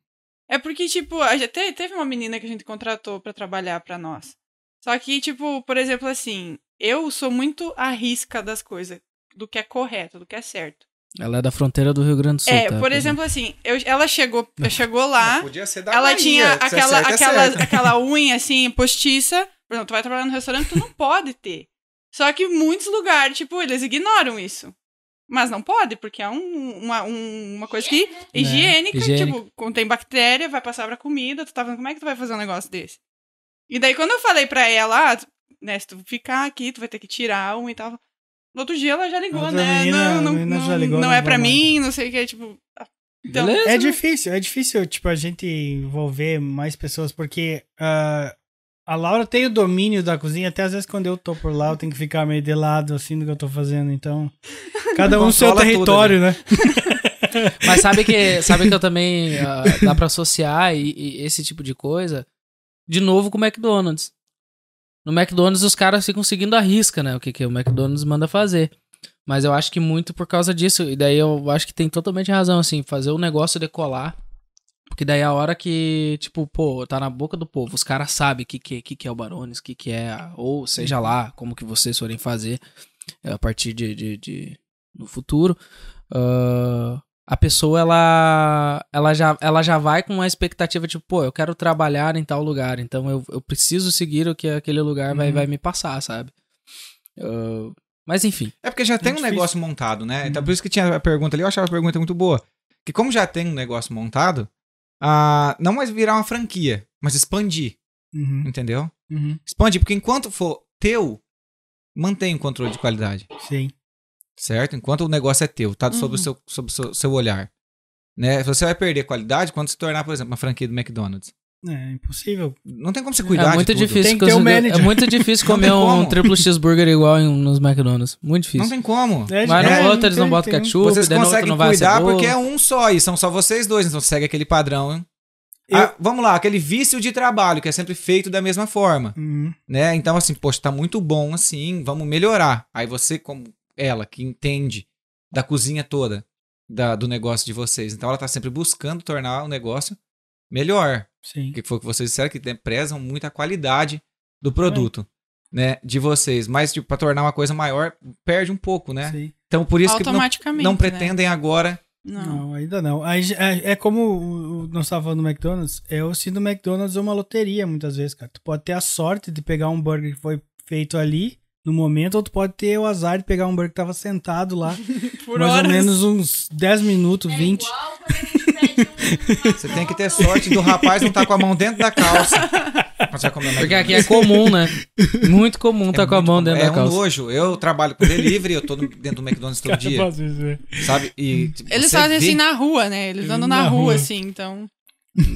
É porque, tipo, a gente te- teve uma menina que a gente contratou pra trabalhar pra nós. Só que, tipo, por exemplo, assim, eu sou muito à risca das coisas, do que é correto, do que é certo. Ela é da fronteira do Rio Grande do Sul. é, tá? por exemplo, assim, eu- ela chegou, chegou lá, Podia ser da ela Bahia, tinha se é aquela, certo, é aquela, certo. aquela unha, assim, postiça. Por exemplo, tu vai trabalhar no restaurante, tu não pode ter. Só que muitos lugares, tipo, eles ignoram isso. Mas não pode, porque é um- uma, um- uma coisa que higiênica, Higiênica. tipo, contém bactéria, vai passar pra comida, tu tá vendo como é que tu vai fazer um negócio desse? E daí quando eu falei pra ela, ah, né, se tu ficar aqui, tu vai ter que tirar unha e tal. No outro dia ela já ligou, Outra né? menina- não, não, não, já ligou, não não é pra mais. mim, não sei o que, tipo. ah, Então, Beleza. É difícil, é difícil, tipo, a gente envolver mais pessoas, porque ah, a Laura tem o domínio da cozinha, até às vezes quando eu tô por lá, eu tenho que ficar meio de lado, assim, do que eu tô fazendo, então... Cada um seu Controla tudo, território, né? Mas sabe que, sabe que eu também ah, dá pra associar e, e esse tipo de coisa de novo com o McDonald's. No McDonald's os caras ficam seguindo a risca, né? O que, que o McDonald's manda fazer. Mas eu acho que muito por causa disso. E daí eu acho que tem totalmente razão, assim, fazer o negócio decolar. Porque daí a hora que, tipo, pô, tá na boca do povo, os caras sabem o que, que, que, que é o Barones, o que, que é, ou seja lá, como que vocês forem fazer eh, a partir de, de, de- no futuro. ah, a pessoa, ela, ela, já, ela já vai com uma expectativa, tipo, pô, eu quero trabalhar em tal lugar, então eu, eu preciso seguir o que aquele lugar vai, Uhum. vai me passar, sabe? Ah, mas enfim. É porque já tem um negócio montado, né? Então por isso que tinha a pergunta ali, eu achava a pergunta muito boa. Que como já tem um negócio montado, ah, não mais virar uma franquia, mas expandir, Uhum, entendeu? uhum, Expandir, porque enquanto for teu, mantém o controle de qualidade, sim. certo? Enquanto o negócio é teu, tá sob o Uhum. seu, sob o seu, seu olhar. Né? Você vai perder qualidade quando se tornar, por exemplo, uma franquia do McDonald's. É impossível. Não tem como você cuidar é muito difícil. Tem um manager. É muito difícil comer um triplo cheeseburger igual em- nos McDonald's. Muito difícil. Não tem como. É, Mas é, no outro eles não botam tem- ketchup, Vocês conseguem não vai cuidar porque é um só e são só vocês dois, então segue aquele padrão. hein? Eu- Ah, vamos lá, aquele vício de trabalho que é sempre feito da mesma forma, Uhum, né? Então assim, poxa, tá muito bom assim, vamos melhorar. Aí você como ela que entende da cozinha toda, da- do negócio de vocês, então ela tá sempre buscando tornar o negócio melhor. Sim. Que foi o que vocês disseram que né, prezam muito a qualidade do produto, né, de vocês, mas tipo para tornar uma coisa maior, perde um pouco, né? sim. Então por isso que não, automaticamente. não né? pretendem agora Não. Não, ainda não. Aí, é, é como o- o- nós estávamos falando do McDonald's. Eu sinto o McDonald's é uma loteria muitas vezes, cara. Tu pode ter a sorte de pegar um burger que foi feito ali no momento, ou tu pode ter o azar de pegar um burger que tava sentado lá Por mais horas. ou menos uns 10 minutos, É 20. igual Você tem que ter sorte do rapaz não estar com a mão dentro da calça. Porque aqui é comum, né? Muito comum tá É com a mão comum. dentro é da calça. um nojo. Eu trabalho com delivery, eu tô dentro do McDonald's todo dia, sabe? E tipo, Eles fazem vê assim na rua, né? Eles andam na, Na rua, rua. assim, então.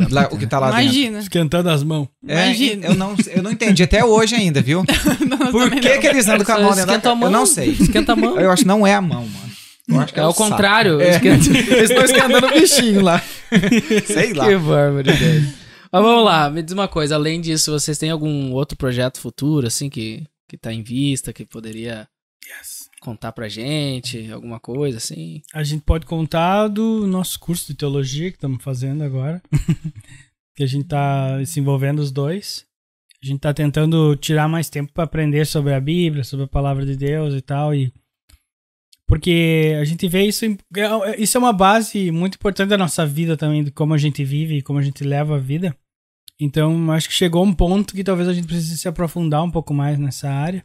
lá- o que tá lá dentro. imagina. Esquentando as mãos. É, Imagina. eu, não, eu não entendi até hoje ainda, viu? Não, Por que, não. que eles andam com a mão dentro da a mão. Eu não sei. Esquenta a mão. Eu acho que não é a mão, mano. Eu acho que É o saco. contrário. É. Eles estão esquentando o bichinho lá. Sei lá. Que barbaridade. Mas vamos lá, me diz uma coisa. Além disso, vocês têm algum outro projeto futuro, assim, que, que tá em vista, que poderia contar pra gente? Alguma coisa, assim? A gente pode contar do nosso curso de teologia que estamos fazendo agora. que a gente tá se envolvendo os dois. A gente tá tentando tirar mais tempo para aprender sobre a Bíblia, sobre a palavra de Deus e tal. E Porque a gente vê isso. em- é- Isso é uma base muito importante da nossa vida também, de como a gente vive e como a gente leva a vida. Então, acho que chegou um ponto que talvez a gente precise se aprofundar um pouco mais nessa área,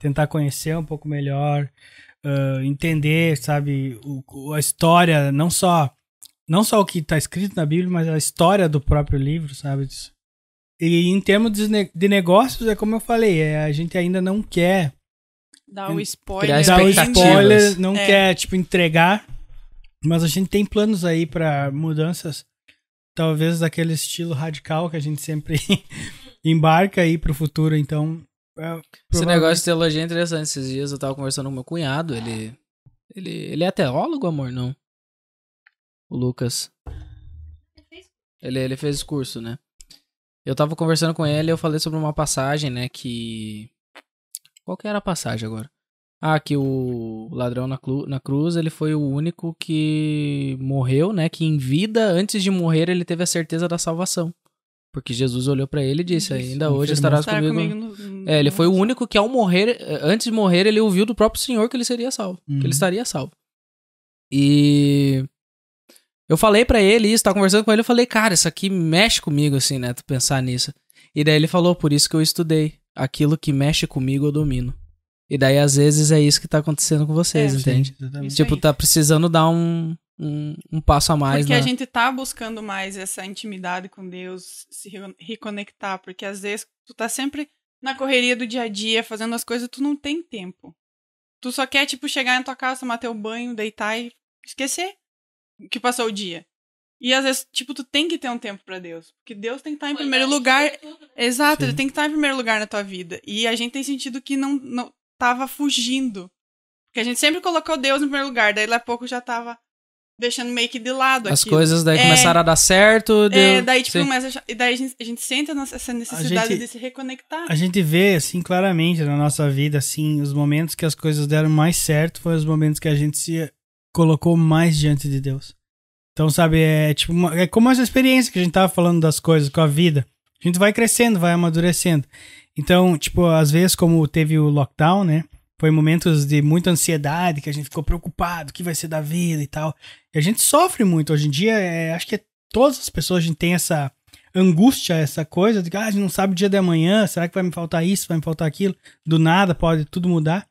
tentar conhecer um pouco melhor, ah, entender, sabe, o- a história, não só não só o que está escrito na Bíblia, mas a história do próprio livro, sabe? E em termos de negócios, é como eu falei, é, a gente ainda não quer Dá o spoiler. dar o spoiler, não É. quer, tipo, entregar. Mas a gente tem planos aí pra mudanças, talvez daquele estilo radical que a gente sempre embarca aí pro futuro. Então, é, Esse negócio de teologia é interessante. Esses dias eu tava conversando com meu cunhado. Ele, ele, ele é teólogo, amor? Não. O Lucas. Ele, ele fez curso, né? Eu tava conversando com ele e eu falei sobre uma passagem, né? Que. Qual que era a passagem agora? Ah, que o ladrão na, na cruz, ele foi o único que morreu, né? Que em vida, antes de morrer, ele teve a certeza da salvação. Porque Jesus olhou pra ele e disse: Ainda hoje estarás Estar comigo. comigo no- É, ele foi o único que ao morrer, eh, antes de morrer, ele ouviu do próprio Senhor que ele seria salvo, Uhum. que ele estaria salvo. E eu falei pra ele isso, tava conversando com ele, eu falei, cara, isso aqui mexe comigo assim, né, tu pensar nisso. E daí ele falou, por isso que eu estudei, aquilo que mexe comigo eu domino. E daí às vezes é isso que tá acontecendo com vocês, É, entende? Sim, Tipo, aí. tá precisando dar um, um, um passo a mais, Porque né? a gente tá buscando mais essa intimidade com Deus, se re- reconectar, porque às vezes tu tá sempre na correria do dia a dia, fazendo as coisas, tu não tem tempo. Tu só quer, tipo, chegar na tua casa, tomar teu banho, deitar e esquecer que passou o dia. E às vezes, tipo, tu tem que ter um tempo pra Deus. Porque Deus tem que estar em primeiro lugar. Exato, Sim. ele tem que estar em primeiro lugar na tua vida. E a gente tem sentido que não, não tava fugindo. Porque a gente sempre colocou Deus em primeiro lugar, daí lá a pouco já tava deixando meio que de lado As aquilo. coisas daí É. começaram a dar certo, deu... É, daí, tipo, Sim. começa a, e daí a gente, a gente sente essa necessidade gente- de se reconectar. A gente vê, assim, claramente na nossa vida, assim, os momentos que as coisas deram mais certo foram os momentos que a gente se colocou mais diante de Deus. Então, sabe, é tipo, uma- é como essa experiência que a gente tava falando das coisas com a vida. A gente vai crescendo, vai amadurecendo. Então, tipo, às vezes, como teve o lockdown, né? Foi momentos de muita ansiedade, que a gente ficou preocupado, o que vai ser da vida e tal. E a gente sofre muito. Hoje em dia, é, acho que todas as pessoas, a gente tem essa angústia, essa coisa de que ah, a gente não sabe o dia de amanhã, será que vai me faltar isso, vai me faltar aquilo? Do nada pode tudo mudar.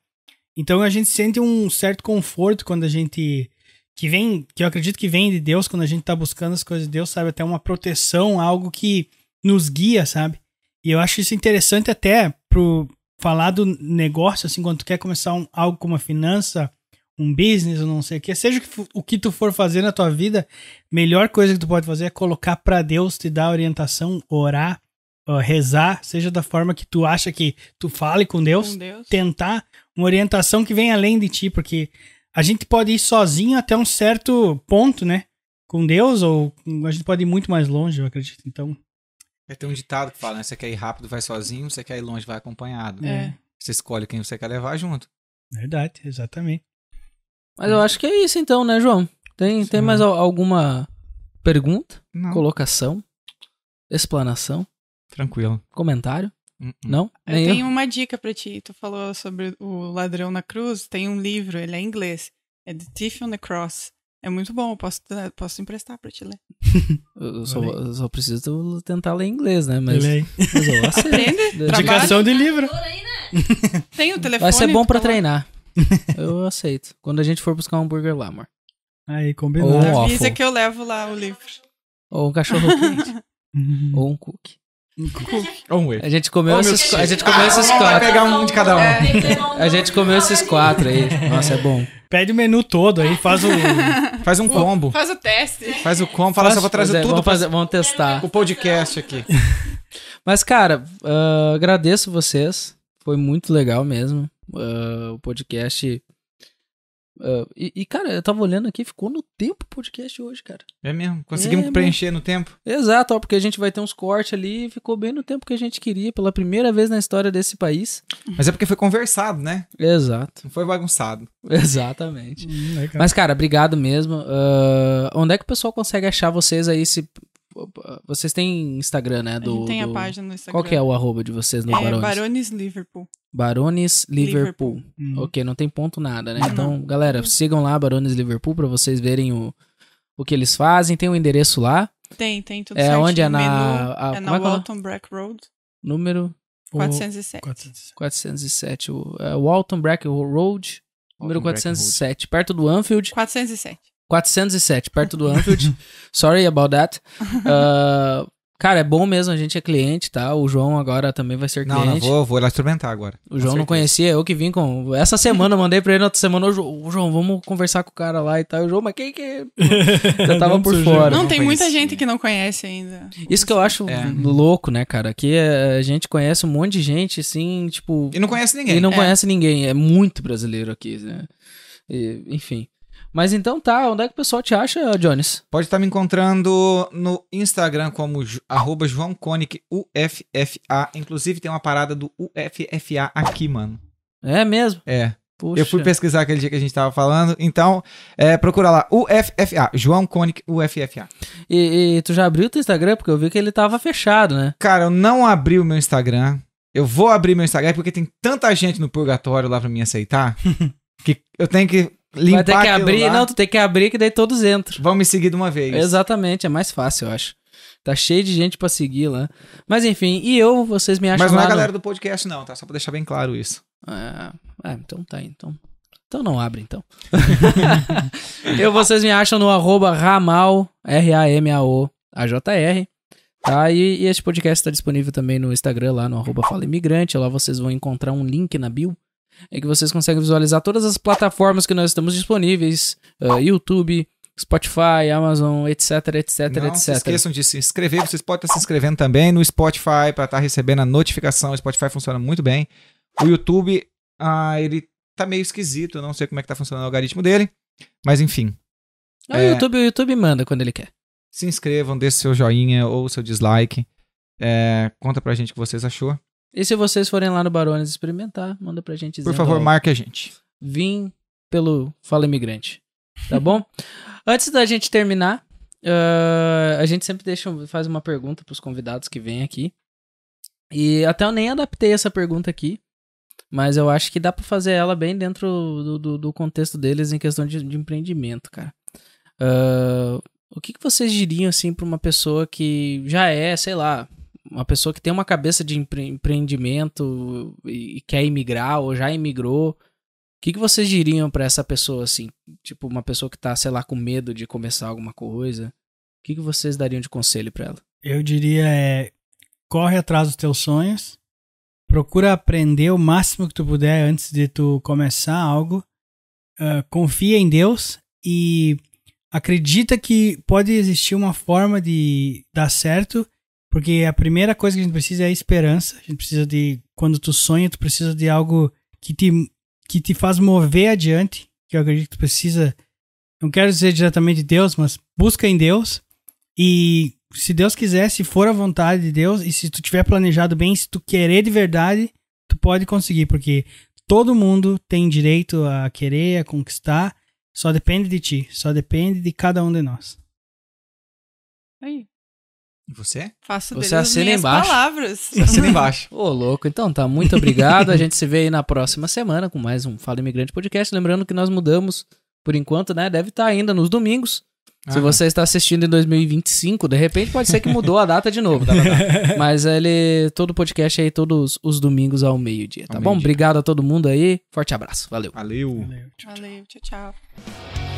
Então a gente sente um certo conforto quando a gente que vem, que eu acredito que vem de Deus quando a gente tá buscando as coisas de Deus, sabe, até uma proteção, algo que nos guia, sabe? E eu acho isso interessante até pro falar do negócio assim, quando tu quer começar um, algo como a finança, um business ou não sei o que, seja o que, tu for fazer na tua vida, melhor coisa que tu pode fazer é colocar pra Deus te dar orientação, orar, ó, rezar, seja da forma que tu acha que tu fale com Deus, Com Deus. tentar uma orientação que vem além de ti, porque a gente pode ir sozinho até um certo ponto, né? Com Deus, ou a gente pode ir muito mais longe, eu acredito. Então, É, Tem um ditado que fala, né? Você quer ir rápido, vai sozinho. Você quer ir longe, vai acompanhado. É. Você escolhe quem você quer levar junto. verdade, exatamente. Mas eu acho que é isso então, né, João? Tem, tem mais al- alguma pergunta, Não. colocação, explanação, Tranquilo. comentário? Hum, hum. Não? Eu Nem tenho uma dica pra ti. Tu falou sobre o ladrão na cruz. Tem um livro, ele é em inglês. É The Thief on the Cross. É muito bom, eu posso, posso emprestar pra te ler. Eu só, eu só preciso tentar ler inglês, né? Mas, aí. mas eu aceito. Indicação de livro. Tem o telefone. Vai ser bom pra coloca- treinar. Eu aceito. Quando a gente for buscar um hambúrguer lá, amor. Aí, Ou combinado. um Avisa waffle. que eu levo lá o livro. Ou um cachorro quente. Uhum. ou um cookie. A gente comeu Oh, meu esses, a gente comeu esses Vai quatro. pegar um de cada um. A gente comeu esses quatro aí. Nossa, é bom. Pede o menu todo aí, faz o. Faz um combo. Faz o teste. Faz o combo. Fala, só vou trazer é, tudo vamos, pra fazer, vamos testar. o podcast aqui. Mas, cara, ah, agradeço vocês. Foi muito legal mesmo. ah, o podcast. Ah, e, e, cara, eu tava olhando aqui, ficou no tempo o podcast hoje, cara. É mesmo? Conseguimos É, preencher no tempo? Exato, ó, porque a gente vai ter uns cortes ali e ficou bem no tempo que a gente queria, pela primeira vez na história desse país. Mas é porque foi conversado, né? Exato, Não foi bagunçado. exatamente. Hum. Mas, cara, obrigado mesmo. Ah, onde é que o pessoal consegue achar vocês aí se Vocês têm Instagram, né? a Do, gente tem a do- página no Instagram. Qual que é o arroba de vocês no É Barones? Barones Liverpool. Barones Liverpool. Hum. Ok, não tem ponto nada, né? Não. Então, galera, sigam lá Barones Liverpool pra vocês verem o, o que eles fazem. Tem o endereço lá. Tem, tem tudo É certinho. onde? É na- Menu, a- é na é é Walton Breck Road, Número o- 407. 400. 407. O, é, Walton Brack Road, número Walton Brack 407. Perto do Anfield. 407. 407, perto do Anfield. Sorry about that. Ah, cara, é bom mesmo, a gente é cliente, tá? O João agora também vai ser Não, não, cliente. vou, vou lá experimentar agora. O João não conhecia, eu que vim com. Essa semana eu mandei pra ele na outra semana, ô João, vamos conversar com o cara lá e tal. O João, mas quem que. Já tava por fora. Não, não tem muita gente que não conhece ainda. Isso que eu acho É. louco, né, cara? Aqui é, a gente conhece um monte de gente, assim, tipo. E não conhece ninguém. E não É. conhece ninguém. É muito brasileiro aqui, né? E, enfim. Mas então tá, onde é que o pessoal te acha, Jones? Pode estar me encontrando no Instagram como arroba João UFFA. Inclusive tem uma parada do UFFA aqui, mano. É mesmo? É. Puxa. Eu fui pesquisar aquele dia que a gente tava falando. Então, é, procura lá. UFFA. João Conic UFFA. E, e tu já abriu o teu Instagram? Porque eu vi que ele tava fechado, né? Cara, eu não abri o meu Instagram. Eu vou abrir meu Instagram porque tem tanta gente no purgatório lá pra me aceitar que eu tenho que limpar Vai ter que abrir, lá. não, tu tem que abrir que daí todos entram. Vão me seguir de uma vez. Exatamente, é mais fácil, eu acho. Tá cheio de gente pra seguir lá. Mas enfim, e eu, vocês me acham Mas não é a no- galera do podcast, não, tá? Só pra deixar bem claro isso. É, é, então tá aí, então. Então não abre, então. eu, vocês me acham no arroba ramal, R-A-M-A-O, A-J-R. Tá? E, e esse podcast tá disponível também no Instagram, lá no arroba Fala Imigrante. Lá vocês vão encontrar um link na bio. É que vocês conseguem visualizar todas as plataformas que nós estamos disponíveis. ah, YouTube, Spotify, Amazon, etc, etc, não etc. esqueçam de se inscrever. Vocês podem estar se inscrevendo também no Spotify para estar recebendo a notificação. O Spotify funciona muito bem. O YouTube, ah, ele tá meio esquisito. Eu não sei como é que tá funcionando o algoritmo dele. Mas enfim, Ah, É. o, YouTube, o YouTube manda quando ele quer. se inscrevam, deixe seu joinha ou seu dislike. É, conta pra gente o que vocês achou. E se vocês forem lá no Barones experimentar, manda pra gente Por favor, ó, marque a gente. vim pelo Fala Imigrante. Tá bom? Antes da gente terminar, ah, a gente sempre deixa, faz uma pergunta pros convidados que vêm aqui. E até eu nem adaptei essa pergunta aqui, mas eu acho que dá pra fazer ela bem dentro do, do, do contexto deles em questão de, de empreendimento, cara. Ah, o que, que vocês diriam, assim, pra uma pessoa que já é, sei lá, uma pessoa que tem uma cabeça de empre- empreendimento e, quer imigrar ou já imigrou? O que, que vocês diriam pra essa pessoa, assim? Tipo, uma pessoa que tá, sei lá, com medo de começar alguma coisa. O que, que vocês dariam de conselho pra ela? Eu diria é corre atrás dos teus sonhos, procura aprender o máximo que tu puder antes de tu começar algo, ah, confia em Deus e acredita que pode existir uma forma de dar certo, porque a primeira coisa que a gente precisa é esperança. A gente precisa de quando tu sonha, tu precisa de algo que te que te faz mover adiante, que eu acredito que tu precisa não quero dizer diretamente Deus, mas busca em Deus e se Deus quiser, se for a vontade de Deus, e se tu tiver planejado bem, se tu querer de verdade, tu pode conseguir, porque todo mundo tem direito a querer, a conquistar, só depende de ti, só depende de cada um de nós. Aí, E você? faço Você assina minhas embaixo. palavras. Assina embaixo. Ô, louco. Então tá, muito obrigado. A gente se vê aí na próxima semana com mais um Fala Imigrante Podcast. Lembrando que nós mudamos, por enquanto, né? Deve estar ainda nos domingos. Se Ah. você está assistindo em 2025, de repente pode ser que mudou a data de novo. Mas ele, todo podcast aí, todos os domingos ao meio-dia, tá Ao bom? meio-dia. Obrigado a todo mundo aí. Forte abraço. Valeu. Valeu. Valeu. Valeu, tchau, tchau.